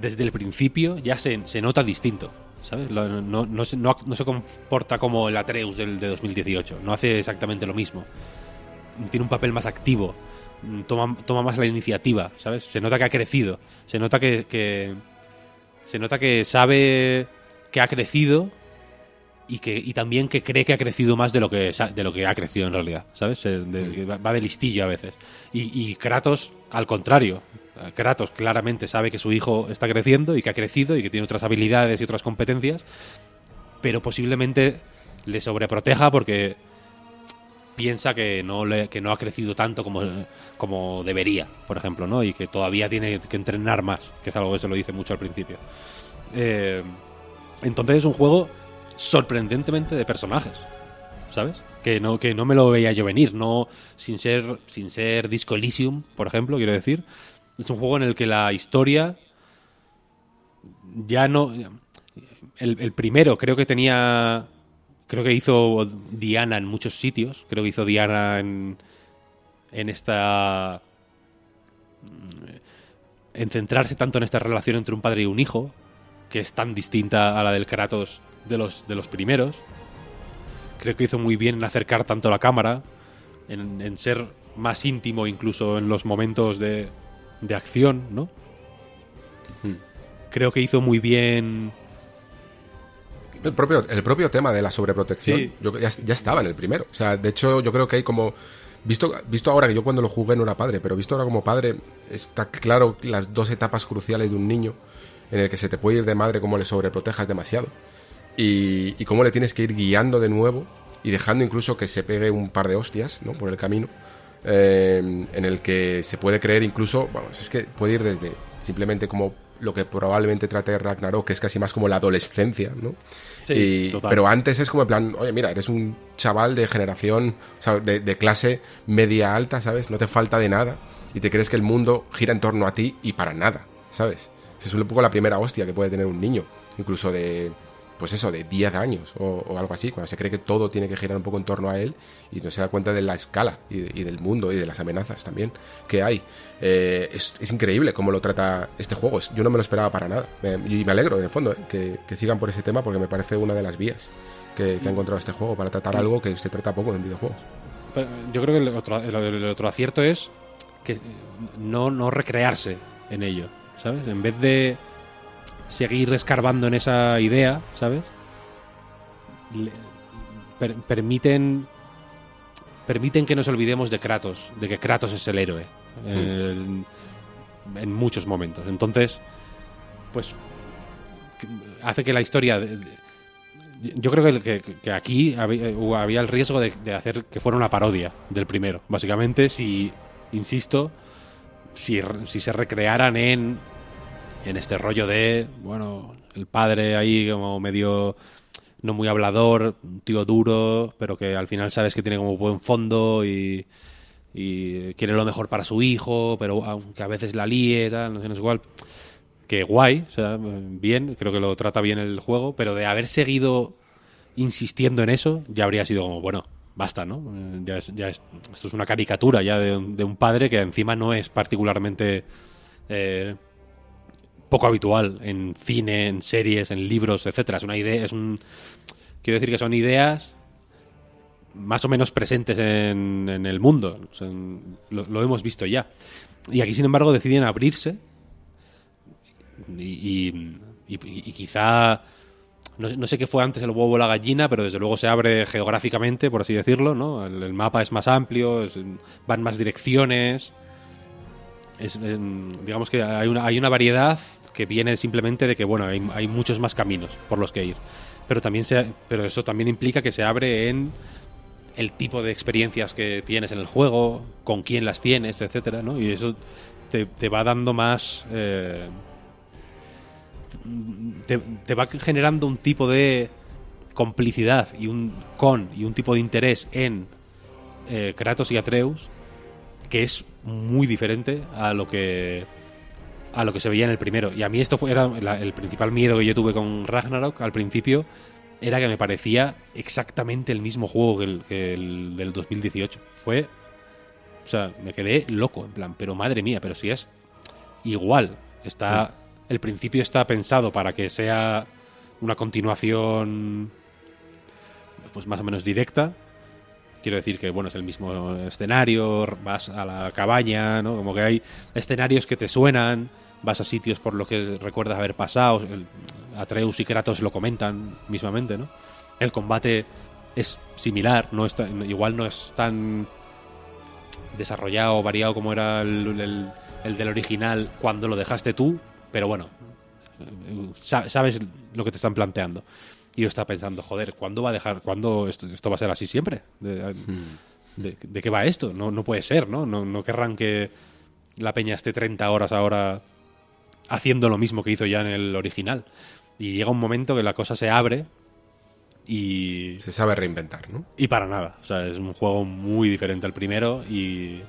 Speaker 2: desde el principio ya se, se nota distinto ¿sabes? Lo- no, no se, no, no se comporta como el Atreus del de 2018 no hace exactamente lo mismo tiene un papel más activo mm, toma, toma más la iniciativa ¿sabes? se nota que ha crecido se nota que, que se nota que sabe que ha crecido y que y también que cree que ha crecido más de lo que de lo que ha crecido en realidad sabes de- va va de listillo a veces. Y, y Kratos al contrario Eh, Kratos claramente sabe que su hijo está creciendo y que ha crecido y que tiene otras habilidades y otras competencias pero posiblemente le sobreproteja porque piensa que no le- que no ha crecido tanto como, como debería por ejemplo no y que todavía tiene que entrenar más que es algo que se lo dice mucho al principio Eh, entonces es un juego sorprendentemente de personajes, ¿sabes? Que no, que no me lo veía yo venir, no sin ser, sin ser Disco Elysium, por ejemplo, quiero decir. Es un juego en el que la historia ya no. El, el primero creo que tenía. Creo que hizo Diana en muchos sitios. Creo que hizo Diana en. En esta. En centrarse tanto en esta relación entre un padre y un hijo, que es tan distinta a la del Kratos de los, de los primeros. Creo que hizo muy bien en acercar tanto la cámara, en, en ser más íntimo incluso en los momentos de, de acción, ¿no? Creo que hizo muy bien...
Speaker 1: El propio, el propio tema de la sobreprotección
Speaker 2: Sí.
Speaker 1: yo, ya, ya estaba en el primero. O sea, de hecho, yo creo que hay como. Visto, visto ahora que yo cuando lo jugué no era padre, pero visto ahora como padre, está claro las dos etapas cruciales de un niño en el que se te puede ir de madre como le sobreprotejas demasiado. Y, y cómo le tienes que ir guiando de nuevo y dejando incluso que se pegue un par de hostias ¿no? por el camino. eh, en el que se puede creer incluso, vamos, es que puede ir desde simplemente como lo que probablemente trate Ragnarok, que es casi más como la adolescencia, ¿no?
Speaker 2: Sí,
Speaker 1: Y-
Speaker 2: total.
Speaker 1: pero antes es como en plan, oye, mira, eres un chaval de generación, o sea, de, de clase media alta, ¿sabes? No te falta de nada y te crees que el mundo gira en torno a ti y para nada, ¿sabes? Es un poco la primera hostia que puede tener un niño, incluso de, pues eso, de 10 años o, algo así, cuando se cree que todo tiene que girar un poco en torno a él y no se da cuenta de la escala y, de- y del mundo y de las amenazas también que hay. Eh, es, increíble cómo lo trata este juego, yo no me lo esperaba para nada Me- y me alegro en el fondo eh, que, que sigan por ese tema porque me parece una de las vías que, que ha encontrado este juego para tratar algo que se trata poco en videojuegos.
Speaker 2: Yo creo que el otro, el otro acierto es que no, no recrearse en ello, ¿sabes? En vez de seguir escarbando en esa idea, ¿sabes? Le- per- permiten permiten que nos olvidemos de Kratos, de que Kratos es el héroe eh, en muchos momentos. Entonces, pues hace que la historia de- de- yo creo que, que- que aquí había, hubo- había el riesgo de, de hacer que fuera una parodia del primero. Básicamente, si, insisto, si se recrearan en, en este rollo de, bueno, el padre ahí como medio no muy hablador, un tío duro, pero que al final sabes que tiene como buen fondo y, y quiere lo mejor para su hijo, pero aunque a veces la líe, tal, no sé, no sé cuál que guay, o sea, bien, creo que lo trata bien el juego, pero de haber seguido insistiendo en eso, ya habría sido como, bueno, basta, ¿no? Eh, Ya es, ya es- esto es una caricatura ya de, un- de un padre que encima no es particularmente eh, poco habitual en cine, en series, en libros, etcétera. Es una idea, es un quiero decir que son ideas más o menos presentes en, en el mundo. Lo, hemos visto ya. Y aquí, sin embargo, deciden abrirse y, quizá no, sé qué fue antes el huevo o la gallina, pero desde luego se abre geográficamente, por así decirlo, ¿no? El, mapa es más amplio, van más direcciones. digamos que hay una, hay una variedad que viene simplemente de que, bueno, hay, muchos más caminos por los que ir. Pero, también se, pero eso también implica que se abre en el tipo de experiencias que tienes en el juego, con quién las tienes, etcétera, ¿no? Y eso te, va dando más... Eh, te, va generando un tipo de complicidad y un con y un tipo de interés en eh, Kratos y Atreus que es muy diferente a lo que a lo que se veía en el primero y a mí esto fue, era el principal miedo que yo tuve con Ragnarok al principio era que me parecía exactamente el mismo juego que el, que el del 2018 fue o sea me quedé loco en plan pero madre mía pero si es igual está el principio está pensado para que sea una continuación pues más o menos directa. Quiero decir que bueno, es el mismo escenario, vas a la cabaña, ¿no? Como que hay escenarios que te suenan, vas a sitios por los que recuerdas haber pasado, Atreus y Kratos lo comentan mismamente, ¿no? El combate es similar, no está, igual no es tan desarrollado o variado como era el del original cuando lo dejaste tú, pero bueno, sabes lo que te están planteando. Y yo estaba pensando, joder, ¿cuándo va a dejar, cuándo esto, va a ser así siempre? ¿De, qué va esto? No, no puede ser, ¿no? ¿no? No querrán que la peña esté 30 horas ahora haciendo lo mismo que hizo ya en el original. Y llega un momento que la cosa se abre y...
Speaker 1: Se sabe reinventar, ¿no?
Speaker 2: Y para nada. O sea, es un juego muy diferente al primero y...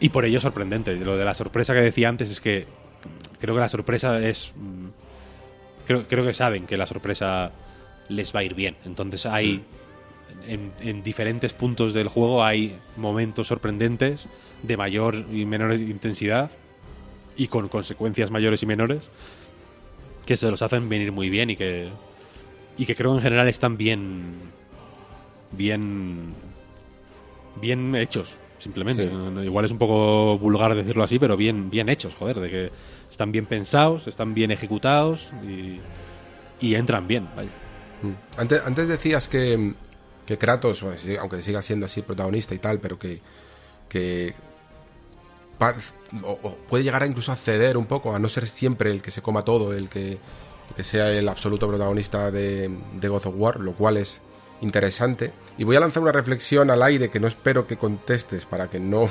Speaker 2: Y por ello sorprendente. Lo de la sorpresa que decía antes es que creo que la sorpresa es. Mm, creo, creo que saben que la sorpresa les va a ir bien. Entonces hay. En, diferentes puntos del juego hay momentos sorprendentes de mayor y menor intensidad y con consecuencias mayores y menores que se los hacen venir muy bien y que y que creo en general están bien bien bien hechos simplemente igual es un poco vulgar decirlo así pero bien bien hechos joder de que están bien pensados, están bien ejecutados y, entran bien.
Speaker 1: Mm. Antes, antes decías que, que Kratos, aunque siga siendo así protagonista y tal, pero que, que puede llegar a incluso a ceder un poco, a no ser siempre el que se coma todo, el que, sea el absoluto protagonista de, de, God of War, lo cual es interesante. Y voy a lanzar una reflexión al aire que no espero que contestes para que no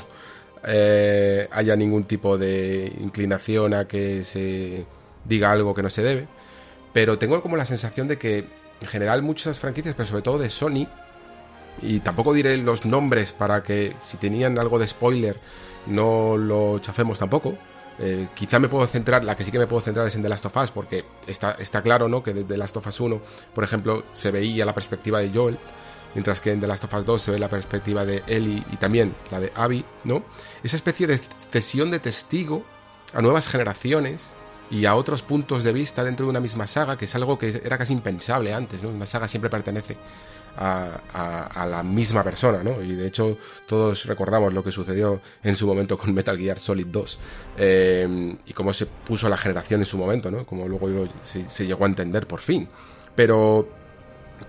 Speaker 1: eh, haya ningún tipo de inclinación a que se diga algo que no se debe. Pero tengo como la sensación de que en general muchas franquicias, pero sobre todo de Sony, y tampoco diré los nombres para que si tenían algo de spoiler no lo chafemos tampoco. Eh, quizá me puedo centrar, la que sí que me puedo centrar es en The Last of Us, porque está, está claro ¿no? que de The Last of Us 1, por ejemplo, se veía la perspectiva de Joel mientras que en The Last of Us 2 se ve la perspectiva de Ellie y también la de Abby, ¿no? Esa especie de cesión de testigo a nuevas generaciones y a otros puntos de vista dentro de una misma saga, que es algo que era casi impensable antes, ¿no? Una saga siempre pertenece a, la misma persona, ¿no? Y de hecho todos recordamos lo que sucedió en su momento con Metal Gear Solid 2 eh, y cómo se puso la generación en su momento, ¿no? Como luego se, se llegó a entender por fin. Pero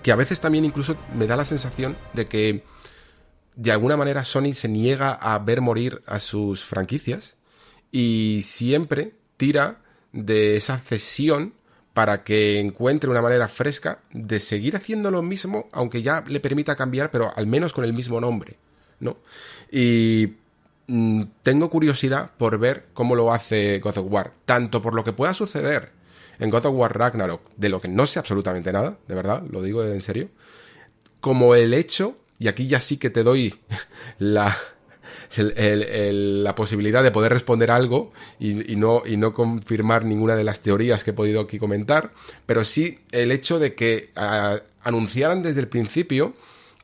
Speaker 1: que a veces también incluso me da la sensación de que de alguna manera Sony se niega a ver morir a sus franquicias y siempre tira de esa cesión para que encuentre una manera fresca de seguir haciendo lo mismo, aunque ya le permita cambiar, pero al menos con el mismo nombre, ¿no? Y mm, tengo curiosidad por ver cómo lo hace God of War, tanto por lo que pueda suceder en God of War Ragnarok, de lo que no sé absolutamente nada, de verdad, lo digo en serio, como el hecho, y aquí ya sí que te doy [laughs] la, la posibilidad de poder responder algo y, no, confirmar ninguna de las teorías que he podido aquí comentar, pero sí el hecho de que anunciaran desde el principio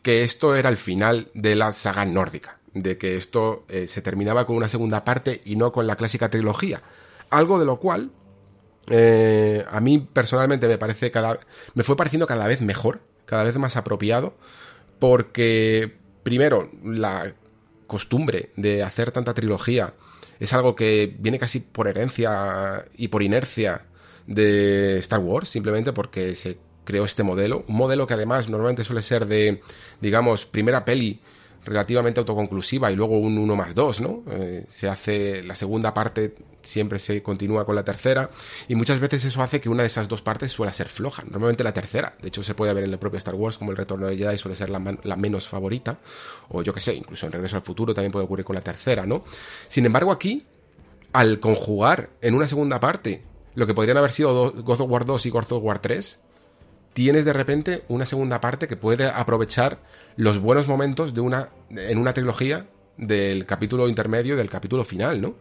Speaker 1: que esto era el final de la saga nórdica, de que esto eh, se terminaba con una segunda parte y no con la clásica trilogía. Algo de lo cual eh, a mí personalmente me parece cada me fue pareciendo cada vez mejor, cada vez más apropiado, porque primero la costumbre de hacer tanta trilogía es algo que viene casi por herencia y por inercia de Star Wars, simplemente porque se creó este modelo. Un modelo que además normalmente suele ser de, digamos, primera peli relativamente autoconclusiva y luego un 1 más 2, ¿no? Eh, se hace la segunda parte, siempre se continúa con la tercera y muchas veces eso hace que una de esas dos partes suele ser floja, normalmente la tercera. De hecho, se puede ver en el propio Star Wars como el retorno de Jedi suele ser la, menos favorita, o yo que sé, incluso en Regreso al Futuro también puede ocurrir con la tercera, ¿no? Sin embargo, aquí, al conjugar en una segunda parte lo que podrían haber sido God of War 2 y God of War 3, tienes de repente una segunda parte que puede aprovechar los buenos momentos de una en una trilogía del capítulo intermedio y del capítulo final, ¿no?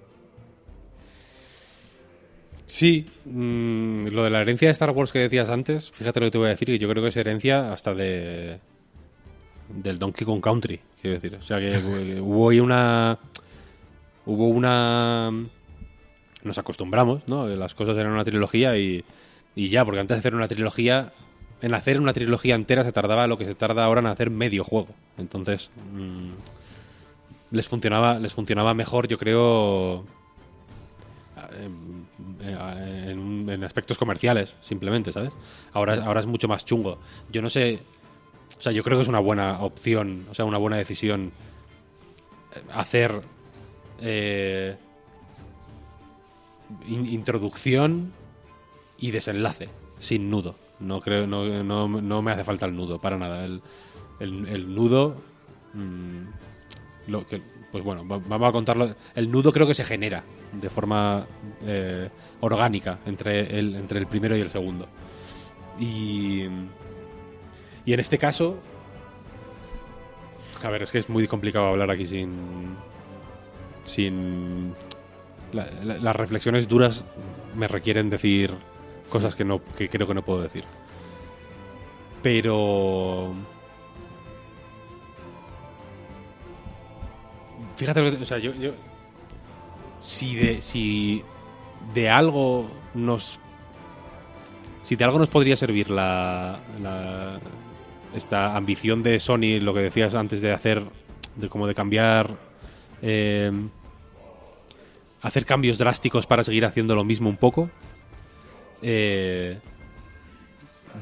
Speaker 2: Sí, mm, lo de la herencia de Star Wars que decías antes, fíjate lo que te voy a decir, que yo creo que es herencia hasta de del Donkey Kong Country, quiero decir, o sea que hubo ahí una hubo una nos acostumbramos, ¿no? Las cosas eran una trilogía y, y ya, porque antes de hacer una trilogía en hacer una trilogía entera se tardaba lo que se tarda ahora en hacer medio juego. Entonces, mmm, les funcionaba, les funcionaba mejor, yo creo, en, en, aspectos comerciales, simplemente, ¿sabes? Ahora, ahora es mucho más chungo. Yo no sé, o sea, yo creo que es una buena opción, o sea, una buena decisión hacer eh, in, introducción y desenlace sin nudo. No creo, no, no, no, me hace falta el nudo, para nada. El, el, el nudo. Mmm, lo que, pues bueno, vamos a contarlo. El nudo creo que se genera de forma eh, orgánica entre el, entre el primero y el segundo. Y. Y en este caso. A ver, es que es muy complicado hablar aquí sin. Sin. La, la, las reflexiones duras me requieren decir cosas que no que creo que no puedo decir. Pero fíjate, o sea, yo si de si de algo nos si de algo nos podría servir la, la esta ambición de Sony, lo que decías antes de hacer de como de cambiar eh, hacer cambios drásticos para seguir haciendo lo mismo un poco eh,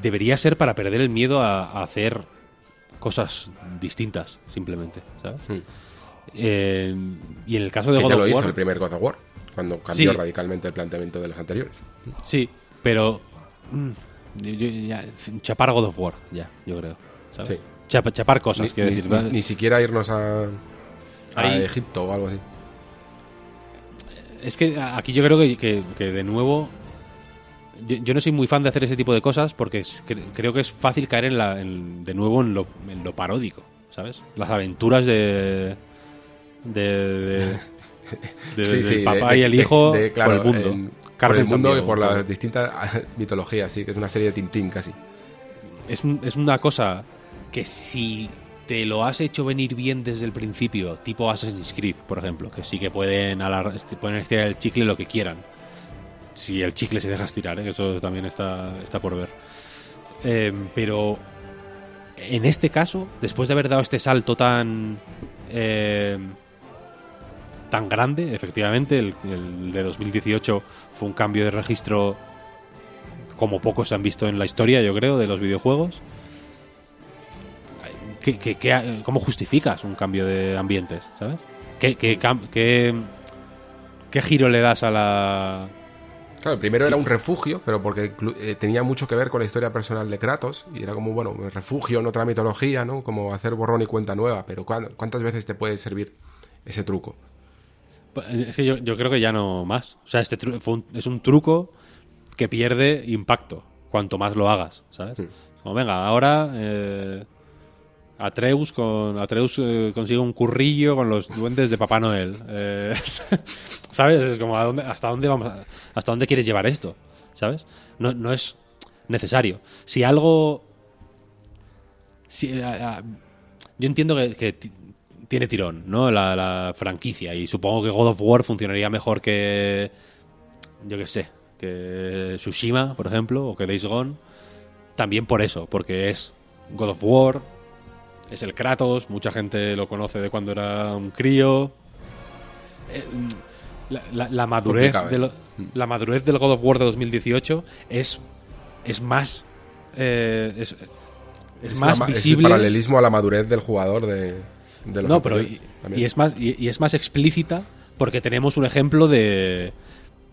Speaker 2: debería ser para perder el miedo a, a hacer cosas distintas, simplemente, ¿sabes?
Speaker 1: Hmm.
Speaker 2: Eh, y en el caso de God
Speaker 1: ya
Speaker 2: of
Speaker 1: lo hizo
Speaker 2: War,
Speaker 1: el primer God of War, cuando cambió
Speaker 2: Sí.
Speaker 1: radicalmente el planteamiento de los anteriores.
Speaker 2: sí, pero mm, yo- yo- ya, chapar God of War, ya, yo creo, ¿sabes?
Speaker 1: Sí.
Speaker 2: Chapa- chapar cosas,
Speaker 1: Ni,
Speaker 2: quiero
Speaker 1: ni-
Speaker 2: decir.
Speaker 1: ni- siquiera irnos a, a
Speaker 2: Ahí-
Speaker 1: Egipto o algo así.
Speaker 2: Es que aquí yo creo que, que- que de nuevo. Yo, yo no soy muy fan de hacer ese tipo de cosas porque es- creo que es fácil caer en la, en- de nuevo en lo, en lo paródico, ¿sabes? Las aventuras de. De. de- [laughs] de-
Speaker 1: Sí,
Speaker 2: del
Speaker 1: sí, de-
Speaker 2: papá y el hijo
Speaker 1: claro,
Speaker 2: por el mundo.
Speaker 1: en- por el mundo y
Speaker 2: Sandiego,
Speaker 1: por las distintas [laughs] mitologías, sí, que es una serie de Tintín casi.
Speaker 2: es, un- es una cosa que si te lo has hecho venir bien desde el principio, tipo Assassin's Creed, por ejemplo, que sí que pueden, alar- este, pueden estirar el chicle lo que quieran. Si el chicle se deja estirar, ¿eh? eso también está, está por ver. Eh, pero en este caso, después de haber dado este salto tan... eh, tan grande, efectivamente, el, el de 2018 fue un cambio de registro como pocos se han visto en la historia, yo creo, de los videojuegos. ¿Qué, qué- qué- cómo justificas un cambio de ambientes? ¿Sabes? ¿Qué, qué, cam- qué- qué giro le das a la.
Speaker 1: Claro, el primero era un refugio, pero porque eh, tenía mucho que ver con la historia personal de Kratos, y era como, bueno, un refugio en otra mitología, ¿no? Como hacer borrón y cuenta nueva, pero ¿cuán- ¿cuántas veces te puede servir ese truco?
Speaker 2: Es que yo, yo creo que ya no más. O sea, este tru- fue un- es un truco que pierde impacto cuanto más lo hagas, ¿sabes? Como, venga, ahora eh, Atreus, con, Atreus eh, consigue un currillo con los duendes de Papá Noel. Eh, [laughs] ¿Sabes? Es como, ¿a dónde- ¿hasta dónde vamos? a- ¿Hasta dónde quieres llevar esto? ¿Sabes? No, no es necesario. Si algo... Si, a- a- yo entiendo que, tiene tirón, ¿no? La, la franquicia. Y supongo que God of War funcionaría mejor que. Yo qué sé. Que Tsushima, por ejemplo, o que Days Gone. También por eso, porque es God of War. Es el Kratos, mucha gente lo conoce de cuando era un crío. Eh, la, la- la madurez de lo- la madurez del God of War de 2018 es, es más. eh, es, es
Speaker 1: Es
Speaker 2: más
Speaker 1: ma- es el
Speaker 2: visible.
Speaker 1: paralelismo a la madurez del jugador de, de los
Speaker 2: no, pero y, y es más y, y es más explícita porque tenemos un ejemplo de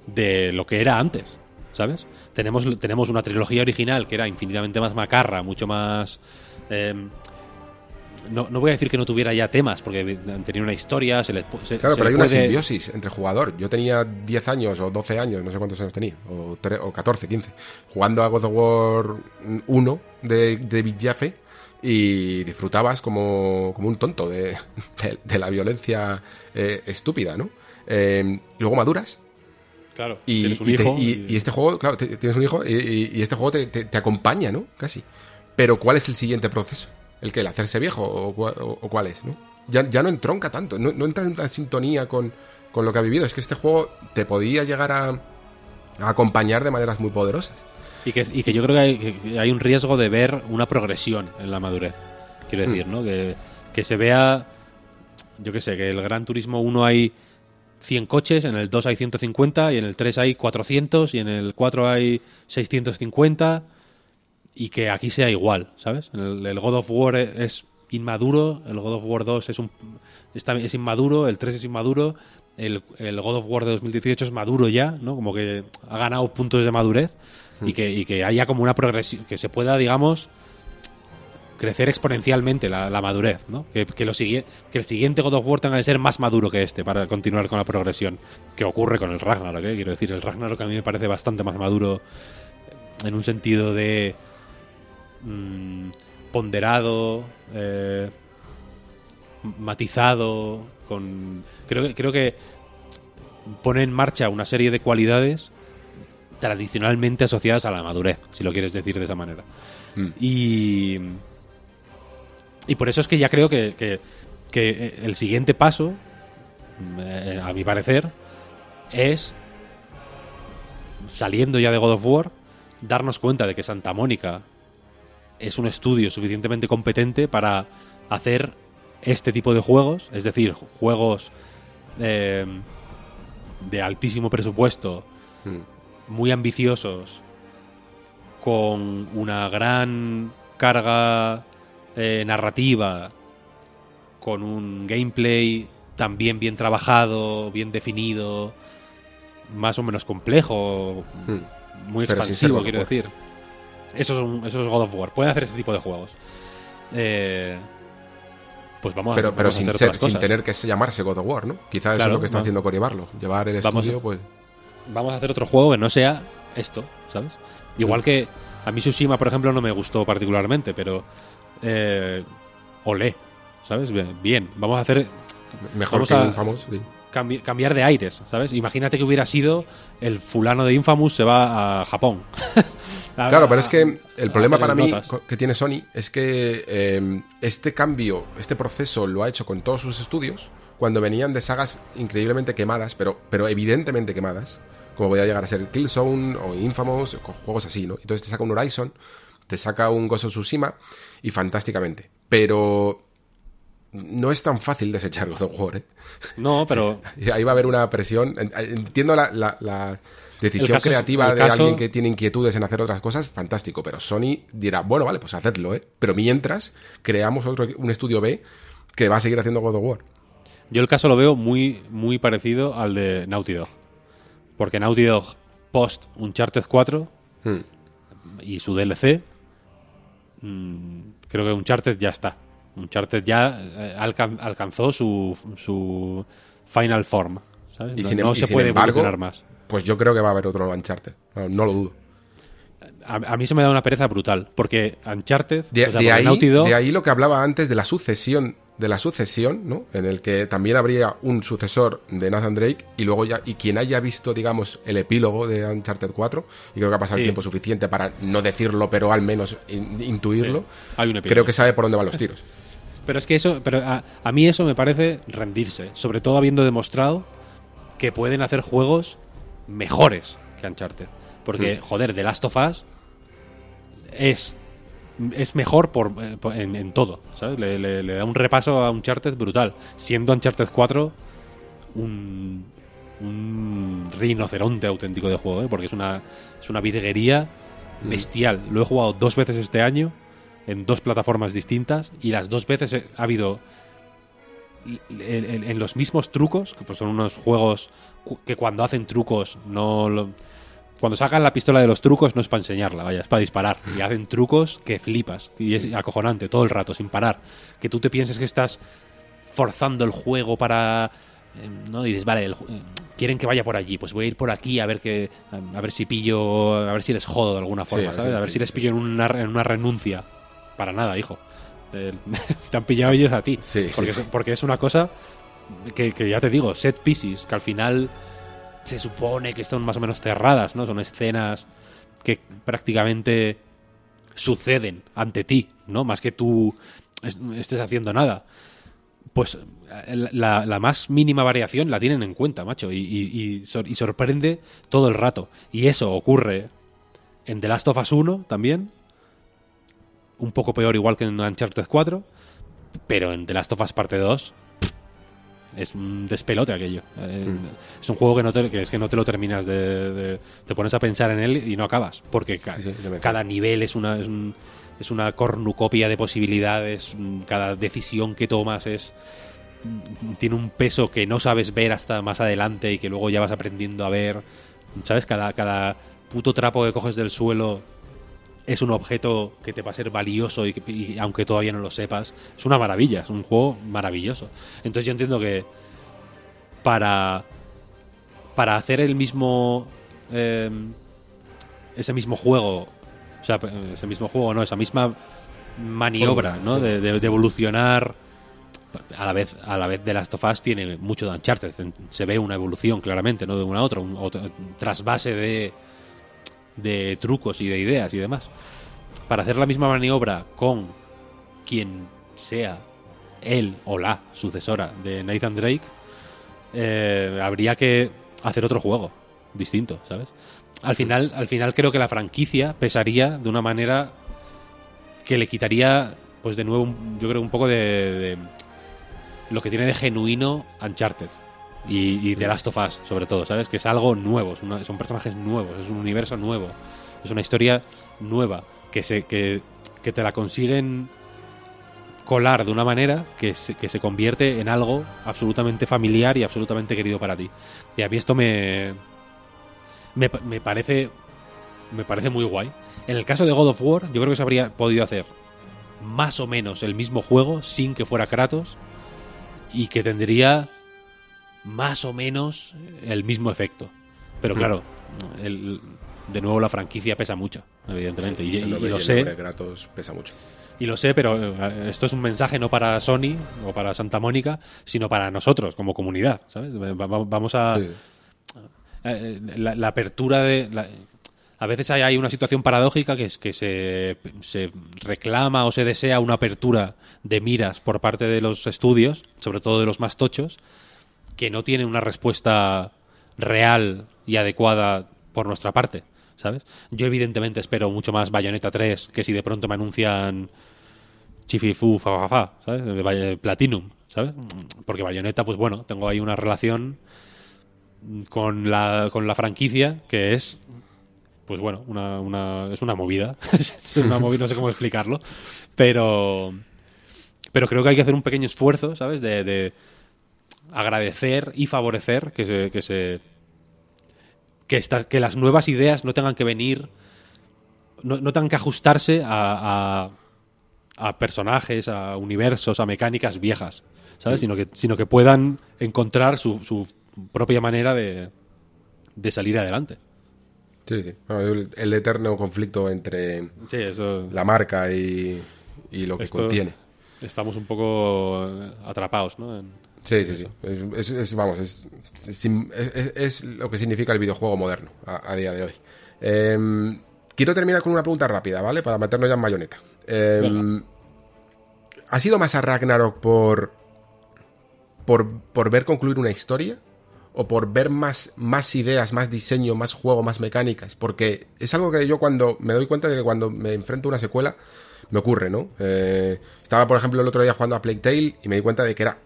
Speaker 2: de lo que era antes, ¿sabes? Tenemos tenemos una trilogía original que era infinitamente más macarra, mucho más eh, no, no voy a decir que no tuviera ya temas, porque tenía una historia, se les se-
Speaker 1: Claro,
Speaker 2: se
Speaker 1: pero hay una simbiosis entre jugador. Yo tenía 10 años o 12 años, no sé cuántos años tenía, o, tre- o 14, 15, jugando a God of War 1 de, de Big Jaffe y disfrutabas como, como un tonto de, de- de la violencia eh, estúpida, ¿no? Eh, y luego maduras
Speaker 2: Claro,
Speaker 1: y,
Speaker 2: tienes un
Speaker 1: y te-
Speaker 2: hijo
Speaker 1: y- y este juego, claro, te- tienes un hijo y, este juego te, te- te acompaña, ¿no? Casi. Pero ¿cuál es el siguiente proceso? ¿El que ¿El hacerse viejo o, o- o cuál es, no? Ya, ya no entronca tanto, no, no entra en una sintonía con, con lo que ha vivido. Es que este juego te podía llegar a, a acompañar de maneras muy poderosas.
Speaker 2: Y que, y que yo creo que hay, que hay un riesgo de ver una progresión en la madurez. Quiero decir, ¿no? Que, que se vea, yo qué sé, que el Gran Turismo 1 hay 100 coches, en el 2 hay 150 y en el 3 hay 400 y en el 4 hay 650 y que aquí sea igual, ¿sabes? El, el God of War es inmaduro, el God of War 2 es, un, está- es inmaduro, el 3 es inmaduro, el, el God of War de 2018 es maduro ya, ¿no? Como que ha ganado puntos de madurez y, que, haya como una progresión, que se pueda, digamos, crecer exponencialmente la, madurez, ¿no? Que, lo que el siguiente God of War tenga que ser más maduro que este para continuar con la progresión. Que ocurre con el Ragnarok, ¿eh? Quiero decir, el Ragnarok a mí me parece bastante más maduro en un sentido de mm, ponderado, eh, matizado, con creo creo que pone en marcha una serie de cualidades tradicionalmente asociadas a la madurez, si lo quieres decir de esa manera.
Speaker 1: Mm.
Speaker 2: Y y por eso es que ya creo que, que- que el siguiente paso, eh, a mi parecer, es saliendo ya de God of War, darnos cuenta de que Santa Mónica es un estudio suficientemente competente para hacer este tipo de juegos, es decir, juegos eh, de altísimo presupuesto,
Speaker 1: Mm.
Speaker 2: Muy ambiciosos, con una gran carga eh, narrativa, con un gameplay también bien trabajado, bien definido, más o menos complejo,
Speaker 1: Mm.
Speaker 2: muy
Speaker 1: Pero sin
Speaker 2: expansivo, quiero decir. Eso es, un- eso es God of War. Pueden hacer ese tipo de juegos. Eh, pues vamos, a-
Speaker 1: Pero, pero
Speaker 2: a
Speaker 1: sin,
Speaker 2: hacer
Speaker 1: ser,
Speaker 2: otras
Speaker 1: sin
Speaker 2: cosas.
Speaker 1: tener que llamarse God of War, ¿no? Quizás eso es lo que está
Speaker 2: no.
Speaker 1: haciendo Cory Barlow. Llevar el
Speaker 2: Vamos
Speaker 1: estudio, pues...
Speaker 2: Vamos a hacer otro juego que no sea esto, ¿sabes? Igual que a mí Tsushima, por ejemplo, no me gustó particularmente, pero eh, olé, ¿sabes? Bien, vamos a hacer
Speaker 1: Mejor
Speaker 2: Vamos
Speaker 1: que
Speaker 2: a-
Speaker 1: Infamous, sí.
Speaker 2: cambi- cambiar de aires, ¿sabes? Imagínate que hubiera sido el fulano de Infamous se va a Japón. [laughs] A-
Speaker 1: Claro, pero es que el problema para mí
Speaker 2: notas.
Speaker 1: que tiene Sony es que eh, este cambio, este proceso lo ha hecho con todos sus estudios cuando venían de sagas increíblemente quemadas, pero, pero evidentemente quemadas, como podía llegar a ser Killzone o Infamous, co- juegos así, ¿no? Entonces te saca un Horizon, te saca un Ghost of Tsushima y fantásticamente. Pero no es tan fácil desechar God of War, ¿eh?
Speaker 2: No, pero [laughs]
Speaker 1: Ahí va a haber una presión. En- Entiendo la, la- la decisión
Speaker 2: es-
Speaker 1: creativa de
Speaker 2: caso-
Speaker 1: alguien que tiene inquietudes en hacer otras cosas, fantástico. Pero Sony dirá, bueno, vale, pues hacedlo, ¿eh? Pero mientras, creamos otro, un estudio B que va a seguir haciendo God of War.
Speaker 2: yo el caso lo veo muy, muy parecido al de Naughty Dog. Porque Naughty Dog, post Uncharted 4
Speaker 1: Hmm.
Speaker 2: y su DLC, mm, creo que Uncharted ya está. Uncharted ya eh, alcan- alcanzó su, su final form. ¿sabes?
Speaker 1: Y
Speaker 2: no
Speaker 1: sin,
Speaker 2: no
Speaker 1: y
Speaker 2: se
Speaker 1: sin
Speaker 2: puede
Speaker 1: embargo,
Speaker 2: más.
Speaker 1: pues yo creo que va a haber otro Uncharted. No, no lo dudo.
Speaker 2: A, a mí se me da una pereza brutal. Porque Uncharted.
Speaker 1: De,
Speaker 2: o sea,
Speaker 1: de
Speaker 2: porque
Speaker 1: ahí,
Speaker 2: Naughty Dog-
Speaker 1: de ahí lo que hablaba antes de la sucesión, de la sucesión, ¿no? En el que también habría un sucesor de Nathan Drake y luego ya, y quien haya visto, digamos, el epílogo de Uncharted 4, y creo que ha pasado
Speaker 2: Sí.
Speaker 1: el tiempo suficiente para no decirlo, pero al menos in- intuirlo,
Speaker 2: Sí, hay un epílogo.
Speaker 1: creo que sabe por dónde van los tiros. [laughs]
Speaker 2: Pero es que eso, pero a, a mí eso me parece rendirse, sobre todo habiendo demostrado que pueden hacer juegos mejores que Uncharted. Porque, joder, The Last of Us es, es mejor por, eh, en, en todo, ¿sabes? Le, le- le da un repaso a Uncharted brutal, siendo Uncharted 4 un, un rinoceronte auténtico de juego, ¿eh? porque es una, es una virguería bestial. Lo he jugado dos veces este año en dos plataformas distintas y las dos veces ha habido en, los mismos trucos, que pues son unos juegos que cuando hacen trucos no cuando sacan la pistola de los trucos no es para enseñarla, vaya, es para disparar. Y hacen trucos que flipas. Y es acojonante todo el rato, sin parar. Que tú te pienses que estás forzando el juego para em, ¿no? Y dices, vale, eh, quieren que vaya por allí, pues voy a ir por aquí a ver que a ver si pillo, a ver si les jodo de alguna forma, ¿sabes? a ver si les pillo en una, en una renuncia. Para nada, hijo. Te, [laughs] han pillado ellos a ti. porque, porque es una cosa que, que, ya te digo, set pieces, que al final se supone que están más o menos cerradas, ¿no? Son escenas que prácticamente suceden ante ti, ¿no? Más que tú estés haciendo nada. Pues la, más mínima variación la tienen en cuenta, macho, y, y, sorprende todo el rato. Y eso ocurre en The Last of Us 1 también, un poco peor igual que en Uncharted 4, pero en The Last of Us Parte 2 es un despelote aquello. Eh, mm. Es un juego que, no te, que, es que no te lo terminas de, Te pones a pensar en él y no acabas, porque cada nivel es una, es, es, una cornucopia de posibilidades, mm, cada decisión que tomas es mm, tiene un peso que no sabes ver hasta más adelante y que luego ya vas aprendiendo a ver. ¿Sabes? Cada, cada puto trapo que coges del suelo es un objeto que te va a ser valioso y, aunque todavía no lo sepas, es una maravilla, es un juego maravilloso. Entonces yo entiendo que para, para hacer el mismo... Em, ese mismo juego, o sea, ese mismo juego, no, esa misma maniobra, ¿no? De, evolucionar a la vez a la vez de Last of Us tiene mucho de Uncharted se ve una evolución claramente no de una a otra un, otro trasvase de de trucos y de ideas y demás. Para hacer la misma maniobra con quien sea él o la sucesora de Nathan Drake, eh, habría que hacer otro juego distinto, ¿sabes? Al final, al final creo que la franquicia pesaría de una manera que le quitaría, pues de nuevo, yo creo un poco de, de lo que tiene de genuino Uncharted y, y The Last of Us, sobre todo, ¿sabes? Que es algo nuevo, son personajes nuevos, es un universo nuevo, es una historia nueva, que, se, que, que te la consiguen colar de una manera que se, que se convierte en algo absolutamente familiar y absolutamente querido para ti. Y a mí esto me, me, me parece me parece muy guay. En el caso de God of War, yo creo que se habría podido hacer más o menos el mismo juego sin que fuera Kratos y que tendría más o menos el mismo efecto. Pero claro, de nuevo la franquicia pesa mucho, evidentemente. y, lo sé.
Speaker 1: pesa mucho.
Speaker 2: Y lo sé, pero eh, esto es un mensaje no para Sony o para Santa Mónica, sino para nosotros como comunidad. ¿sabes? Vamos a. Eh, la, apertura de. a veces hay, hay, una situación paradójica que es que se, se, reclama o se desea una apertura de miras por parte de los estudios, sobre todo de los más tochos, que no tiene una respuesta real y adecuada por nuestra parte, ¿sabes? Yo evidentemente espero mucho más Bayonetta 3 que si de pronto me anuncian Chififu, fa, fa, fa, ¿sabes? Platinum, ¿sabes? Porque Bayonetta, pues bueno, tengo ahí una relación con la, con la franquicia que es pues bueno, una, una, es una movida. [laughs] una movida, no sé cómo explicarlo. Pero, pero creo que hay que hacer un pequeño esfuerzo, ¿sabes? de, agradecer y favorecer que se, que se que, que las nuevas ideas no tengan que venir no, no tengan que ajustarse a, a, personajes, a universos, a mecánicas viejas, ¿sabes? Sino, que, sino que puedan encontrar su, su propia manera de, de salir adelante.
Speaker 1: Sí, sí. El, eterno conflicto entre la marca y, y lo que contiene.
Speaker 2: Estamos un poco atrapados, ¿no?
Speaker 1: Sí, sí, sí. Es, vamos, es, es, lo que significa el videojuego moderno a, día de hoy. Em, quiero terminar con una pregunta rápida, ¿vale? Para meternos ya en mayoneta. Eh, ¿Ha sido más a Ragnarok por, por, por ver concluir una historia? ¿O por ver más, más ideas, más diseño, más juego, más mecánicas? Porque es algo que yo cuando me doy cuenta de que cuando me enfrento a una secuela, me ocurre, ¿no? Eh, estaba, por ejemplo, el otro día jugando a Plague Tale y me di cuenta de que era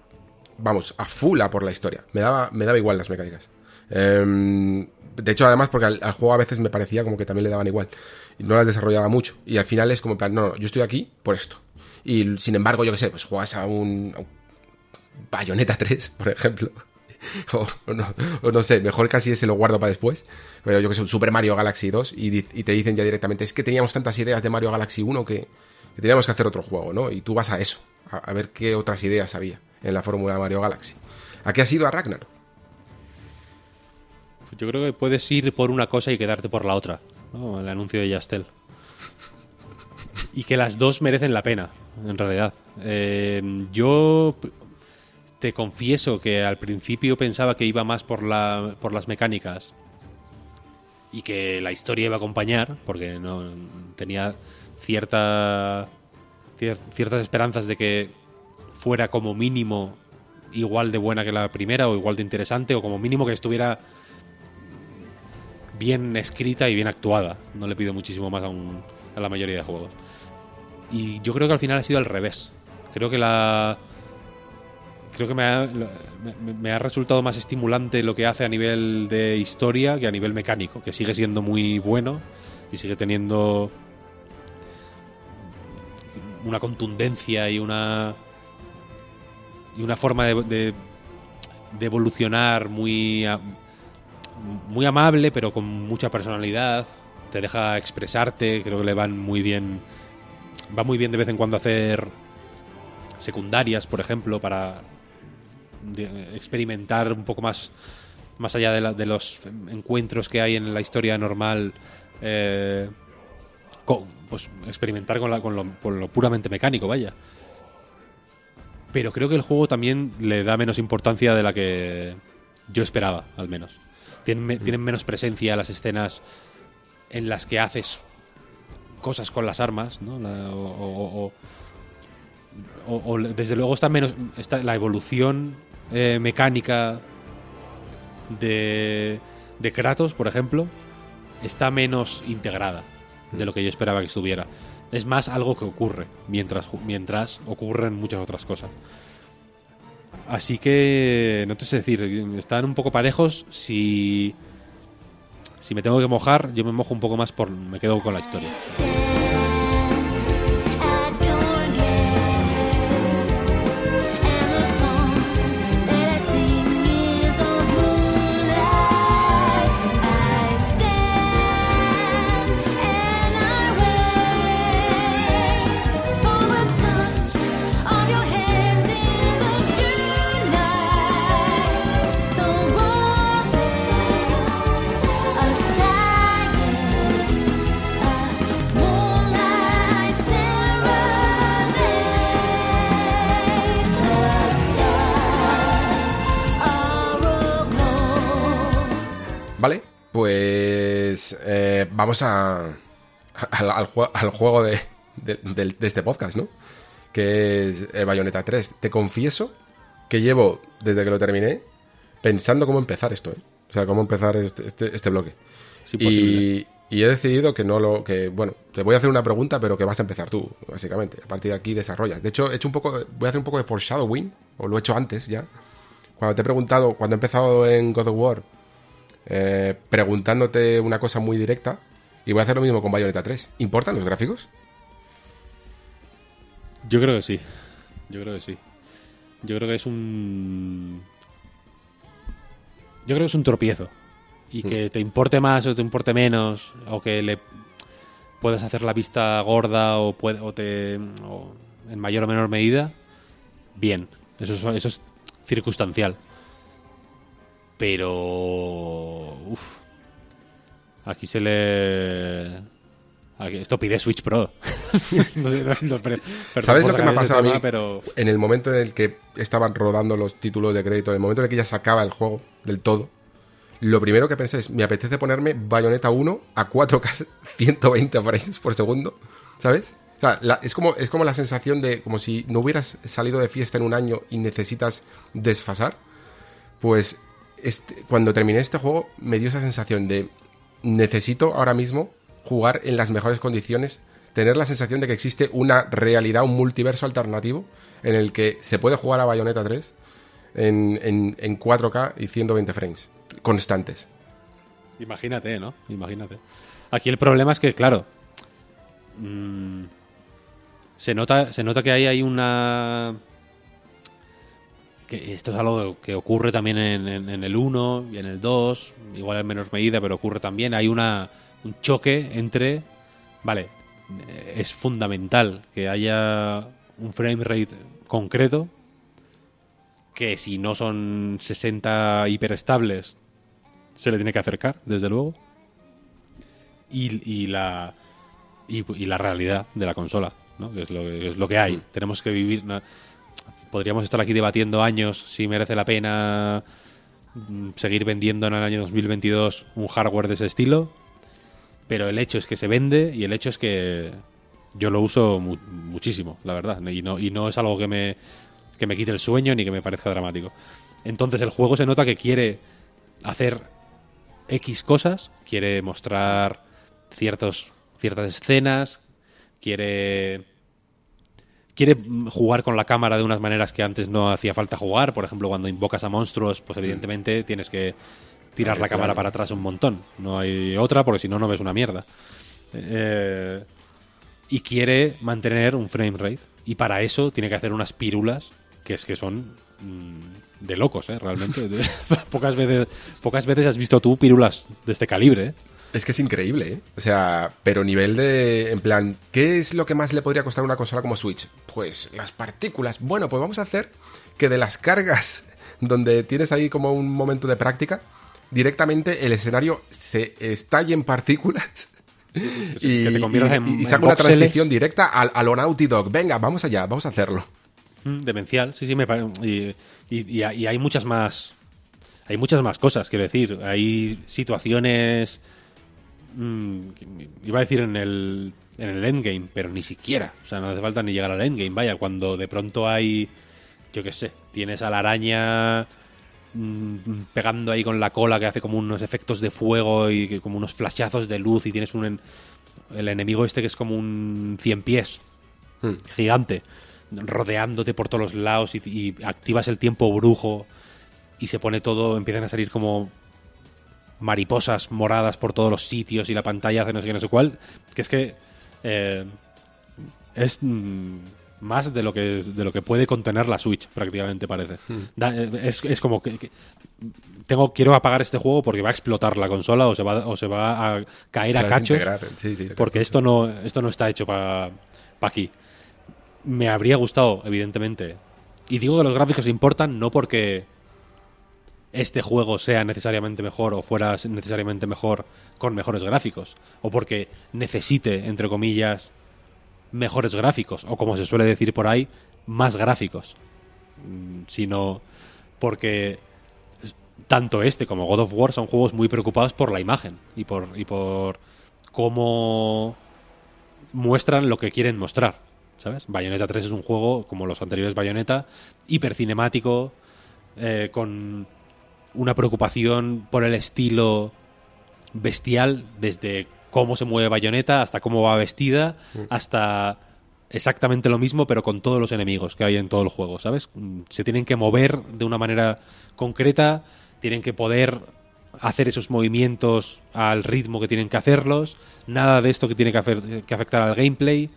Speaker 1: vamos, a full a por la historia. Me daba, me daba igual las mecánicas. Em, de hecho, además, porque al, juego a veces me parecía como que también le daban igual. Y no las desarrollaba mucho. Y al final es como, en plan, no, no, yo estoy aquí por esto. Y sin embargo, yo qué sé, pues juegas a un, a Bayonetta 3, [laughs] por ejemplo. [laughs] O, no, sé, mejor casi ese lo guardo para después. Pero yo que sé, un Super Mario Galaxy 2 y, te dicen ya directamente, es que teníamos tantas ideas de Mario Galaxy 1 que, teníamos que hacer otro juego, ¿no? Y tú vas a eso, a ver qué otras ideas había en la fórmula de Mario Galaxy. ¿A qué ha sido a Ragnarok?
Speaker 2: Yo creo que puedes ir por una cosa y quedarte por la otra. El anuncio de Yastel. Y que las dos merecen la pena, en realidad. Eh, yo te confieso que al principio pensaba que iba más por, la, por las mecánicas y que la historia iba a acompañar, porque tenía cierta, cier- ciertas esperanzas de que fuera como mínimo igual de buena que la primera o igual de interesante o como mínimo que estuviera bien escrita y bien actuada. No le pido muchísimo más a, un- a la mayoría de juegos. Y yo creo que al final ha sido al revés. Creo que la. Creo que me ha, me- me ha resultado más estimulante lo que hace a nivel de historia que a nivel mecánico, que sigue siendo muy bueno y sigue teniendo una contundencia y una y una forma de, de- evolucionar muy muy amable, pero con mucha personalidad. Te deja expresarte, creo que le van muy bien. Va muy bien de vez en cuando hacer secundarias, por ejemplo, para experimentar un poco más, más allá de, la- de los encuentros que hay en la historia normal. eh, co- pues experimentar con, la- con lo, con lo puramente mecánico, vaya. Pero creo que el juego también le da menos importancia de la que yo esperaba, al menos. Tienen, me- tienen menos presencia las escenas en las que haces cosas con las armas, ¿no? La- o, o- o- o- o desde luego está menos está la evolución eh, mecánica de, de Kratos, por ejemplo, está menos integrada de lo que yo esperaba que estuviera. Es más algo que ocurre mientras, mientras ocurren muchas otras cosas. Así que, no te sé decir, están un poco parejos. Si, si me tengo que mojar, yo me mojo un poco más por. Me quedo con la historia.
Speaker 1: Vamos a, al, al jue- al juego de, de- este podcast, ¿no? Que es eh, Bayonetta 3. Te confieso que llevo, desde que lo terminé, pensando cómo empezar esto, ¿eh? O sea, cómo empezar este, este, este bloque. Y he decidido que no lo... que Bueno, te voy a hacer una pregunta, pero que vas a empezar tú, básicamente. A partir de aquí desarrollas. De hecho, he hecho un poco... Voy a hacer un poco de foreshadowing, o lo he hecho antes ya. Cuando te he preguntado, cuando he empezado en God of War, eh, preguntándote una cosa muy directa, y voy a hacer lo mismo con Bayonetta 3. ¿Importan los gráficos?
Speaker 2: Yo creo que sí. Yo creo que sí. Yo creo que es un. Yo creo que es un tropiezo. Y que te importe más o te importe menos, o que le puedas hacer la vista gorda o, puede- o te. o en mayor o menor medida, bien. Eso es, eso es circunstancial. Pero. Uf. Aquí se le. aquí- esto pide Switch Pro. [laughs] No no- perdón
Speaker 1: ¿Sabes lo que me ha pasado a mí?
Speaker 2: Pero
Speaker 1: En el momento en el que estaban rodando los títulos de crédito, en el momento en el que ya se acaba el juego del todo, lo primero que pensé es, me apetece ponerme Bayonetta 1 a 4K 120 [laughs] frames por segundo, ¿sabes? O sea, la- es, como, es como la sensación de como si no hubieras salido de fiesta en un año y necesitas desfasar. Pues este- cuando terminé este juego me dio esa sensación de necesito ahora mismo jugar en las mejores condiciones, tener la sensación de que existe una realidad, un multiverso alternativo en el que se puede jugar a Bayonetta 3 en, en, en 4K y 120 frames. constantes.
Speaker 2: Imagínate, ¿no? Imagínate. Aquí el problema es que, claro, mm, se, nota, se nota que ahí hay una... Que esto es algo que ocurre también en, en- en el 1 y en el 2, igual en menor medida, pero ocurre también. Hay una, un choque entre... Vale, eh, es fundamental que haya un frame rate concreto que si no son 60 hiperestables se le tiene que acercar, desde luego. Y, y la y, y la realidad de la consola, ¿no? que es lo, que es lo que hay. Tenemos que vivir. Podríamos estar aquí debatiendo años si merece la pena mm, seguir vendiendo en el año 2022 un hardware de ese estilo, pero el hecho es que se vende y el hecho es que yo lo uso mu- muchísimo, la verdad, y no, y no es algo que me, que me quite el sueño ni que me parezca dramático. Entonces el juego se nota que quiere hacer X cosas, quiere mostrar ciertos, ciertas escenas, quiere quiere mm, jugar con la cámara de unas maneras que antes no hacía falta jugar. Por ejemplo, cuando invocas a monstruos, pues evidentemente tienes que tirar la cámara para atrás un montón. No hay otra porque si no, no ves una mierda. Eh, y quiere mantener un frame rate. Y para eso tiene que hacer unas pírulas que es que son mm, de locos, ¿eh? Realmente. [laughs] [laughs] pocas, veces, pocas veces has visto tú pírulas de este calibre, ¿eh?
Speaker 1: Es que es increíble, ¿eh? O sea, pero nivel de. En plan, ¿qué es lo que más le podría costar a una consola como Switch? Pues las partículas. Bueno, pues vamos a hacer que de las cargas [laughs] donde tienes ahí como un momento de práctica, directamente el escenario se estalle en partículas. [laughs] Y,
Speaker 2: que te conviertas
Speaker 1: y-
Speaker 2: en-
Speaker 1: y-
Speaker 2: en
Speaker 1: saca una transición directa a, a lo Naughty Dog. Venga, vamos allá, vamos a hacerlo.
Speaker 2: Mm, Demencial, sí, sí, me pare- y, y- y- y hay muchas más. Hay muchas más cosas, quiero decir. Hay situaciones. Mm, iba a decir en el, en el endgame, pero ni siquiera. O sea, no hace falta ni llegar al endgame. Vaya, cuando de pronto hay. Yo qué sé, tienes a la araña mm, pegando ahí con la cola que hace como unos efectos de fuego y como unos flashazos de luz y tienes un en- el enemigo este que es como un cien pies
Speaker 1: Hmm.
Speaker 2: gigante rodeándote por todos los lados y, y activas el tiempo brujo y se pone todo, empiezan a salir como mariposas moradas por todos los sitios y la pantalla hace no sé qué, no sé cuál, que es que eh, es mm, más de lo que de lo que puede contener la Switch prácticamente parece. Da- eh, es, es como que, que tengo quiero apagar este juego porque va a explotar la consola o se va o se va a caer a cachos
Speaker 1: desintegrar, sí, sí,
Speaker 2: porque esto no esto no está hecho para aquí. Me habría gustado evidentemente. Y digo que los gráficos importan no porque este juego sea necesariamente mejor o fuera necesariamente mejor con mejores gráficos o porque necesite entre comillas mejores gráficos o como se suele decir por ahí más gráficos Mm, sino porque tanto este como God of War son juegos muy preocupados por la imagen y por y por cómo muestran lo que quieren mostrar, ¿sabes? Bayonetta 3 es un juego como los anteriores Bayonetta hipercinemático eh, con una preocupación por el estilo bestial desde cómo se mueve Bayonetta hasta cómo va vestida hasta exactamente lo mismo pero con todos los enemigos que hay en todo el juego, ¿sabes? Mm, Se tienen que mover de una manera concreta, tienen que poder hacer esos movimientos al ritmo que tienen que hacerlos, nada de esto que tiene que, hacer- que afectar al gameplay,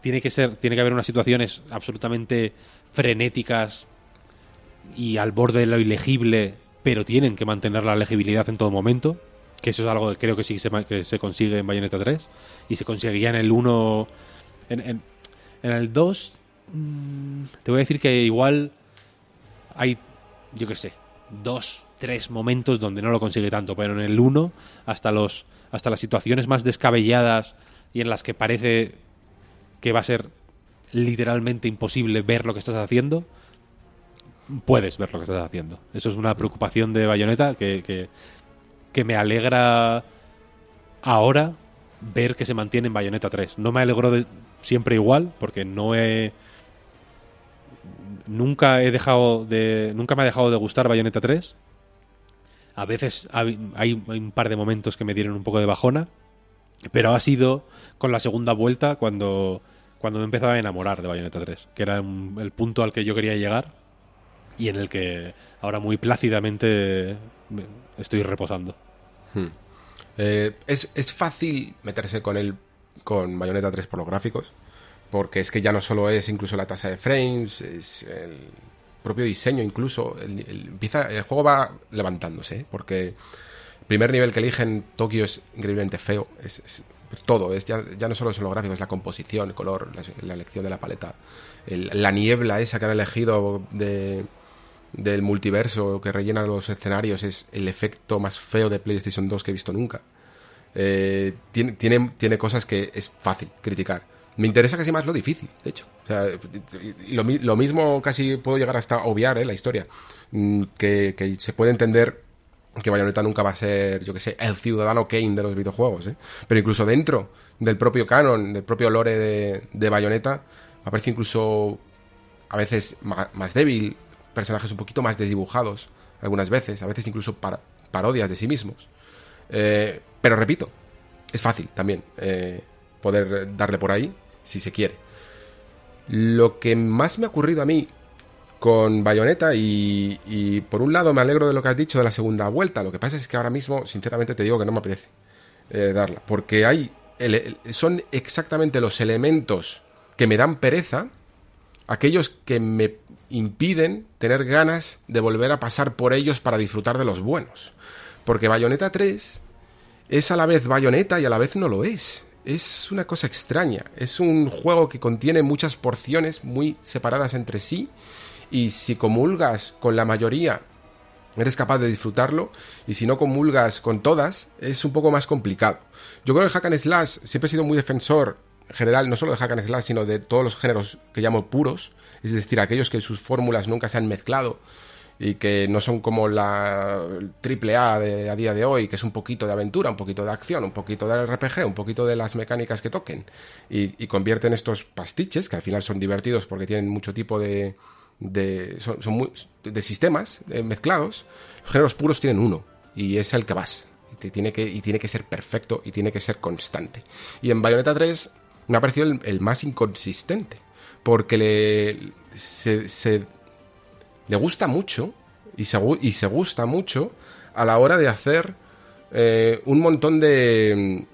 Speaker 2: tiene que ser, tiene que haber unas situaciones absolutamente frenéticas y al borde de lo ilegible, pero tienen que mantener la legibilidad en todo momento, que eso es algo que creo que sí se, que se consigue en Bayonetta 3 y se conseguía en el 1 en, en- en el 2 mm, te voy a decir que igual hay yo qué sé, dos, tres momentos donde no lo consigue tanto, pero en el 1 hasta los hasta las situaciones más descabelladas y en las que parece que va a ser literalmente imposible ver lo que estás haciendo, puedes ver lo que estás haciendo. Eso es una preocupación de Bayonetta que, que, me alegra ahora ver que se mantiene en Bayonetta 3. No me alegró de- siempre igual, porque no he. Nunca he dejado de. Nunca me ha dejado de gustar Bayonetta 3. A veces hay, un par de momentos que me dieron un poco de bajona. Pero ha sido con la segunda vuelta cuando, cuando me empezaba a enamorar de Bayonetta 3, que era el punto al que yo quería llegar y en el que ahora muy plácidamente estoy reposando.
Speaker 1: Hmm. Eh, es, es, fácil meterse con el con Bayonetta 3 por los gráficos, porque es que ya no solo es incluso la tasa de frames, es el propio diseño incluso. El, empieza, el juego va levantándose, ¿eh? porque el primer nivel que eligen Tokio es increíblemente feo. Es, todo, es ya, ya, no solo son los gráficos, es la composición, el color, la, elección de la paleta, la niebla esa que han elegido de, del multiverso que rellena los escenarios es el efecto más feo de PlayStation 2 que he visto nunca. Eh, tiene, tiene, tiene cosas que es fácil criticar. Me interesa casi más lo difícil, de hecho. O sea, lo, lo mismo casi puedo llegar hasta obviar ¿eh? la historia. Mm, que, se puede entender que Bayonetta nunca va a ser, yo que sé, el ciudadano Kane de los videojuegos. ¿eh? Pero incluso dentro del propio canon, del propio lore de, de Bayonetta, me parece incluso a veces más, débil, personajes un poquito más desdibujados, algunas veces, a veces incluso parodias de sí mismos. Eh, pero repito, es fácil también eh, poder darle por ahí si se quiere. Lo que más me ha ocurrido a mí con Bayonetta y, y, por un lado me alegro de lo que has dicho de la segunda vuelta, lo que pasa es que ahora mismo sinceramente te digo que no me apetece eh, darla, porque hay son exactamente los elementos que me dan pereza, aquellos que me impiden tener ganas de volver a pasar por ellos para disfrutar de los buenos. Porque Bayonetta 3 es a la vez Bayonetta y a la vez no lo es. Es una cosa extraña. Es un juego que contiene muchas porciones muy separadas entre sí. Y si comulgas con la mayoría, eres capaz de disfrutarlo. Y si no comulgas con todas, es un poco más complicado. Yo creo que Hack and Slash siempre he sido muy defensor, en general, no solo del Hack and Slash, sino de todos los géneros que llamo puros. Es decir, aquellos que sus fórmulas nunca se han mezclado y que no son como la triple A de, a día de hoy, que es un poquito de aventura, un poquito de acción, un poquito de RPG, un poquito de las mecánicas que toquen, y, convierten estos pastiches, que al final son divertidos porque tienen mucho tipo de... de son, de sistemas eh, mezclados, los géneros puros tienen uno, y es el que vas. Y tiene que, y tiene que ser perfecto y tiene que ser constante. Y en Bayonetta 3 me ha parecido el más inconsistente, porque le, se, se le gusta mucho y se, y se gusta mucho a la hora de hacer eh, un montón de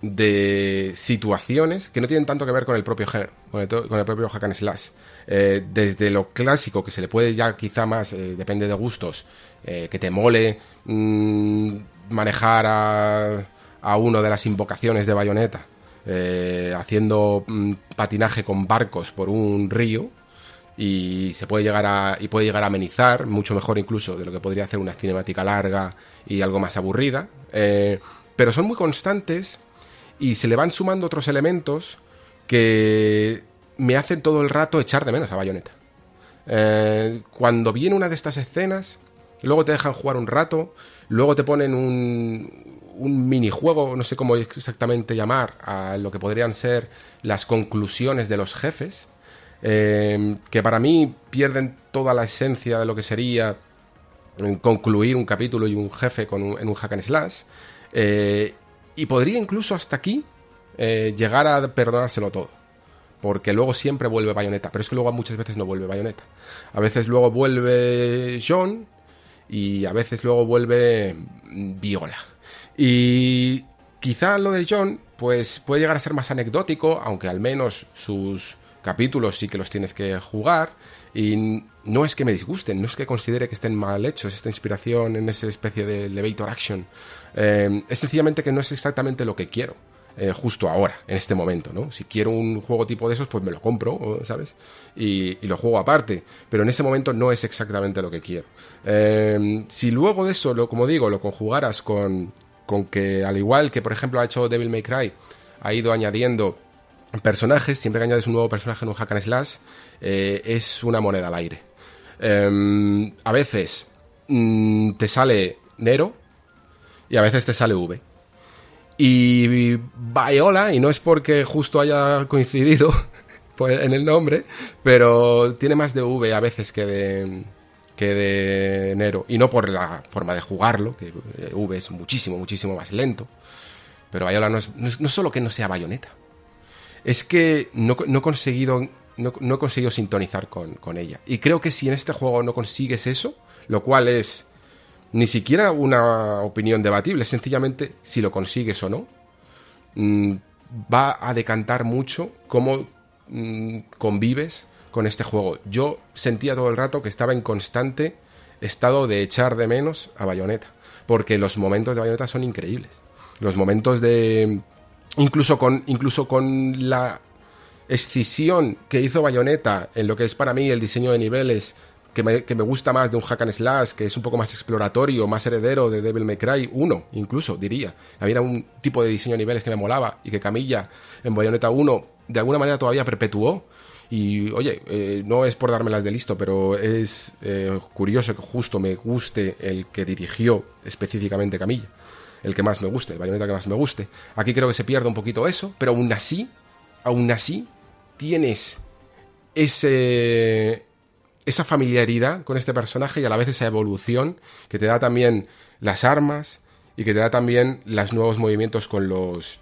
Speaker 1: de situaciones que no tienen tanto que ver con el propio género, con el, propio hack and slash. Eh, desde lo clásico, que se le puede ya quizá más, eh, depende de gustos, que te mole mmm, manejar a, a uno de las invocaciones de bayoneta, eh, haciendo mmm, patinaje con barcos por un río, y se puede llegar a y puede llegar a amenizar mucho mejor incluso de lo que podría hacer una cinemática larga y algo más aburrida. Eh, pero son muy constantes y se le van sumando otros elementos que me hacen todo el rato echar de menos a Bayonetta. Eh, cuando viene una de estas escenas luego te dejan jugar un rato luego te ponen un un minijuego, no sé cómo exactamente llamar, a lo que podrían ser las conclusiones de los jefes, eh, que para mí pierden toda la esencia de lo que sería concluir un capítulo y un jefe con en un hack and slash. Eh, y podría incluso hasta aquí eh, llegar a perdonárselo todo. Porque luego siempre vuelve Bayonetta. Pero es que luego muchas veces no vuelve Bayonetta. A veces luego vuelve John. Y a veces luego vuelve Viola. Y quizá lo de John, pues puede llegar a ser más anecdótico. Aunque al menos sus capítulos sí que los tienes que jugar y no es que me disgusten, no es que considere que estén mal hechos esta inspiración en esa especie de elevator action, eh, es sencillamente que no es exactamente lo que quiero. Eh, justo ahora, en este momento, ¿no? Si quiero un juego tipo de esos, pues me lo compro, ¿sabes? Y, lo juego aparte, pero en ese momento no es exactamente lo que quiero. Eh, si luego de eso, lo, como digo, lo conjugaras con, con que, al igual que por ejemplo ha hecho Devil May Cry, ha ido añadiendo personajes, siempre que añades un nuevo personaje en un hack and slash, eh, es una moneda al aire. Eh, a veces mmm, te sale Nero y a veces te sale V. Y Viola, y no es porque justo haya coincidido [laughs] pues, en el nombre, pero tiene más de V a veces que de, que de Nero. Y no por la forma de jugarlo, que V es muchísimo, muchísimo más lento. Pero Viola no es, no es, solo que no sea bayoneta, es que no, no he conseguido no, he conseguido sintonizar con, con, ella. Y creo que si en este juego no consigues eso, lo cual es ni siquiera una opinión debatible, sencillamente si lo consigues o no, mm, va a decantar mucho cómo mm, convives con este juego. Yo sentía todo el rato que estaba en constante estado de echar de menos a Bayonetta, porque los momentos de Bayonetta son increíbles. Los momentos de incluso con incluso con la escisión que hizo Bayonetta en lo que es para mí el diseño de niveles que me, que me, gusta más de un hack and slash, que es un poco más exploratorio, más heredero de Devil May Cry 1, incluso, diría. Había un tipo de diseño de niveles que me molaba y que Camilla en Bayonetta 1 de alguna manera todavía perpetuó. Y oye, eh, no es por dármelas de listo, pero es eh, curioso que justo me guste el que dirigió específicamente Camilla. El que más me guste, el Bayonetta que más me guste. Aquí creo que se pierde un poquito eso, pero aún así, aún así, tienes ese, esa familiaridad con este personaje y a la vez esa evolución que te da también las armas y que te da también los nuevos movimientos con los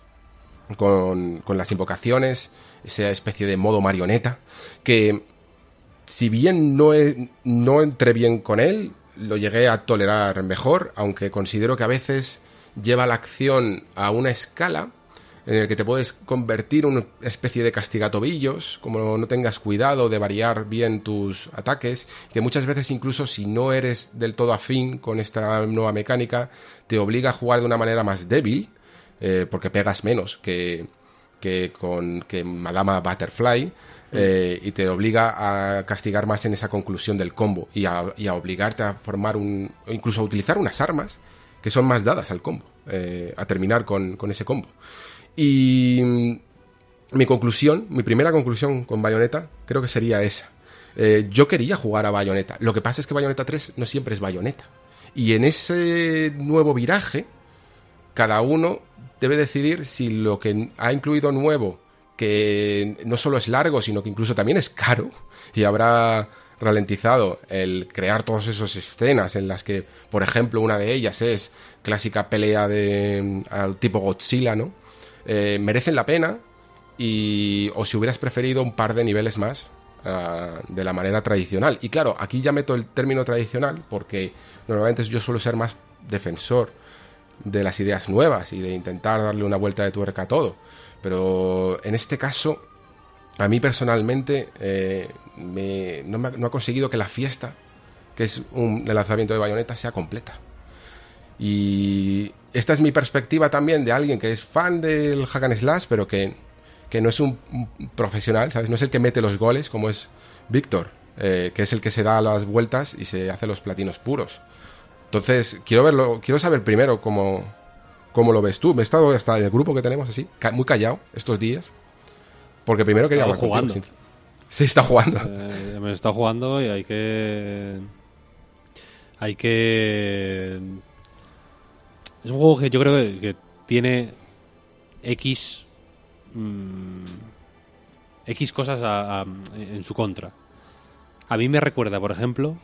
Speaker 1: con, con las invocaciones, esa especie de modo marioneta, que si bien no, no entré bien con él, lo llegué a tolerar mejor, aunque considero que a veces lleva la acción a una escala en el que te puedes convertir en una especie de castigatobillos, como no tengas cuidado de variar bien tus ataques, que muchas veces incluso si no eres del todo afín con esta nueva mecánica, te obliga a jugar de una manera más débil, eh, porque pegas menos que, que con que Madama Butterfly, eh, y te obliga a castigar más en esa conclusión del combo y a, y a obligarte a formar un, incluso a utilizar unas armas que son más dadas al combo, eh, a terminar con, con ese combo. Y mm, mi conclusión, mi primera conclusión con Bayonetta, creo que sería esa. Eh, yo quería jugar a Bayonetta. Lo que pasa es que Bayonetta 3 no siempre es Bayonetta. Y en ese nuevo viraje, cada uno debe decidir si lo que ha incluido nuevo, que no solo es largo, sino que incluso también es caro, y habrá ralentizado el crear todas esas escenas en las que, por ejemplo, una de ellas es clásica pelea de al tipo Godzilla, ¿no? Eh, merecen la pena y o si hubieras preferido un par de niveles más uh, de la manera tradicional. Y claro, aquí ya meto el término tradicional porque normalmente yo suelo ser más defensor de las ideas nuevas y de intentar darle una vuelta de tuerca a todo. Pero en este caso, a mí personalmente eh, me, no, me, ha conseguido que la fiesta, que es un, el lanzamiento de bayoneta, sea completa. Y esta es mi perspectiva también de alguien que es fan del hack and slash, pero que, que no es un, un, profesional, ¿sabes? No es el que mete los goles como es Víctor, eh, que es el que se da las vueltas y se hace los platinos puros. Entonces, quiero verlo, quiero saber primero cómo, cómo lo ves tú. Me he estado hasta en el grupo que tenemos así, muy callado estos días. Porque primero quería
Speaker 2: hablar jugando.
Speaker 1: Contigo. Sí, está jugando.
Speaker 2: Eh, me está jugando y hay que. Hay que. Es un juego que yo creo que, que tiene X. Mmm, X cosas a, a, en su contra. A mí me recuerda, por ejemplo,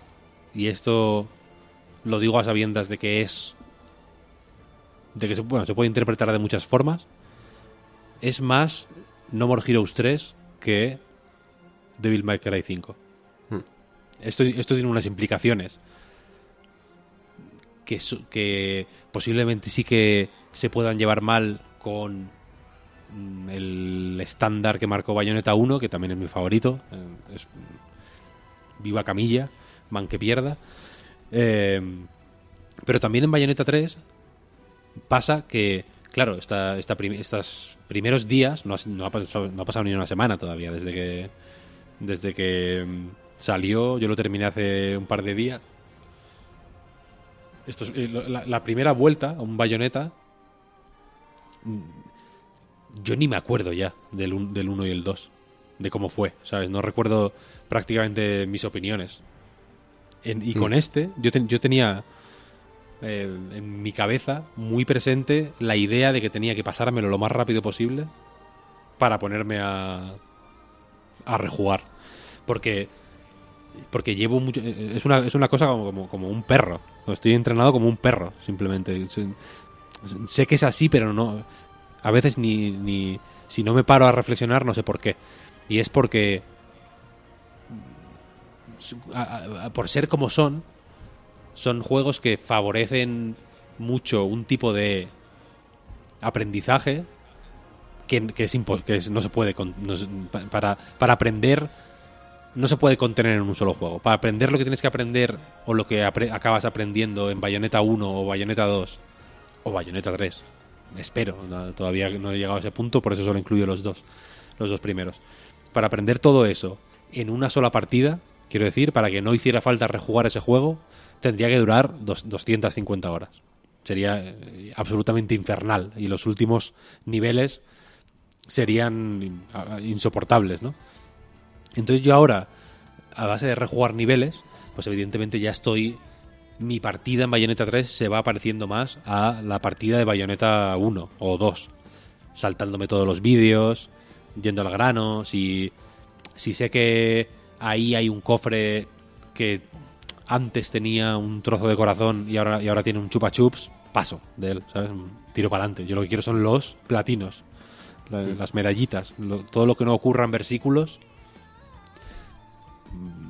Speaker 2: y esto lo digo a sabiendas de que es. de que se, bueno, se puede interpretar de muchas formas. Es más No More Heroes 3 que Devil May Cry 5. Hmm. Esto, esto tiene unas implicaciones que, que posiblemente sí que se puedan llevar mal con el estándar que marcó Bayonetta 1, que también es mi favorito. Es, viva Camilla, man que pierda. Eh, pero también en Bayonetta 3 pasa que, claro, esta, esta estos primeros días, no ha, pasado, ni una semana todavía desde que, desde que salió, yo lo terminé hace un par de días. Esto es, la, la, primera vuelta a un Bayonetta, yo ni me acuerdo ya del, del 1 y el 2, de cómo fue, ¿sabes? No recuerdo prácticamente mis opiniones. En, y mm. con este, yo, te, yo tenía eh, en mi cabeza muy presente la idea de que tenía que pasármelo lo más rápido posible para ponerme a, a rejugar. Porque, porque llevo mucho. Es una, es una cosa como, como, como un perro. Estoy entrenado como un perro, simplemente. Sé que es así, pero no. A veces ni, ni. Si no me paro a reflexionar, no sé por qué. Y es porque por ser como son, son juegos que favorecen mucho un tipo de aprendizaje que, que es, que no se puede para, para aprender no se puede contener en un solo juego. Para aprender lo que tienes que aprender o lo que acabas aprendiendo en Bayonetta 1 o Bayonetta 2 o Bayonetta 3. Espero, todavía no he llegado a ese punto, por eso solo incluyo los dos, los dos primeros. Para aprender todo eso en una sola partida, quiero decir, para que no hiciera falta rejugar ese juego, tendría que durar dos- 250 horas. Sería eh, absolutamente infernal y los últimos niveles serían insoportables, ¿no? Entonces yo ahora, a base de rejugar niveles, pues evidentemente ya estoy... Mi partida en Bayonetta 3 se va pareciendo más a la partida de Bayonetta 1 o 2. Saltándome todos los vídeos, yendo al grano, si, si sé que ahí hay un cofre que antes tenía un trozo de corazón y ahora, y ahora tiene un chupa chups, paso de él, ¿sabes? Tiro para adelante. Yo lo que quiero son los platinos, la- las medallitas, lo- todo lo que no ocurra en versículos,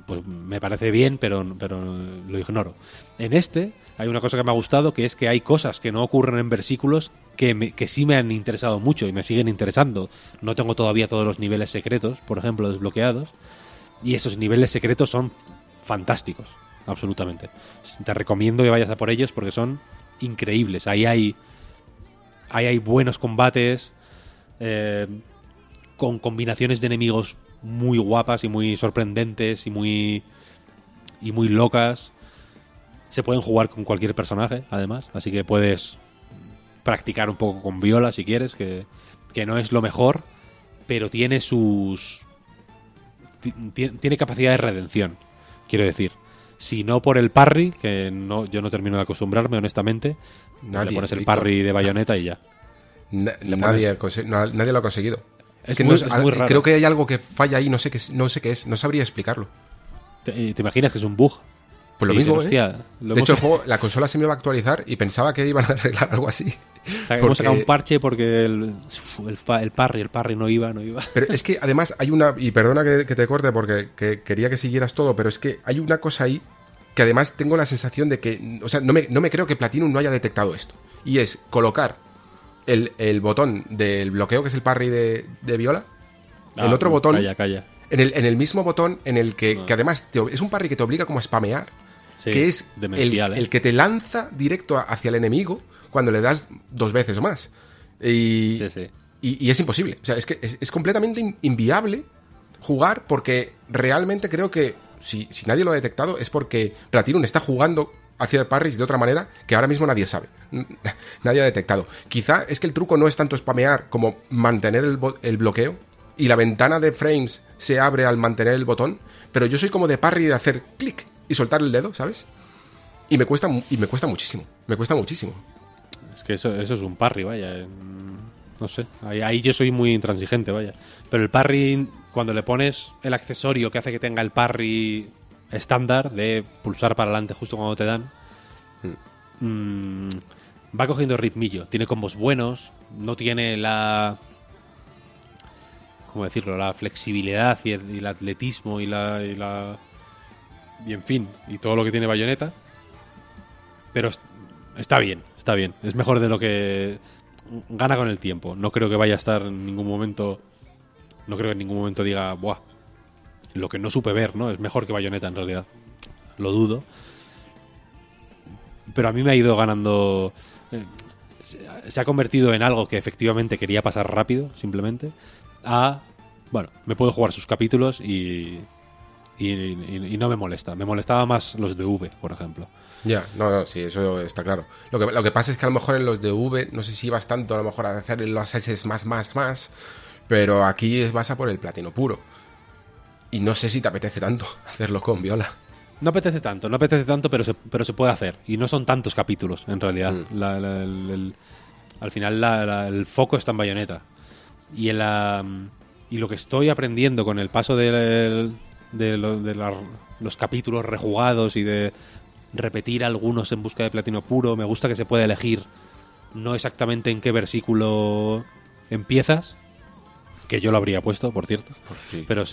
Speaker 2: pues me parece bien, pero, pero lo ignoro. En este hay una cosa que me ha gustado, que es que hay cosas que no ocurren en versículos que, me- que sí me han interesado mucho y me siguen interesando. No tengo todavía todos los niveles secretos, por ejemplo, desbloqueados, y esos niveles secretos son fantásticos, absolutamente. Te recomiendo que vayas a por ellos porque son increíbles. Ahí hay, ahí hay buenos combates, eh, con combinaciones de enemigos muy guapas y muy sorprendentes y muy y muy locas. Se pueden jugar con cualquier personaje, además, así que puedes practicar un poco con Viola si quieres, que, que no es lo mejor, pero tiene sus tiene capacidad de redención, quiero decir. Si no por el parry, que no yo no termino de acostumbrarme honestamente, pues
Speaker 1: Nadie,
Speaker 2: le pones el parry de bayoneta y ya.
Speaker 1: Na- nadie, no- nadie lo ha conseguido.
Speaker 2: Es
Speaker 1: que
Speaker 2: muy-
Speaker 1: no
Speaker 2: es muy raro.
Speaker 1: creo que hay algo que falla ahí, no sé qué, es- no sé qué es, no sabría explicarlo.
Speaker 2: ¿Te, te imaginas que es un bug?
Speaker 1: Pues lo
Speaker 2: Y
Speaker 1: mismo, ¿eh?
Speaker 2: "Hostia, lo
Speaker 1: de
Speaker 2: hemos-
Speaker 1: hecho, el juego, la consola se me iba a actualizar y pensaba que iban a arreglar algo así.
Speaker 2: O sea, hemos sacado un parche porque el, el, el parry, el parry no iba, no iba.
Speaker 1: Pero es que además hay una, y perdona que, que te corte porque que quería que siguieras todo, pero es que hay una cosa ahí que además tengo la sensación de que, o sea, no me, no me creo que Platinum no haya detectado esto. Y es colocar el, el botón del bloqueo, que es el parry de, de Viola, el
Speaker 2: Ah,
Speaker 1: otro botón,
Speaker 2: Calla, calla.
Speaker 1: en el, en el mismo botón en el que, que además te- es un parry que te obliga como a spamear,
Speaker 2: Sí,
Speaker 1: que es el,
Speaker 2: ¿eh?
Speaker 1: el que te lanza directo hacia el enemigo cuando le das dos veces o más. Y,
Speaker 2: Sí, sí.
Speaker 1: y, y es imposible. O sea, es que es, es completamente in- inviable jugar porque realmente creo que si, si nadie lo ha detectado es porque Platinum está jugando hacia el parries de otra manera que ahora mismo nadie sabe. [laughs] Nadie ha detectado. Quizá es que el truco no es tanto spamear como mantener el, el bloqueo y la ventana de frames se abre al mantener el botón, pero yo soy como de parry de hacer clic y soltar el dedo, ¿sabes? Y me cuesta y me cuesta muchísimo. Me cuesta muchísimo.
Speaker 2: Es que eso, eso es un parry, vaya. No sé. Ahí, ahí yo soy muy intransigente, vaya. Pero el parry, cuando le pones el accesorio que hace que tenga el parry estándar de pulsar para adelante justo cuando te dan, mm, va cogiendo ritmillo. Tiene combos buenos, no tiene la. ¿Cómo decirlo? La flexibilidad y el, y el atletismo y la, y la. Y en fin, y todo lo que tiene Bayonetta. Pero es- está bien, está bien. Es mejor de lo que gana con el tiempo. No creo que vaya a estar en ningún momento. No creo que en ningún momento diga, buah, lo que no supe ver, ¿no? Es mejor que Bayonetta en realidad. Lo dudo. Pero a mí me ha ido ganando. eh, se- ha convertido en algo que efectivamente quería pasar rápido, simplemente. A. Bueno, me puedo jugar sus capítulos. Y, y- y no me molesta. Me molestaba más los de V, por ejemplo.
Speaker 1: Ya, no, no, sí, eso está claro. Lo que, lo que pasa es que a lo mejor en los de V, no sé si vas tanto a lo mejor a hacer los S más, más, más, pero aquí vas a por el platino puro. Y no sé si te apetece tanto [laughs] hacerlo con viola.
Speaker 2: No apetece tanto, no apetece tanto, pero se, pero se puede hacer. Y no son tantos capítulos, en realidad.
Speaker 1: Mm.
Speaker 2: La- la- el- el- al final la- el foco está en bayoneta. Y, en la, y lo que estoy aprendiendo con el paso del- de, lo- de los capítulos rejugados y de repetir algunos en busca de platino puro, me gusta que se pueda elegir no exactamente en qué versículo empiezas, que yo lo habría puesto, por cierto,
Speaker 1: Pues sí,
Speaker 2: pero,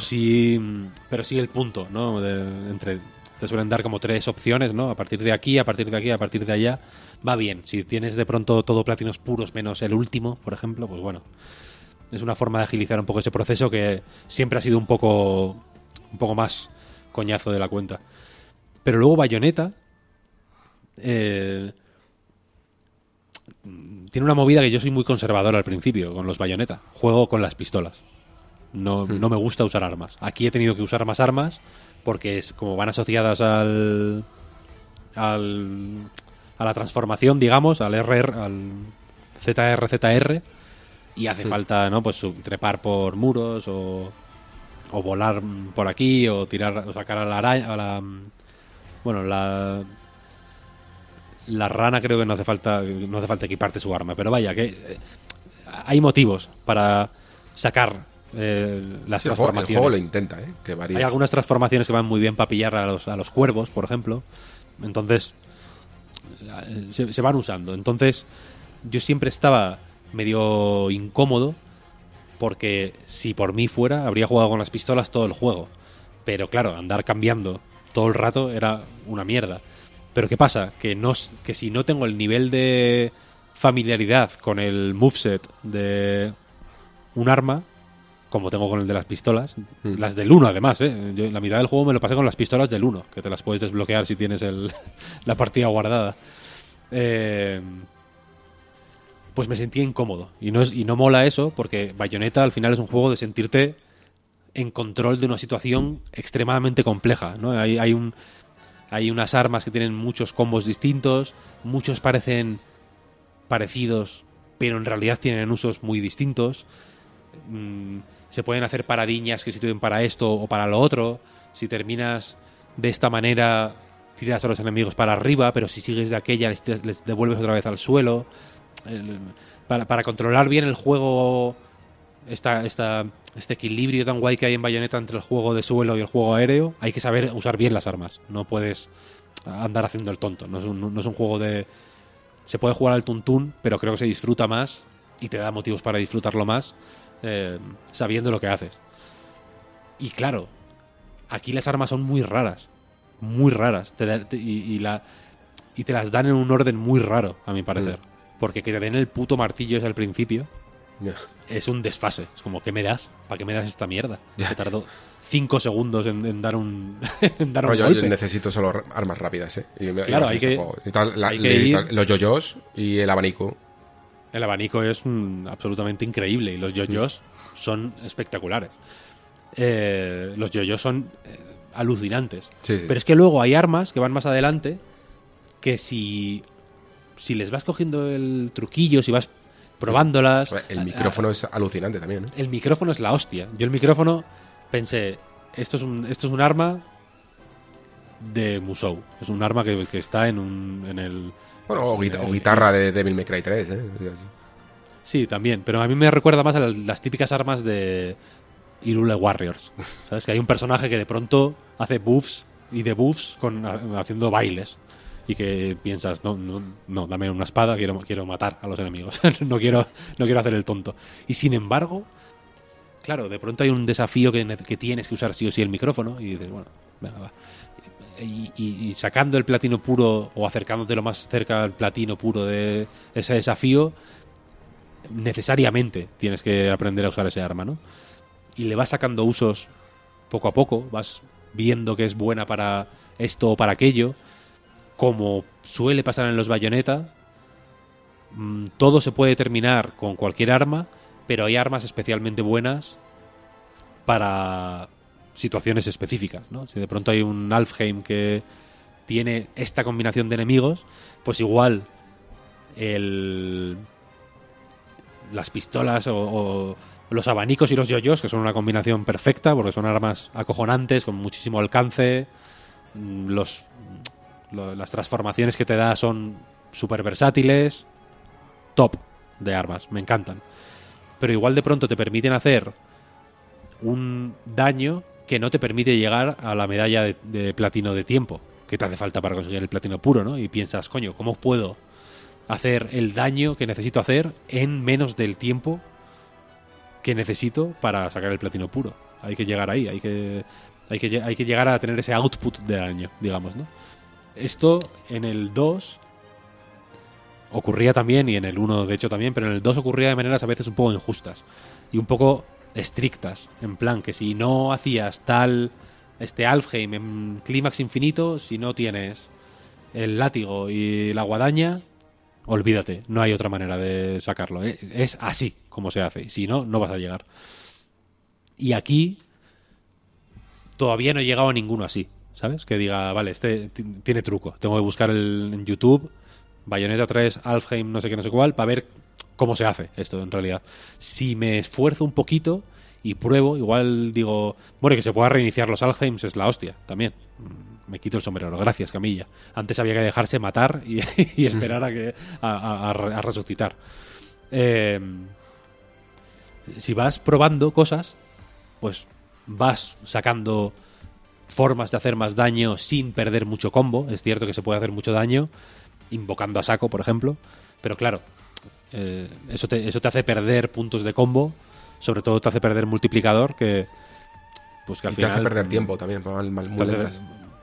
Speaker 2: sí- pero sí el punto no De- entre te suelen dar como tres opciones, ¿no? A partir de aquí, a partir de aquí, a partir de allá. Va bien. Si tienes de pronto todo platinos puros menos el último, por ejemplo, pues bueno. Es una forma de agilizar un poco ese proceso que siempre ha sido un poco, un poco más coñazo de la cuenta. Pero luego Bayonetta eh, tiene una movida que yo soy muy conservador al principio con los Bayonetta. Juego con las pistolas. No, no me gusta usar armas. Aquí he tenido que usar más armas porque es como van asociadas al, al a la transformación, digamos, al RR, al ZRZR y hace falta, ¿no? Pues trepar por muros o, o volar por aquí o tirar o sacar a la araña, a la bueno, la la rana creo que no hace falta no hace falta equiparte su arma, pero vaya que eh, hay motivos para sacar eh, las
Speaker 1: Sí, el, juego, el
Speaker 2: transformaciones.
Speaker 1: juego lo intenta, ¿eh? Que varíe.
Speaker 2: Hay algunas transformaciones que van muy bien para pillar a los, a los cuervos, por ejemplo. Entonces, eh, se, se van usando. Entonces, yo siempre estaba medio incómodo porque si por mí fuera, habría jugado con las pistolas todo el juego. Pero claro, andar cambiando todo el rato era una mierda. Pero ¿qué pasa? Que, no, que si no tengo el nivel de familiaridad con el moveset de un arma, como tengo con el de las pistolas, las del 1 además, ¿eh? Yo la mitad del juego me lo pasé con las pistolas del 1, que te las puedes desbloquear si tienes el, [laughs] la partida guardada. Eh, pues me sentía incómodo. Y no, es, y no mola eso, porque Bayonetta al final es un juego de sentirte en control de una situación extremadamente compleja. ¿no? Hay, hay, un, hay unas armas que tienen muchos combos distintos, muchos parecen parecidos, pero en realidad tienen usos muy distintos. Mm, se pueden hacer paradiñas que sirven para esto o para lo otro. Si terminas de esta manera, tiras a los enemigos para arriba, pero si sigues de aquella, les, les devuelves otra vez al suelo. El- para, para controlar bien el juego, esta, esta, este equilibrio tan guay que hay en Bayonetta entre el juego de suelo y el juego aéreo, hay que saber usar bien las armas. No puedes andar haciendo el tonto. No es un, no es un juego de. Se puede jugar al tuntún, pero creo que se disfruta más y te da motivos para disfrutarlo más eh, sabiendo lo que haces. Y claro, aquí las armas son muy raras. Muy raras. Te da- te- y, y la, y te las dan en un orden muy raro, a mi parecer. Porque que te den el puto martillo ese al principio Es un desfase. Es como, ¿qué me das? ¿Para qué me das esta mierda? Que tardó cinco segundos en, en dar un, [laughs] en dar
Speaker 1: No,
Speaker 2: un
Speaker 1: yo, yo
Speaker 2: golpe.
Speaker 1: necesito solo armas rápidas, ¿eh? Y me- y
Speaker 2: Claro, hay
Speaker 1: este
Speaker 2: que-.
Speaker 1: Necesito la-
Speaker 2: hay que ir-
Speaker 1: los yoyos y el abanico.
Speaker 2: El abanico es mm, absolutamente increíble y los yoyos son espectaculares. Eh, los yoyos son eh, alucinantes.
Speaker 1: Sí, sí.
Speaker 2: Pero es que luego hay armas que van más adelante que si, si les vas cogiendo el truquillo, si vas probándolas...
Speaker 1: El micrófono es alucinante también, ¿eh?
Speaker 2: el micrófono es la hostia. Yo el micrófono pensé, esto es un, esto es un arma de Musou. Es un arma que, que está en, un, en el...
Speaker 1: Bueno, o, guita- o
Speaker 2: el-
Speaker 1: guitarra de Devil May Cry 3, ¿eh?
Speaker 2: Sí, también. Pero a mí me recuerda más a las, las típicas armas de Irule Warriors. ¿Sabes? Que hay un personaje que de pronto hace buffs y debuffs con, ha- haciendo bailes. Y que piensas, no, no, no, dame una espada, quiero, quiero matar a los enemigos. [laughs] no, quiero, no quiero hacer el tonto. Y sin embargo, claro, de pronto hay un desafío que, que tienes que usar sí o sí el micrófono. Y dices, bueno, venga, va. Y, y- y sacando el platino puro o acercándote lo más cerca al platino puro de ese desafío, necesariamente tienes que aprender a usar ese arma, ¿no? Y le vas sacando usos poco a poco, vas viendo que es buena para esto o para aquello, como suele pasar en los bayoneta, mm, todo se puede terminar con cualquier arma, pero hay armas especialmente buenas para situaciones específicas, ¿no? Si de pronto hay un Alfheim que tiene esta combinación de enemigos, pues igual el las pistolas o, los abanicos y los yoyos, que son una combinación perfecta, porque son armas acojonantes, con muchísimo alcance. Mm, Los, lo- las transformaciones que te da son súper versátiles. Top de armas, me encantan. Pero igual de pronto te permiten hacer un daño que no te permite llegar a la medalla de, de platino de tiempo, que te hace falta para conseguir el platino puro, ¿no? Y piensas, coño, ¿cómo puedo hacer el daño que necesito hacer en menos del tiempo que necesito para sacar el platino puro. Hay que llegar ahí, hay que Hay que, hay que llegar a tener ese output de daño, digamos, ¿no? Esto en el 2 ocurría también, y en el 1 de hecho también, pero en el 2 ocurría de maneras a veces un poco injustas y un poco estrictas. En plan, que si no hacías tal este Alfheim en clímax infinito, si no tienes el látigo y la guadaña, olvídate, no hay otra manera de sacarlo. Eh, Es así como se hace, si no, no vas a llegar. Y aquí todavía no he llegado a ninguno así, ¿sabes? Que diga, vale, este ti- tiene truco. Tengo que buscar el, en YouTube Bayonetta 3, Alfheim, no sé qué, no sé cuál, para ver cómo se hace esto en realidad. Si me esfuerzo un poquito y pruebo, igual digo, bueno, que se pueda reiniciar los Alfheims es la hostia, también. Mm, Me quito el sombrero, gracias Camilla. Antes había que dejarse matar y, [laughs] y esperar a, que, a, a- a re- a resucitar. Eh, si vas probando cosas, pues vas sacando formas de hacer más daño sin perder mucho combo. Es cierto que se puede hacer mucho daño invocando a saco, por ejemplo, pero claro, eh, eso, te, eso te hace perder puntos de combo, sobre todo te hace perder multiplicador, que pues que al
Speaker 1: Y te
Speaker 2: final
Speaker 1: hace perder tiempo también, mal- mal- muy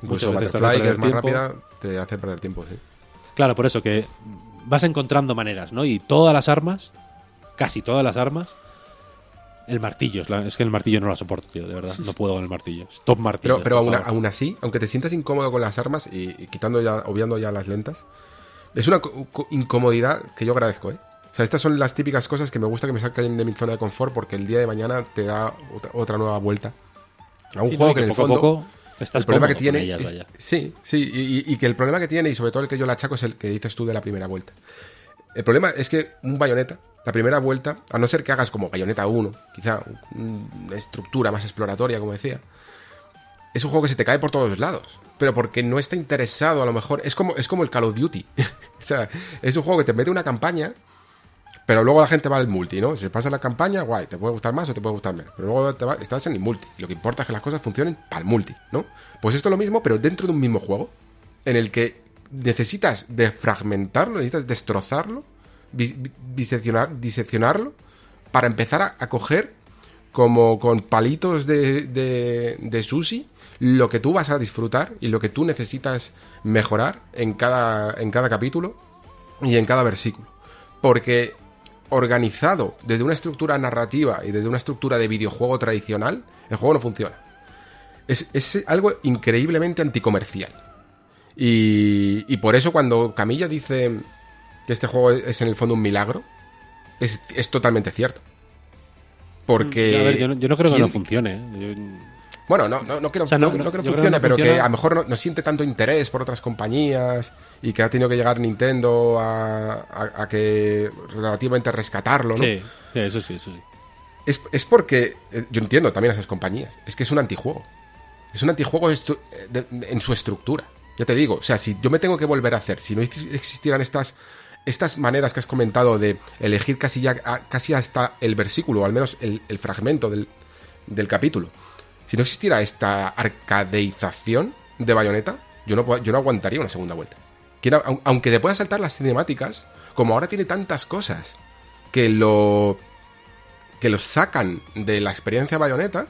Speaker 1: Incluso Butterfly, que es más
Speaker 2: tiempo.
Speaker 1: rápida, te hace perder tiempo, sí.
Speaker 2: Claro, por eso que vas encontrando maneras, ¿no? Y todas las armas, casi todas las armas, el martillo, es, la- es que el martillo no la soporto, tío, de verdad, no puedo con el martillo. Stop martillo.
Speaker 1: Pero, aún, aún así, aunque te sientas incómodo con las armas y, y quitando ya, obviando ya las lentas, es una co- co- incomodidad que yo agradezco, ¿eh? O sea, estas son las típicas cosas que me gusta que me saquen de mi zona de confort porque el día de mañana te da otra, otra nueva vuelta. A un juego
Speaker 2: Y
Speaker 1: que, en el fondo,
Speaker 2: poco estás
Speaker 1: el problema que tiene
Speaker 2: ellas,
Speaker 1: es- sí, sí, y, y- y que el problema que tiene y sobre todo el que yo le achaco es el que dices tú de la primera vuelta. El problema es que un bayoneta, la primera vuelta, a no ser que hagas como bayoneta 1, quizá un- una estructura más exploratoria, como decía, es un juego que se te cae por todos lados. Pero porque no está interesado, a lo mejor. Es como, es como el Call of Duty. [laughs] o sea, es un juego que te mete una campaña, pero luego la gente va al multi, ¿no? Si pasa la campaña, guay, te puede gustar más o te puede gustar menos. Pero luego te va- estás en el multi. Lo que importa es que las cosas funcionen para el multi, ¿no? Pues esto es lo mismo, pero dentro de un mismo juego. En el que necesitas defragmentarlo, necesitas destrozarlo, diseccionar- diseccionarlo, para empezar a, coger como con palitos de sushi lo que tú vas a disfrutar y lo que tú necesitas mejorar en cada, en cada capítulo y en cada versículo. Porque organizado desde una estructura narrativa y desde una estructura de videojuego tradicional, el juego no funciona. Es, es algo increíblemente anticomercial. Y, y por eso cuando Camilla dice que este juego es en el fondo un milagro, es, es totalmente cierto. Porque...
Speaker 2: A ver, yo no, yo no creo que
Speaker 1: ¿quién-
Speaker 2: no funcione. ¿eh? Yo-
Speaker 1: bueno, no, no, no quiero,
Speaker 2: O sea,
Speaker 1: no,
Speaker 2: creo que
Speaker 1: funcione, pero que a lo mejor no, siente tanto interés por otras compañías y que ha tenido que llegar Nintendo a, a- a que relativamente rescatarlo, ¿no?
Speaker 2: Sí, eso sí, eso sí.
Speaker 1: Es, es porque, eh, yo entiendo también a esas compañías, es que es un antijuego. Es un antijuego en su estructura. Ya te digo, o sea, si yo me tengo que volver a hacer, si no ex- existieran estas, estas maneras que has comentado de elegir casi, ya, a- casi hasta el versículo, o al menos el, fragmento del, del capítulo, si no existiera esta arcadeización de bayoneta, yo no, yo no aguantaría una segunda vuelta. Aunque te puedas saltar las cinemáticas, como ahora tiene tantas cosas que lo que los sacan de la experiencia bayoneta,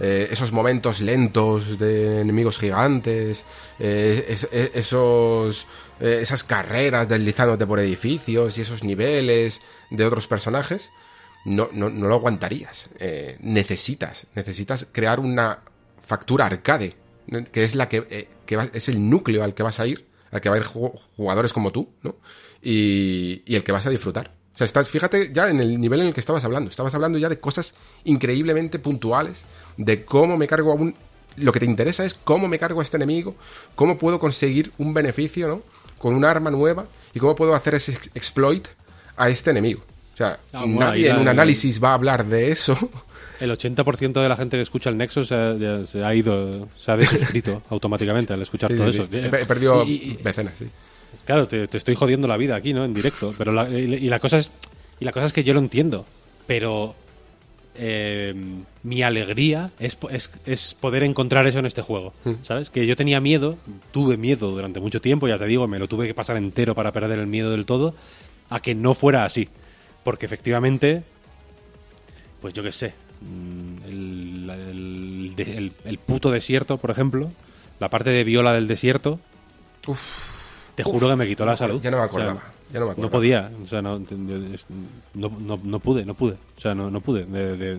Speaker 1: eh, esos momentos lentos de enemigos gigantes, eh, es- es- esos, eh, esas carreras deslizándote por edificios y esos niveles de otros personajes, no, no, no lo aguantarías. Necesitas, necesitas crear una factura arcade, que es la que, que va- es el núcleo al que vas a ir, al que va a ir ju- jugadores como tú, ¿no? Y, y el que vas a disfrutar. O sea, estás, fíjate ya en el nivel en el que estabas hablando. Estabas hablando ya de cosas increíblemente puntuales, de cómo me cargo a un... Lo que te interesa es cómo me cargo a este enemigo, cómo puedo conseguir un beneficio, ¿no? Con un arma nueva y cómo puedo hacer ese ex- exploit a este enemigo. O sea,
Speaker 2: Ah, bueno,
Speaker 1: nadie en un análisis va a hablar de eso.
Speaker 2: El 80% de la gente que escucha el se ha, ya se ha ido, se ha desuscrito [laughs] automáticamente al escuchar
Speaker 1: Sí,
Speaker 2: todo
Speaker 1: sí,
Speaker 2: eso.
Speaker 1: sí. He he perdido
Speaker 2: Y- y-
Speaker 1: decenas, sí.
Speaker 2: Claro, te, te estoy jodiendo la vida aquí, ¿no? En directo. Pero la, y, y la cosa es y la cosa es que yo lo entiendo, pero eh, mi alegría es, es, es poder encontrar eso en este juego, ¿sabes? Que yo tenía miedo, tuve miedo durante mucho tiempo, ya te digo, me lo tuve que pasar entero para perder el miedo del todo, a que no fuera así, porque efectivamente, pues yo qué sé, mm, el, el de- el- el puto desierto, por ejemplo, la parte de viola del desierto, te juro que me quitó la salud.
Speaker 1: Ya no me
Speaker 2: O sea,
Speaker 1: acordaba. ya no me acordaba.
Speaker 2: no podía, o sea, no, no, no- pude, no pude, o sea, no, no pude, de, de-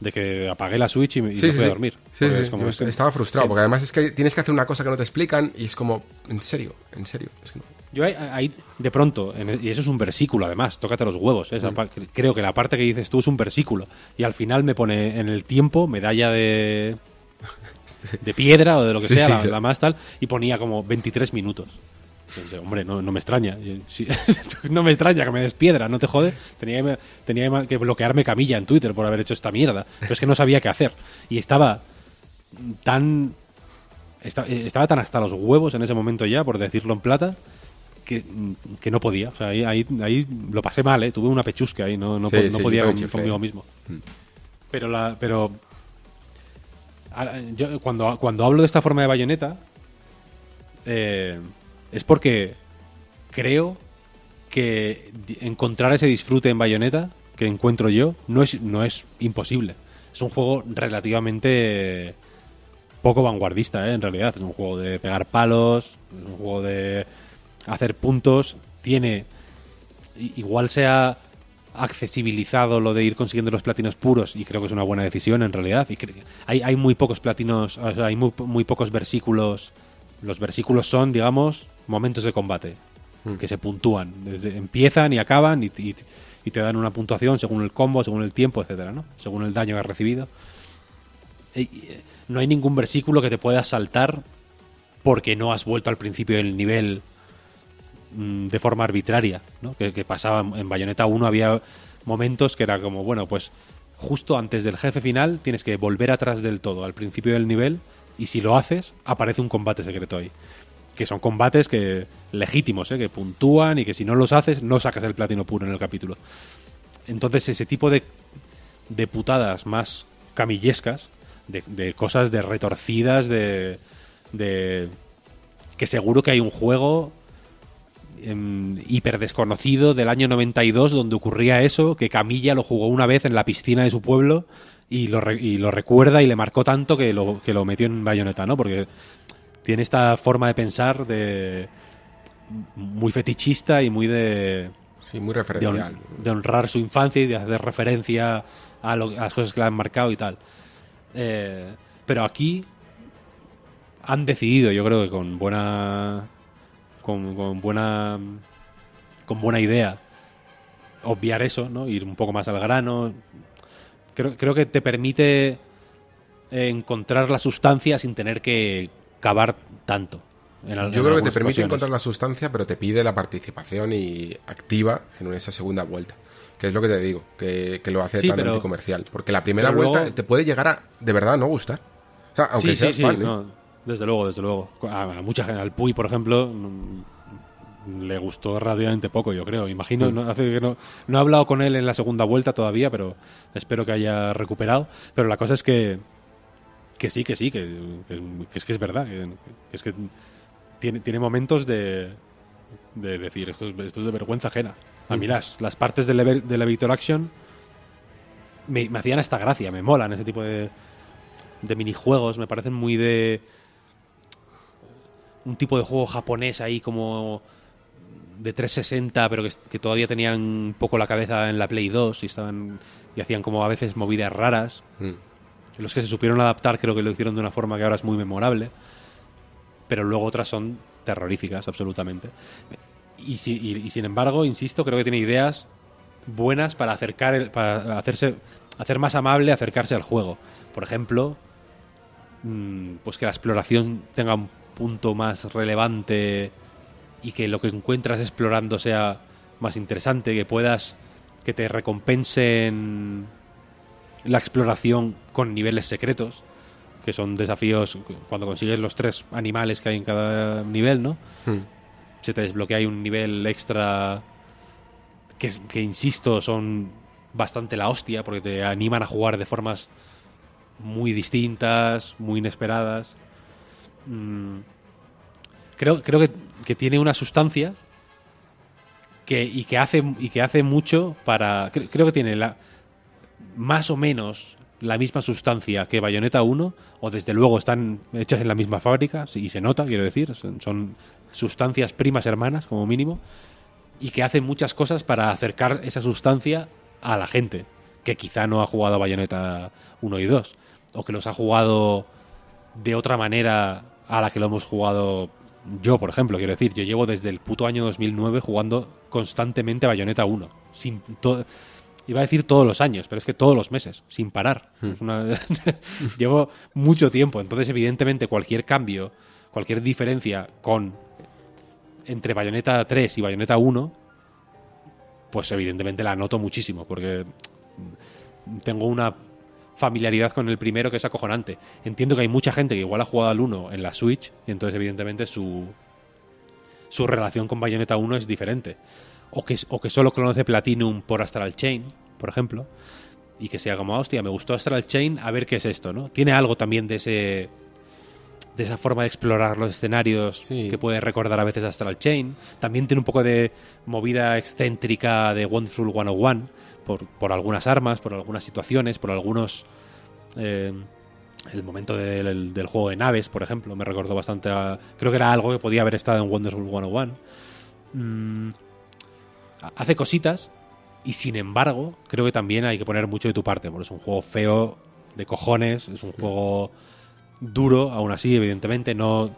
Speaker 2: de que apagué la Switch y, me-
Speaker 1: Sí, sí,
Speaker 2: fui a dormir.
Speaker 1: Sí,
Speaker 2: Porque
Speaker 1: sí,
Speaker 2: es como,
Speaker 1: yo
Speaker 2: es que-
Speaker 1: estaba frustrado,
Speaker 2: que-
Speaker 1: porque además es que tienes que hacer una cosa que no te explican y es como, en serio, en serio. Es que no.
Speaker 2: Yo ahí, ahí, de pronto, en el- y eso es un versículo además, tócate los huevos. ¿eh?
Speaker 1: Mm.
Speaker 2: Creo que la parte que dices tú es un versículo. Y al final me pone en el tiempo medalla de, de piedra o de lo que [laughs] sea, la más tal, y ponía como 23 minutos. Pensé, hombre, no, no me extraña. Sí, [laughs] no me extraña que me des piedra, no te jode. Tenía, que- tenía que bloquearme camilla en Twitter por haber hecho esta mierda. Pero es que no sabía qué hacer. Y estaba tan eh, estaba tan hasta los huevos en ese momento ya, por decirlo en plata, que, que no podía. O sea, ahí, ahí, ahí lo pasé mal, ¿eh? Tuve una pechusca ahí, no, no,
Speaker 1: Sí, sí,
Speaker 2: podía con- conmigo mismo. Pero, la, pero yo cuando, cuando hablo de esta forma de bayoneta, eh, es porque creo que encontrar ese disfrute en bayoneta que encuentro yo no es, no es imposible. Es un juego relativamente poco vanguardista, ¿eh? en realidad. Es un juego de pegar palos, es un juego de hacer puntos. Tiene. Igual se ha accesibilizado lo de ir consiguiendo los platinos puros y creo que es una buena decisión en realidad. Y hay, hay muy pocos platinos, hay muy pocos versículos. Los versículos son, digamos, momentos de combate que se puntúan. Desde, empiezan y acaban y, y- y te dan una puntuación según el combo, según el tiempo, etcétera, ¿no? Según el daño que has recibido. Y- eh, no hay ningún versículo que te puedas saltar porque no has vuelto al principio del nivel mm, de forma arbitraria, ¿no? Que, que pasaba en Bayonetta 1 había momentos que era como, bueno, pues justo antes del jefe final tienes que volver atrás del todo al principio del nivel y si lo haces aparece un combate secreto ahí. Que son combates que legítimos, ¿eh? que puntúan y que si no los haces no sacas el platino puro en el capítulo. Entonces ese tipo de, de putadas más camillescas, de, de cosas de retorcidas, de, de que seguro que hay un juego em, hiper desconocido del año 92 donde ocurría eso, que Camilla lo jugó una vez en la piscina de su pueblo y lo, re- y lo recuerda y le marcó tanto que lo, que lo metió en Bayonetta, ¿no? Porque tiene esta forma de pensar de muy fetichista y muy de,
Speaker 1: Sí, muy referencial.
Speaker 2: de honrar su infancia y de hacer referencia a, lo- a las cosas que le han marcado y tal. Eh, pero aquí han decidido, yo creo que con buena con, con buena con buena idea obviar eso, ¿no? Ir un poco más al grano. Creo, creo que te permite encontrar la sustancia sin tener que cavar tanto. en al-
Speaker 1: Yo
Speaker 2: en
Speaker 1: creo que te permite
Speaker 2: ocasiones.
Speaker 1: encontrar la sustancia, pero te pide la participación y activa en esa segunda vuelta. Que es lo que te digo, que, que lo hace
Speaker 2: Sí,
Speaker 1: tan
Speaker 2: pero-
Speaker 1: anticomercial. Porque la primera vuelta
Speaker 2: luego-
Speaker 1: te puede llegar a, de verdad, no gustar. O sea, aunque
Speaker 2: sí,
Speaker 1: seas
Speaker 2: sí, sí,
Speaker 1: fan, ¿eh?
Speaker 2: no, desde luego, desde luego. A, a mucha gente, al Puy, por ejemplo, mm, le gustó relativamente poco, yo creo. Imagino,
Speaker 1: Mm.
Speaker 2: no, hace que no, no he hablado con él en la segunda vuelta todavía, pero espero que haya recuperado. Pero la cosa es que, que sí, que sí, que, que- que es que es verdad, que, es que tiene, tiene momentos de, de decir, esto es, esto es de vergüenza ajena. A mí las, las partes de, Lever- de la Victor Action me, me hacían hasta gracia, me molan ese tipo de, de minijuegos, me parecen muy de un tipo de juego japonés ahí como de 360, pero que, que todavía tenían un poco la cabeza en la Play 2 y estaban y hacían como a veces movidas raras.
Speaker 1: Mm.
Speaker 2: Los que se supieron adaptar creo que lo hicieron de una forma que ahora es muy memorable, pero luego otras son terroríficas absolutamente. Y, si- y- sin embargo, insisto, creo que tiene ideas buenas para acercar el- para hacerse hacer más amable acercarse al juego. Por ejemplo, mm, pues que la exploración tenga un punto más relevante y que lo que encuentras explorando sea más interesante, que puedas que te recompensen la exploración con niveles secretos, que son desafíos cuando consigues los tres animales que hay en cada nivel, ¿no?
Speaker 1: Mm.
Speaker 2: Se te desbloquea ahí un nivel extra que, insisto, son bastante la hostia, porque te animan a jugar de formas muy distintas, muy inesperadas. Mm, creo creo que, que tiene una sustancia que, y, que hace, y que hace mucho para... cre- Creo que tiene la, más o menos la misma sustancia que Bayonetta 1, o desde luego están hechas en la misma fábrica, y se nota, quiero decir, son, sustancias primas hermanas, como mínimo, y que hacen muchas cosas para acercar esa sustancia a la gente, que quizá no ha jugado a Bayonetta 1 y 2, o que los ha jugado de otra manera a la que lo hemos jugado yo, por ejemplo, quiero decir, yo llevo desde el puto año 2009 jugando constantemente Bayonetta 1, sin iba a decir todos los años, pero es que todos los meses, sin parar. Es una- [laughs] llevo mucho tiempo, entonces evidentemente cualquier cambio, cualquier diferencia con entre Bayonetta 3 y Bayonetta 1, pues evidentemente la noto muchísimo, porque tengo una familiaridad con el primero que es acojonante. Entiendo que hay mucha gente que igual ha jugado al 1 en la Switch, y entonces evidentemente su, su relación con Bayonetta 1 es diferente. O que, o que solo conoce Platinum por Astral Chain, por ejemplo, y que sea como, "Ah, hostia, me gustó Astral Chain, a ver qué es esto, ¿no? Tiene algo también de ese de esa forma de explorar los escenarios
Speaker 1: Sí.
Speaker 2: que puede recordar a veces Astral Chain. También tiene un poco de movida excéntrica de Wonderful 101 por, por algunas armas, por algunas situaciones, por algunos... eh, el momento del, del juego de naves, por ejemplo, me recordó bastante a... Creo que era algo que podía haber estado en Wonderful 101. Mm, hace cositas y sin embargo creo que también hay que poner mucho de tu parte, porque es un juego feo de cojones, es un juego duro, aún así, evidentemente, no... eh,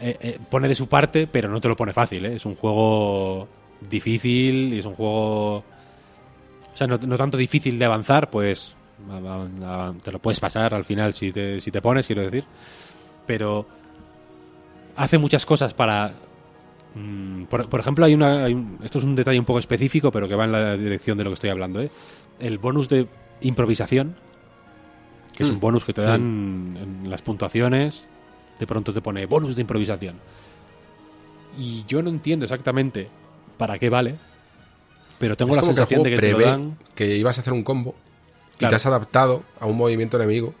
Speaker 2: eh, eh, pone de su parte, pero no te lo pone fácil, ¿eh? Es un juego difícil y es un juego... O sea, no, no tanto difícil de avanzar, pues te lo puedes pasar al final si te, si te pones, quiero decir. Pero hace muchas cosas para... mm, por, por ejemplo, hay una... hay un- esto es un detalle un poco específico, pero que va en la dirección de lo que estoy hablando, ¿eh? El bonus de improvisación, que es
Speaker 1: Mm,
Speaker 2: un bonus que te
Speaker 1: sí.
Speaker 2: dan en las puntuaciones, de pronto te pone bonus de improvisación. Y yo no entiendo exactamente para qué vale, pero tengo
Speaker 1: es
Speaker 2: la
Speaker 1: que
Speaker 2: sensación de que te lo dan...
Speaker 1: que ibas a hacer un combo y te has adaptado a un movimiento enemigo.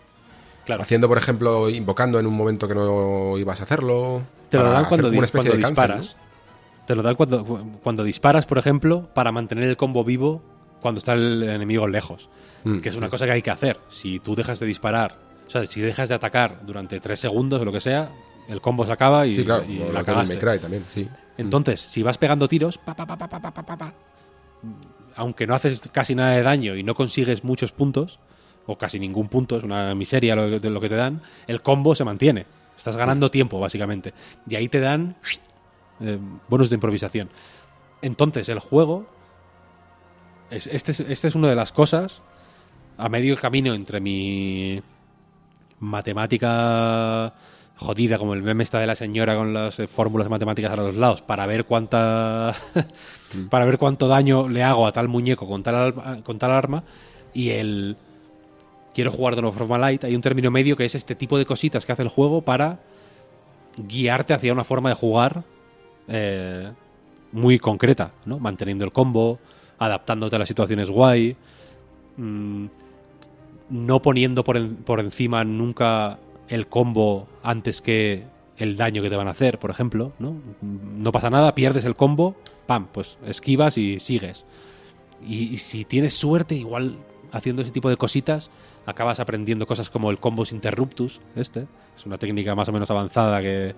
Speaker 1: Haciendo, por ejemplo, invocando en un momento que no ibas a hacerlo.
Speaker 2: Te lo dan cuando, cuando disparas. Te lo dan cuando, cuando disparas, por ejemplo, para mantener el combo vivo cuando está el enemigo lejos. Que es una cosa que hay que hacer. Si tú dejas de disparar, o sea, si dejas de atacar durante tres segundos o lo que sea, el combo se acaba y,
Speaker 1: sí, claro,
Speaker 2: y
Speaker 1: lo acabaste. Me también, sí.
Speaker 2: Entonces, si vas pegando tiros, pa, pa, pa, aunque no haces casi nada de daño y no consigues muchos puntos, o casi ningún punto, es una miseria lo, que- lo que te dan, el combo se mantiene. Estás ganando tiempo, básicamente. Y ahí te dan eh, bonus de improvisación. Entonces, el juego. Es, este, es, este es una de las cosas a medio camino entre mi matemática jodida, como el meme está de la señora con las eh, fórmulas matemáticas a los lados, para ver cuánta. [laughs] para ver cuánto daño le hago a tal muñeco con tal, al- con tal arma. Y el. Quiero jugar una forma light. Hay un término medio que es este tipo de cositas que hace el juego para guiarte hacia una forma de jugar eh, muy concreta, ¿no? Manteniendo el combo, adaptándote a las situaciones guay, mm, no poniendo por, en- por encima nunca el combo antes que el daño que te van a hacer, por ejemplo, ¿no? No pasa nada, pierdes el combo, pam, pues esquivas y sigues. Y si tienes suerte, igual haciendo ese tipo de cositas, acabas aprendiendo cosas como el combos interruptus, este. Es una técnica más o menos avanzada que,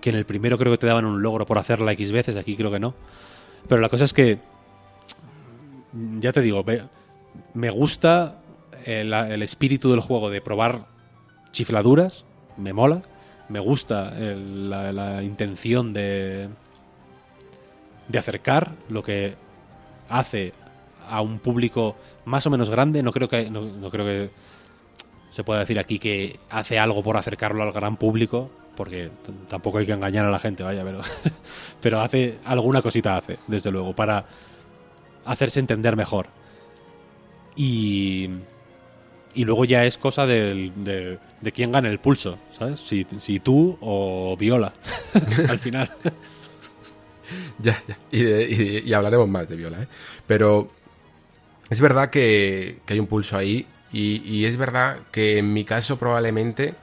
Speaker 2: que en el primero creo que te daban un logro por hacerla X veces, aquí creo que no. Pero la cosa es que, ya te digo, me gusta el, el espíritu del juego de probar chifladuras, me mola. Me gusta el- la, la intención de, de acercar lo que hace a un público más o menos grande. No creo que, no, creo que se pueda decir aquí que hace algo por acercarlo al gran público, porque tampoco hay que engañar a la gente, vaya, pero, [laughs] pero hace alguna cosita hace, desde luego, para hacerse entender mejor. Y, y luego ya es cosa del- de, de quién gane el pulso, ¿sabes? Si, si tú o Viola, [laughs] al final. [laughs]
Speaker 1: Ya, ya. Y, y y hablaremos más de Viola, ¿eh? Pero es verdad que, hay un pulso ahí y, es verdad que en mi caso probablemente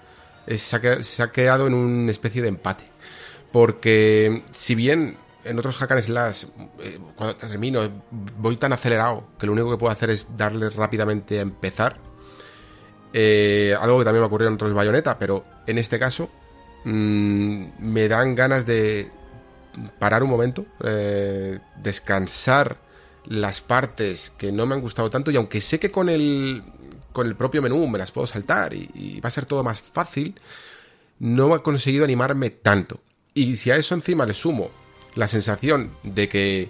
Speaker 1: eh, se ha, quedado en una especie de empate. Porque si bien en otros hack and slash, eh, cuando termino, voy tan acelerado que lo único que puedo hacer es darle rápidamente a empezar. Eh, algo que también me ocurrió en otros bayoneta, pero en este caso mm, me dan ganas de parar un momento, descansar las partes que no me han gustado tanto y aunque sé que con el, con el propio menú me las puedo saltar y, va a ser todo más fácil, no he conseguido animarme tanto. Y si a eso encima le sumo la sensación de que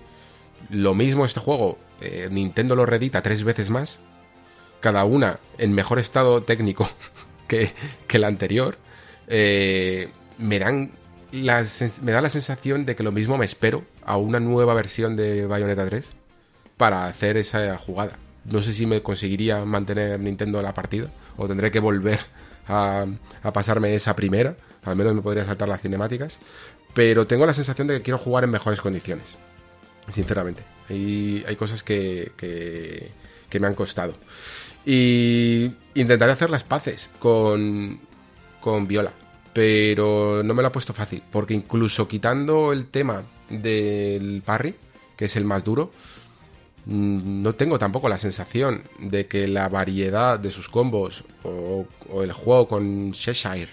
Speaker 1: lo mismo este juego, eh, Nintendo lo redita tres veces más, cada una en mejor estado técnico [laughs] que, que la anterior, eh, me dan me da la sensación de que lo mismo me espero a una nueva versión de Bayonetta 3 para hacer esa jugada. No sé si me conseguiría mantener Nintendo la partida o tendré que volver a, pasarme esa primera. Al menos me podría saltar las cinemáticas. Pero tengo la sensación de que quiero jugar en mejores condiciones. Sinceramente. Y hay cosas que, me han costado. Y intentaré hacer las paces con, con Viola. Pero no me lo ha puesto fácil. Porque incluso quitando el tema del parry, que es el más duro, no tengo tampoco la sensación de que la variedad de sus combos o, el juego con Cheshire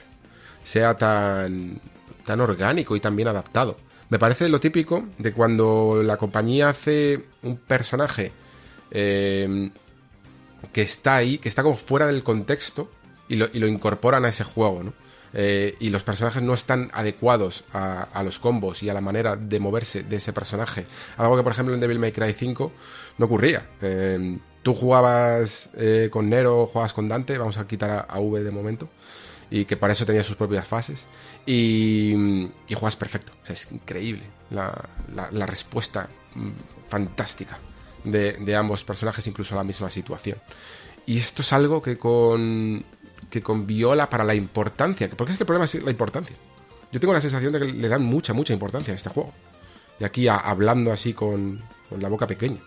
Speaker 1: sea tan, tan orgánico y tan bien adaptado. Me parece lo típico de cuando la compañía hace un personaje eh, que está ahí, que está como fuera del contexto y lo, y lo incorporan a ese juego, ¿no? Eh, y los personajes no están adecuados a, los combos y a la manera de moverse de ese personaje. Algo que, por ejemplo, en Devil May Cry 5 no ocurría. Eh, tú jugabas eh, con Nero, jugabas con Dante, vamos a quitar a, V de momento, y que para eso tenía sus propias fases, y, y juegas perfecto. Es increíble la respuesta mm, fantástica de, de ambos personajes, incluso a la misma situación. Y esto es algo que con que con Viola para la importancia. Porque es que el problema es la importancia. Yo tengo la sensación de que le dan mucha, mucha importancia a este juego. Y aquí hablando así con, con, la boca pequeña.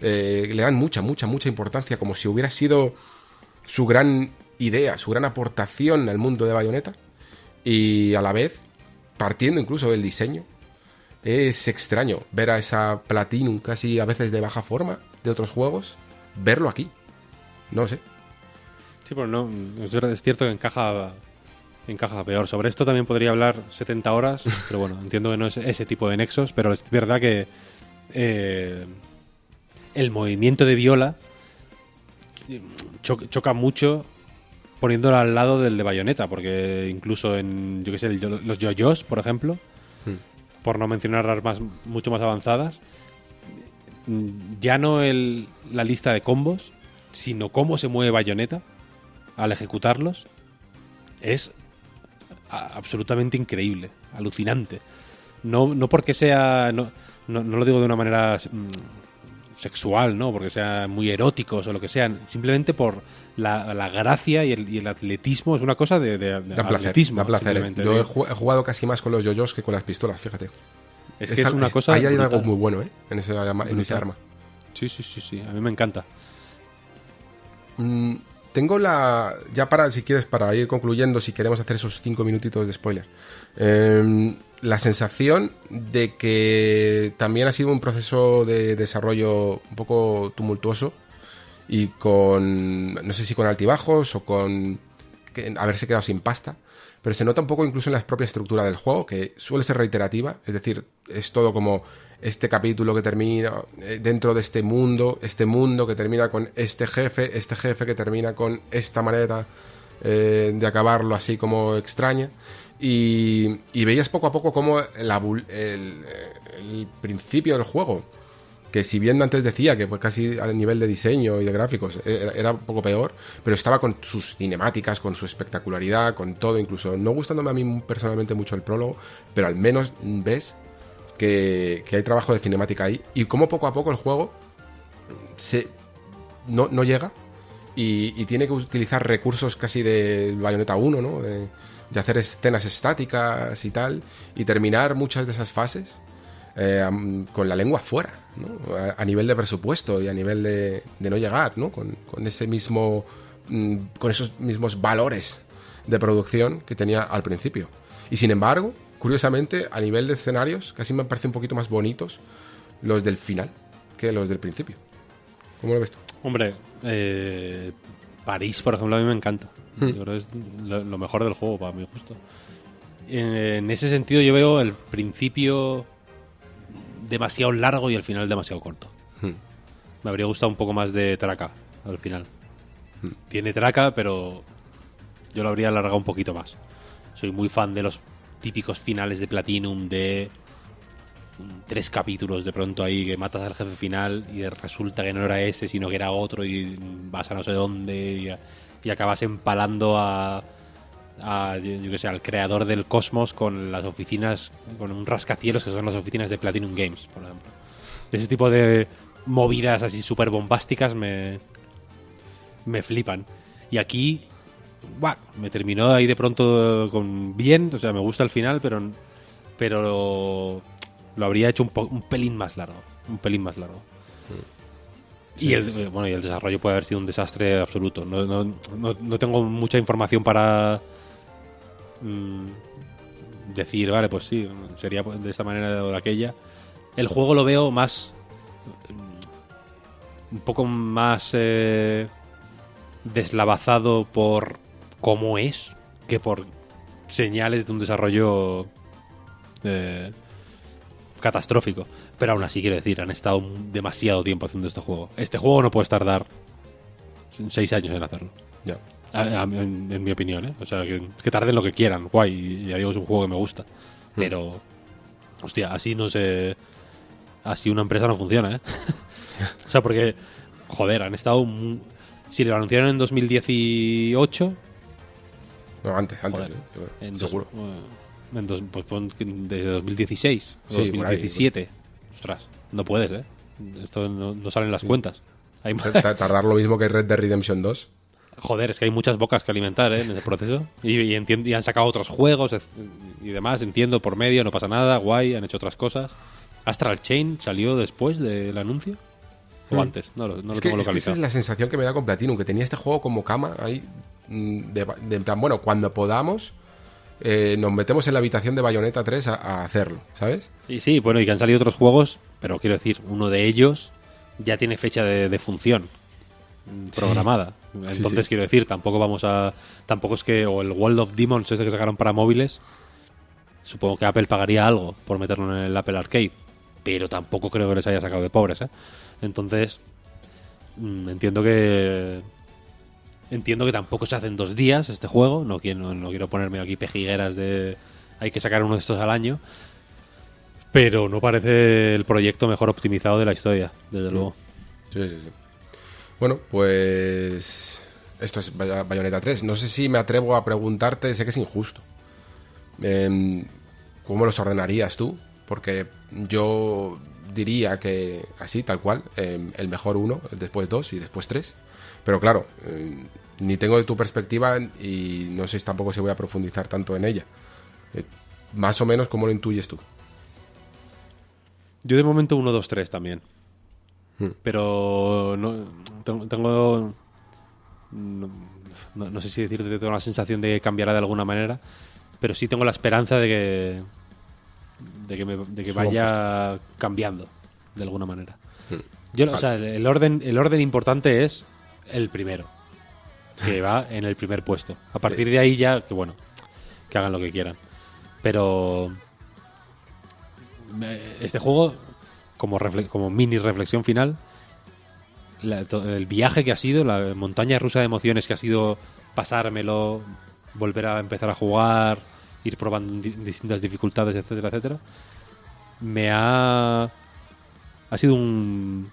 Speaker 1: Eh, le dan mucha, mucha, mucha importancia. Como si hubiera sido su gran idea, su gran aportación al mundo de Bayonetta. Y a la vez, partiendo incluso del diseño. Es extraño ver a esa Platinum casi a veces de baja forma de otros juegos. Verlo aquí. No sé.
Speaker 2: Sí, pero no, es cierto que encaja, encaja peor. Sobre esto también podría hablar 70 horas, [laughs] pero bueno, entiendo que no es ese tipo de nexos, pero es verdad que eh, el movimiento de Viola cho choca mucho poniéndolo al lado del de Bayonetta, porque incluso en, yo qué sé, los yoyos, por ejemplo, hmm. por no mencionar armas mucho más avanzadas, ya no el, la lista de combos, sino cómo se mueve Bayonetta al ejecutarlos es absolutamente increíble, alucinante. No, no porque sea. No, no, no, lo digo de una manera mm, sexual, ¿no? Porque sea muy eróticos o lo que sean. Simplemente por la, la gracia y el, y el, atletismo. Es una cosa de, de, de
Speaker 1: da
Speaker 2: atletismo.
Speaker 1: Da placer. Yo he jugado casi más con los yoyos que con las pistolas, fíjate.
Speaker 2: Es que es, es una
Speaker 1: es,
Speaker 2: cosa.
Speaker 1: Ahí hay algo muy bueno, ¿eh? En ese, en ese arma.
Speaker 2: Sí, sí, sí, sí. A mí me encanta.
Speaker 1: Mm, tengo la. Ya para, si quieres, para ir concluyendo, si queremos hacer esos cinco minutitos de spoiler. Eh, la sensación de que también ha sido un proceso de desarrollo un poco tumultuoso y con. No sé si con altibajos o con. Haberse quedado sin pasta. Pero se nota un poco incluso en la propia estructura del juego, que suele ser reiterativa. Es decir, es todo como este capítulo que termina dentro de este mundo, este mundo que termina con este jefe, este jefe que termina con esta manera eh, de acabarlo así como extraña. Y, y veías poco a poco como el, el, principio del juego, que si bien antes decía que pues casi al nivel de diseño y de gráficos era, era, un poco peor, pero estaba con sus cinemáticas, con su espectacularidad, con todo, incluso no gustándome a mí personalmente mucho el prólogo, pero al menos ves que, que, hay trabajo de cinemática ahí y como poco a poco el juego se, no, no llega y, tiene que utilizar recursos casi del Bayonetta 1, ¿no? De, de, hacer escenas estáticas y tal y terminar muchas de esas fases eh, con la lengua fuera, ¿no? a, a, nivel de presupuesto y a nivel de, de no llegar, ¿no? Con, con ese mismo mm, con esos mismos valores de producción que tenía al principio. Y sin embargo, curiosamente, a nivel de escenarios, casi me parecen un poquito más bonitos los del final que los del principio. ¿Cómo lo ves tú?
Speaker 2: Hombre, eh, París, por ejemplo, a mí me encanta.
Speaker 1: Hmm.
Speaker 2: Yo creo que es lo, lo mejor del juego, para mi gusto. En, en ese sentido, yo veo el principio demasiado largo y el final demasiado corto.
Speaker 1: Hmm.
Speaker 2: Me habría gustado un poco más de traca al final. Tiene traca, pero yo lo habría alargado un poquito más. Soy muy fan de los típicos finales de Platinum de tres capítulos de pronto ahí que matas al jefe final y resulta que no era ese, sino que era otro y vas a no sé dónde y, acabas empalando a, a, yo que sé, al creador del cosmos con las oficinas, con un rascacielos que son las oficinas de Platinum Games, por ejemplo. Ese tipo de movidas así súper bombásticas me, me flipan. Y aquí, me terminó ahí de pronto con bien, o sea, me gusta el final, pero, pero lo habría hecho un, po- un pelín más largo, un pelín más largo. y el, eh, bueno, y el desarrollo puede haber sido un desastre absoluto. No, no, no, no tengo mucha información para mm, decir, vale, pues sí, sería de esta manera o de aquella. El juego lo veo más un poco más eh, deslavazado por cómo es que por señales de un desarrollo eh, catastrófico. Pero aún así, quiero decir, han estado demasiado tiempo haciendo este juego. Este juego no puede tardar seis años en hacerlo.
Speaker 1: Ya.
Speaker 2: A- a- en, en mi opinión, ¿eh? O sea, que, que tarden lo que quieran. Guay, ya digo, es un juego que me gusta. Pero, hostia, así no se... Así una empresa no funciona, ¿eh? [laughs] o sea, porque, joder, han estado... Si lo anunciaron en 2018,
Speaker 1: No, antes, antes.
Speaker 2: Joder,
Speaker 1: ¿eh?
Speaker 2: En dos-
Speaker 1: seguro.
Speaker 2: eh, en dos- pues pon de 2016 o
Speaker 1: Sí, por ahí,
Speaker 2: 2017. Ostras, no puedes, ¿eh? Esto no, no salen las cuentas. Hay,
Speaker 1: Tardar lo mismo que Red Dead Redemption 2.
Speaker 2: joder, es que hay muchas bocas que alimentar ¿eh? en ese proceso. Y, y, y han sacado otros juegos y demás, entiendo, por medio, no pasa nada, guay, han hecho otras cosas. Astral Chain salió después del anuncio. ¿O
Speaker 1: Hmm.
Speaker 2: antes? No, lo- no lo
Speaker 1: es, que,
Speaker 2: tengo
Speaker 1: es que esa
Speaker 2: localizado.
Speaker 1: es la sensación que me da con Platinum, que tenía este juego como cama ahí. De, de en plan, bueno, cuando podamos, eh, nos metemos en la habitación de Bayonetta 3 a, a hacerlo, ¿sabes?
Speaker 2: Y sí, bueno, y que han salido otros juegos, pero quiero decir, uno de ellos ya tiene fecha de, de función mm, programada.
Speaker 1: Sí,
Speaker 2: Entonces,
Speaker 1: sí.
Speaker 2: quiero decir, tampoco vamos a. Tampoco es que. O el World of Demons, ese que sacaron para móviles. Supongo que Apple pagaría algo por meterlo en el Apple Arcade. Pero tampoco creo que les haya sacado de pobres, ¿eh? Entonces. mm, Entiendo que. Entiendo que tampoco se hace en dos días este juego. No quiero, no, quiero ponerme aquí pejigueras de. Hay que sacar uno de estos al año. Pero no parece el proyecto mejor optimizado de la historia, desde luego.
Speaker 1: Sí, sí, sí. Bueno, pues. Esto es Bay- Bayonetta 3. No sé si me atrevo a preguntarte, sé que es injusto. Em, ¿Cómo los ordenarías tú? Porque yo diría que así, tal cual, em, el mejor uno, después dos y después tres. Pero claro, em, ni tengo de tu perspectiva y no sé tampoco si voy a profundizar tanto en ella. Eh, más o menos, ¿cómo lo intuyes tú?
Speaker 2: Yo de momento 1, 2, 3 también.
Speaker 1: Hmm.
Speaker 2: Pero no, tengo... no, no- no sé si decirte, tengo la sensación de que cambiará de alguna manera, pero sí tengo la esperanza de que, de que, me- de que vaya cambiando de alguna manera.
Speaker 1: Hmm.
Speaker 2: Yo, o sea, el orden, el orden importante es el primero, que va en el primer puesto. A partir de ahí ya, que bueno, que hagan lo que quieran. Pero este juego, como, mini reflexión final, la- el viaje que ha sido, la montaña rusa de emociones que ha sido pasármelo, volver a empezar a jugar, ir probando di- distintas dificultades, etcétera, etcétera, me ha... Ha sido un,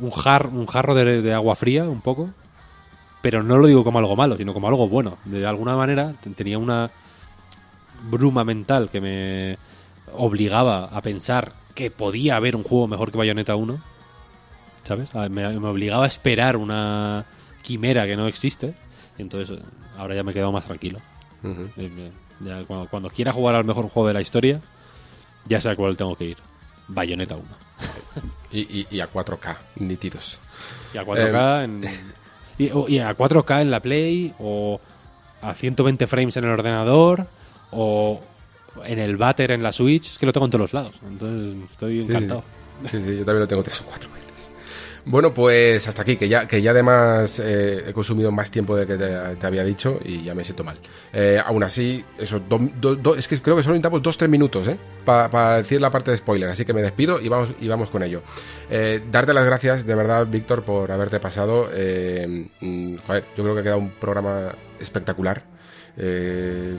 Speaker 2: un, jar- un jarro de, de agua fría, un poco, pero no lo digo como algo malo, sino como algo bueno. De alguna manera te- tenía una bruma mental que me obligaba a pensar que podía haber un juego mejor que Bayonetta 1. ¿Sabes? A- Me, me obligaba a esperar una quimera que no existe. Y entonces eh, ahora ya me he quedado más tranquilo. Eh, eh, ya cuando, cuando quiera jugar al mejor juego de la historia, ya sé a cuál tengo que ir. Bayonetta 1.
Speaker 1: Y, y- y a 4K, nítidos.
Speaker 2: Y a 4K en, y, o- y a 4K en la Play o a 120 frames en el ordenador o en el váter, en la Switch, es que lo tengo en todos los lados. Entonces estoy
Speaker 1: Sí, sí,
Speaker 2: encantado.
Speaker 1: Sí, sí, yo también lo tengo tres o cuatro. Bueno, pues hasta aquí, que ya, que ya además eh, he consumido más tiempo de que te, había dicho y ya me siento mal. Eh, aún así, eso, do- es que creo que solo necesitamos dos, tres minutos, ¿eh? Para decir la parte de spoiler, así que me despido y vamos, y vamos con ello. Eh, darte las gracias, de verdad, Víctor, por haberte pasado. Eh, mm, joder, yo creo que ha quedado un programa espectacular. Eh,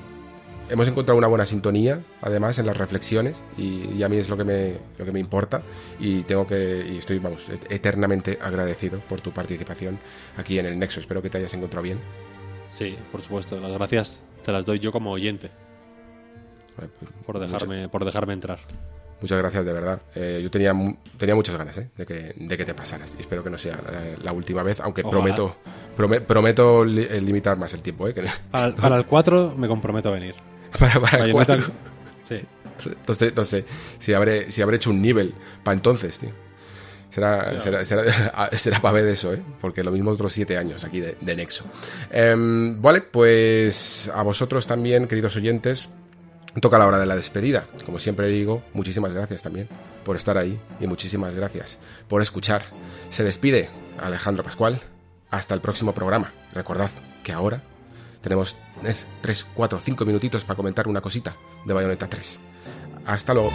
Speaker 1: hemos encontrado una buena sintonía, además, en las reflexiones, y, y a mí es lo que me, lo que me importa, y tengo que, y estoy, vamos, et- eternamente agradecido por tu participación aquí en el Nexo. Espero que te hayas encontrado bien.
Speaker 2: Sí, por supuesto. Las gracias te las doy yo como oyente
Speaker 1: Eh, pues,
Speaker 2: por
Speaker 1: muchas-
Speaker 2: dejarme, por dejarme entrar.
Speaker 1: Muchas gracias, de verdad. Eh, yo tenía, tenía muchas ganas ¿eh? de, que, de que te pasaras. Y espero que no sea la, la última vez, aunque
Speaker 2: Ojalá.
Speaker 1: prometo prome- prometo li- eh, limitar más el tiempo. ¿eh? Que-
Speaker 2: Para, para el 4 me comprometo a venir.
Speaker 1: Para, para cuatro.
Speaker 2: Sí.
Speaker 1: No sé, no sé si habré, si habré hecho un nivel para entonces, tío. Será, será, será, [laughs] será para ver eso, ¿eh? Porque lo mismo otros siete años aquí de, de Nexo. Em, vale, pues a vosotros también, queridos oyentes, toca la hora de la despedida. Como siempre digo, muchísimas gracias también por estar ahí y muchísimas gracias por escuchar. Se despide Alejandro Pascual. Hasta el próximo programa. Recordad que ahora tenemos 3, 4, 5 minutitos para comentar una cosita de Bayonetta 3. Hasta luego.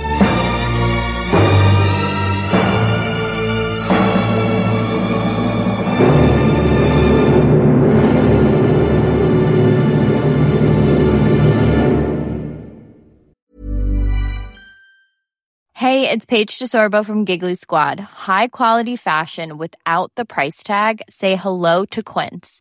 Speaker 3: Hey, it's Paige DeSorbo from Giggly Squad. High quality fashion without the price tag. Say hello to Quince.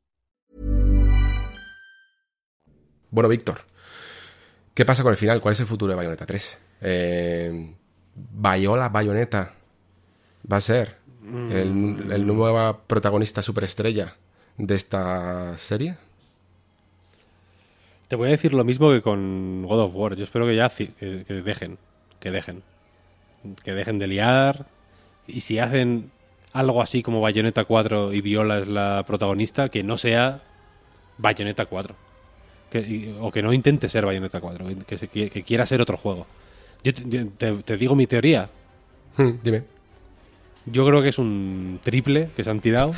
Speaker 1: Bueno, Víctor, ¿qué pasa con el final? ¿Cuál es el futuro de Bayonetta 3? Eh, Bayola Bayonetta va a ser el, nueva protagonista superestrella de esta serie.
Speaker 2: Te voy a decir lo mismo que con God of War. Yo espero que ya que dejen, que dejen, que dejen de liar. Y si hacen algo así como Bayonetta 4 y Viola es la protagonista, que no sea Bayonetta 4. Que- y- o que no intente ser Bayonetta 4, que, se qui- que quiera ser otro juego. Yo te, yo te- te digo mi teoría.
Speaker 1: Hmm, Dime.
Speaker 2: Yo creo que es un triple que se han tirado.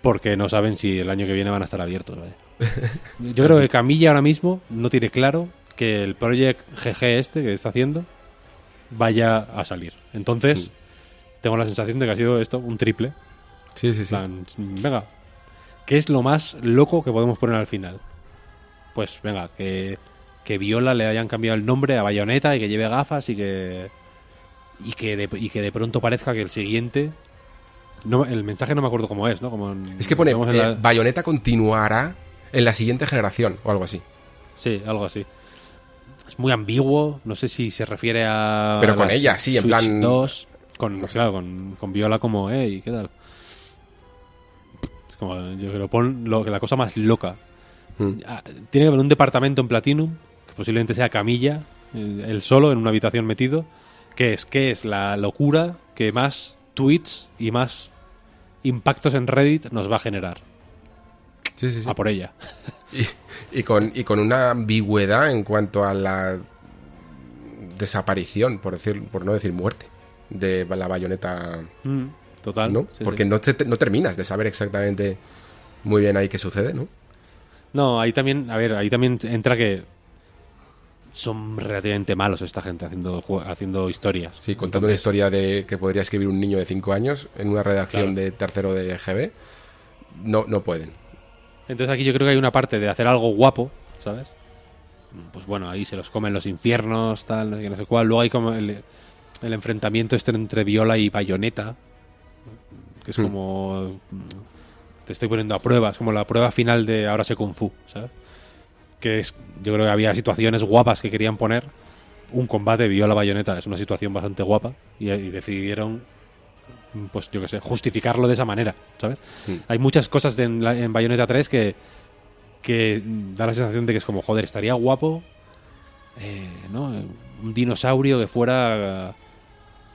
Speaker 2: Porque no saben si el año que viene van a estar abiertos. vaya. [laughs] Yo creo que Camilla ahora mismo no tiene claro que el Project GG este que está haciendo vaya a salir. Entonces, tengo la sensación de que ha sido esto un triple.
Speaker 1: Sí, sí, sí.
Speaker 2: plan, venga, ¿qué es lo más loco que podemos poner al final? Pues venga, que, que Viola le hayan cambiado el nombre a Bayonetta y que lleve gafas y que y que de, y que de pronto parezca que el siguiente no, el mensaje no me acuerdo cómo es, ¿no? Como en-
Speaker 1: Es que pone, eh,
Speaker 2: la-
Speaker 1: Bayonetta continuará en la siguiente generación o algo así.
Speaker 2: Sí, algo así. Es muy ambiguo, no sé si se refiere a
Speaker 1: Pero con
Speaker 2: la
Speaker 1: ella, sí, en
Speaker 2: Switch
Speaker 1: plan-
Speaker 2: 2, con claro, con, con Viola como, hey, ¿qué tal? Como, yo creo, pon lo, la cosa más loca.
Speaker 1: Hmm.
Speaker 2: Ah, Tiene que haber un departamento en Platinum, que posiblemente sea Camilla, eh, él solo en una habitación metido, que es, que es la locura que más tweets y más impactos en Reddit nos va a generar.
Speaker 1: Sí, sí, sí.
Speaker 2: A por ella. [laughs]
Speaker 1: Y, y con, y con una ambigüedad en cuanto a la desaparición, por, decir, por no decir muerte, de la bayoneta,
Speaker 2: Mm, Total.
Speaker 1: ¿no?
Speaker 2: sí, sí.
Speaker 1: Porque No, te- no terminas de saber exactamente muy bien ahí qué sucede, ¿no?
Speaker 2: No, ahí también, a ver, ahí también entra que son relativamente malos esta gente haciendo haciendo historias.
Speaker 1: Sí, contando una
Speaker 2: Entonces,
Speaker 1: historia de que podría escribir un niño de 5 años en una redacción
Speaker 2: Claro.
Speaker 1: de tercero de GB, no, no pueden.
Speaker 2: Entonces aquí yo creo que hay una parte de hacer algo guapo, ¿sabes? Pues bueno, ahí se los comen los infiernos, tal, no sé, qué, no sé cuál. Luego hay como el, el enfrentamiento este entre Viola y Bayonetta, que es como... Te estoy poniendo a prueba, es como la prueba final de ahora sé Kung Fu, ¿sabes? que es, yo creo que había situaciones guapas que querían poner. Un combate viola bayoneta es una situación bastante guapa y, y decidieron, pues yo qué sé, justificarlo de esa manera, ¿sabes?
Speaker 1: Mm.
Speaker 2: Hay muchas cosas de- en, la- en Bayonetta 3 que, que da la sensación de que es como, joder, estaría guapo, eh, ¿no? Un dinosaurio que fuera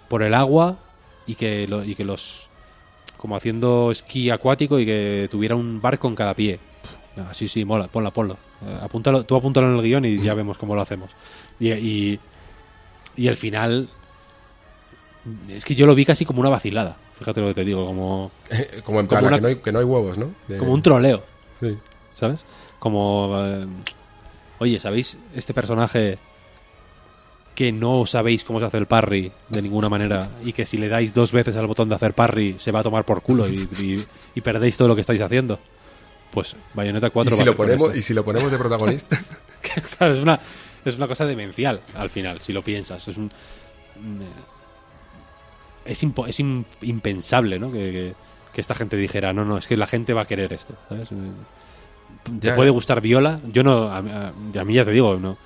Speaker 2: por el agua y que, lo- y que los como haciendo esquí acuático y que tuviera un barco en cada pie. Pff, sí, sí, mola, ponla, ponlo. Eh, apúntalo, tú apúntalo en el guion y ya vemos cómo lo hacemos. Y, y, y el final. Es que yo lo vi casi como una vacilada. Fíjate lo que te digo, como, [laughs]
Speaker 1: Como en plan,
Speaker 2: Como una-
Speaker 1: que, no hay, que no hay huevos, ¿no? De-
Speaker 2: como un troleo,
Speaker 1: Sí.
Speaker 2: ¿sabes? Como. eh, oye, ¿sabéis este personaje que no sabéis cómo se hace el parry de ninguna manera y que si le dais dos veces al botón de hacer parry se va a tomar por culo y, y- y perdéis todo lo que estáis haciendo? Pues Bayonetta 4
Speaker 1: ¿Y si, lo ponemos, y si lo ponemos de protagonista. [laughs]
Speaker 2: Claro, es una es una cosa demencial al final si lo piensas es un eh, es, impo- es im- impensable ¿no? que, que- que esta gente dijera no no es que la gente va a querer esto ¿sabes? Te
Speaker 1: Ya,
Speaker 2: puede gustar Viola yo no a, a- a mí ya te digo no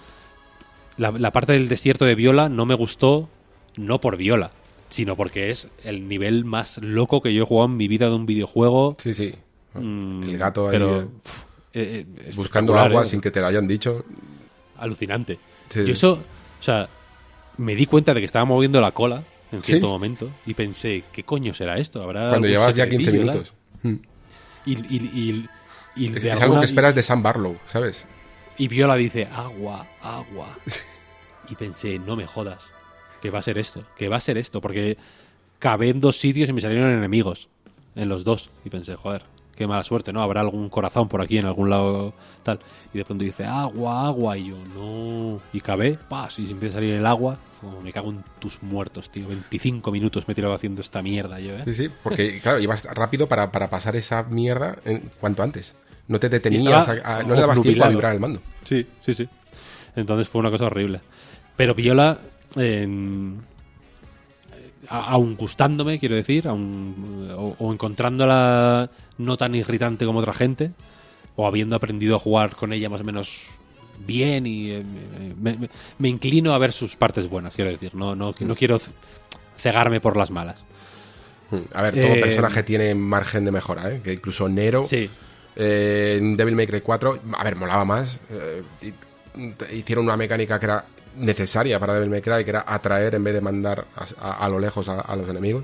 Speaker 2: la, la parte del desierto de Viola no me gustó no por Viola sino porque es el nivel más loco que yo he jugado en mi vida de un videojuego
Speaker 1: Sí, sí.
Speaker 2: Mm,
Speaker 1: El gato ahí
Speaker 2: pero,
Speaker 1: eh,
Speaker 2: pf, eh, eh,
Speaker 1: buscando agua
Speaker 2: ¿eh?
Speaker 1: sin que te lo hayan dicho.
Speaker 2: alucinante.
Speaker 1: Sí.
Speaker 2: Yo eso, o sea, me di cuenta de que estaba moviendo la cola en cierto
Speaker 1: Sí.
Speaker 2: momento y pensé, ¿qué coño será esto? ¿Habrá
Speaker 1: Cuando llevas ya 15
Speaker 2: secretillo,
Speaker 1: minutos.
Speaker 2: Y, y, y, y
Speaker 1: Es,
Speaker 2: de
Speaker 1: es algo que esperas de Sam Barlow, ¿sabes?
Speaker 2: Y Viola dice, agua, agua. [laughs] Y pensé, no me jodas, que va a ser esto, que va a ser esto, porque cabé en dos sitios y me salieron enemigos, en los dos. Y pensé, joder, qué mala suerte, ¿no? Habrá algún corazón por aquí, en algún lado, tal. Y de pronto dice, agua, agua, y yo, no. Y cabé, pas, y se empieza a salir el agua. Como, me cago en tus muertos, tío. 25 minutos me he tirado haciendo esta mierda yo, ¿eh?
Speaker 1: Sí, sí, porque claro, ibas rápido para, para pasar esa mierda en cuanto antes. No te detenías,
Speaker 2: estaba
Speaker 1: a- a- no le dabas tiempo a vibrar el mando.
Speaker 2: Sí, sí, sí. Entonces fue una cosa horrible. Pero Viola, en- a- aun gustándome, quiero decir, aun- o, o encontrándola no tan irritante como otra gente, o habiendo aprendido a jugar con ella más o menos bien y eh, me, me- me inclino a ver sus partes buenas, quiero decir. No, no, no quiero c- cegarme por las malas.
Speaker 1: Mm, A ver, todo
Speaker 2: Eh,
Speaker 1: personaje tiene margen de mejora, ¿eh? Que incluso Nero
Speaker 2: Sí,
Speaker 1: eh, en Devil May Cry 4, a ver, molaba más. eh, hicieron una mecánica que era necesaria para Devil May Cry, que era atraer en vez de mandar a, a- a lo lejos a, a los enemigos.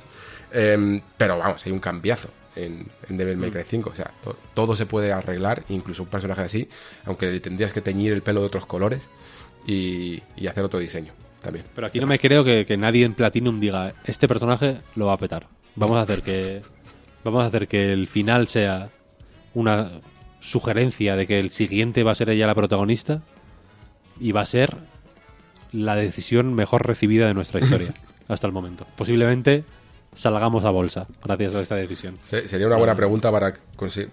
Speaker 1: Em, pero vamos, hay un cambiazo en, en Devil
Speaker 2: Mm.
Speaker 1: May Cry 5. O sea, to- todo se puede arreglar, incluso un personaje así, aunque le tendrías que teñir el pelo de otros colores y, y hacer otro diseño también.
Speaker 2: Pero aquí no me creo que, que nadie en Platinum diga este personaje lo va a petar. Vamos a hacer que vamos a hacer que el final sea una sugerencia de que el siguiente va a ser ella la protagonista y va a ser la decisión mejor recibida de nuestra historia [laughs] hasta el momento. Posiblemente salgamos a bolsa gracias a esta decisión.
Speaker 1: Se- sería una buena pregunta para,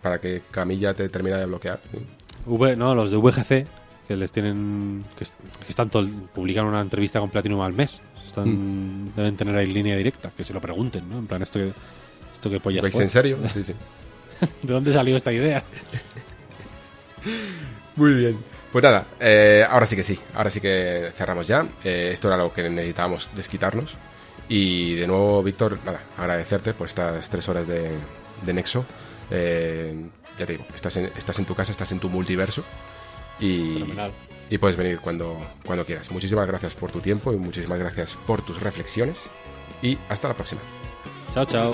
Speaker 1: para que Camilla te termine de bloquear. ¿sí?
Speaker 2: V, no, los de VGC que les tienen que, est- que están todo, publican una entrevista con Platinum al mes. Están, Deben tener ahí línea directa, que se lo pregunten, ¿no? En plan, esto que esto que
Speaker 1: en serio? Sí, sí.
Speaker 2: ¿De dónde salió esta idea?
Speaker 1: Muy bien. Pues nada, eh, ahora sí que sí, ahora sí que cerramos ya. Eh, esto era lo que necesitábamos desquitarnos. Y de nuevo, Víctor, nada, agradecerte por estas tres horas de, de Nexo. Eh, ya te digo, estás en, estás en tu casa, estás en tu multiverso. Y,
Speaker 2: Fenomenal.
Speaker 1: y puedes venir cuando, cuando quieras. Muchísimas gracias por tu tiempo y muchísimas gracias por tus reflexiones. Y hasta la próxima.
Speaker 2: Chao, chao.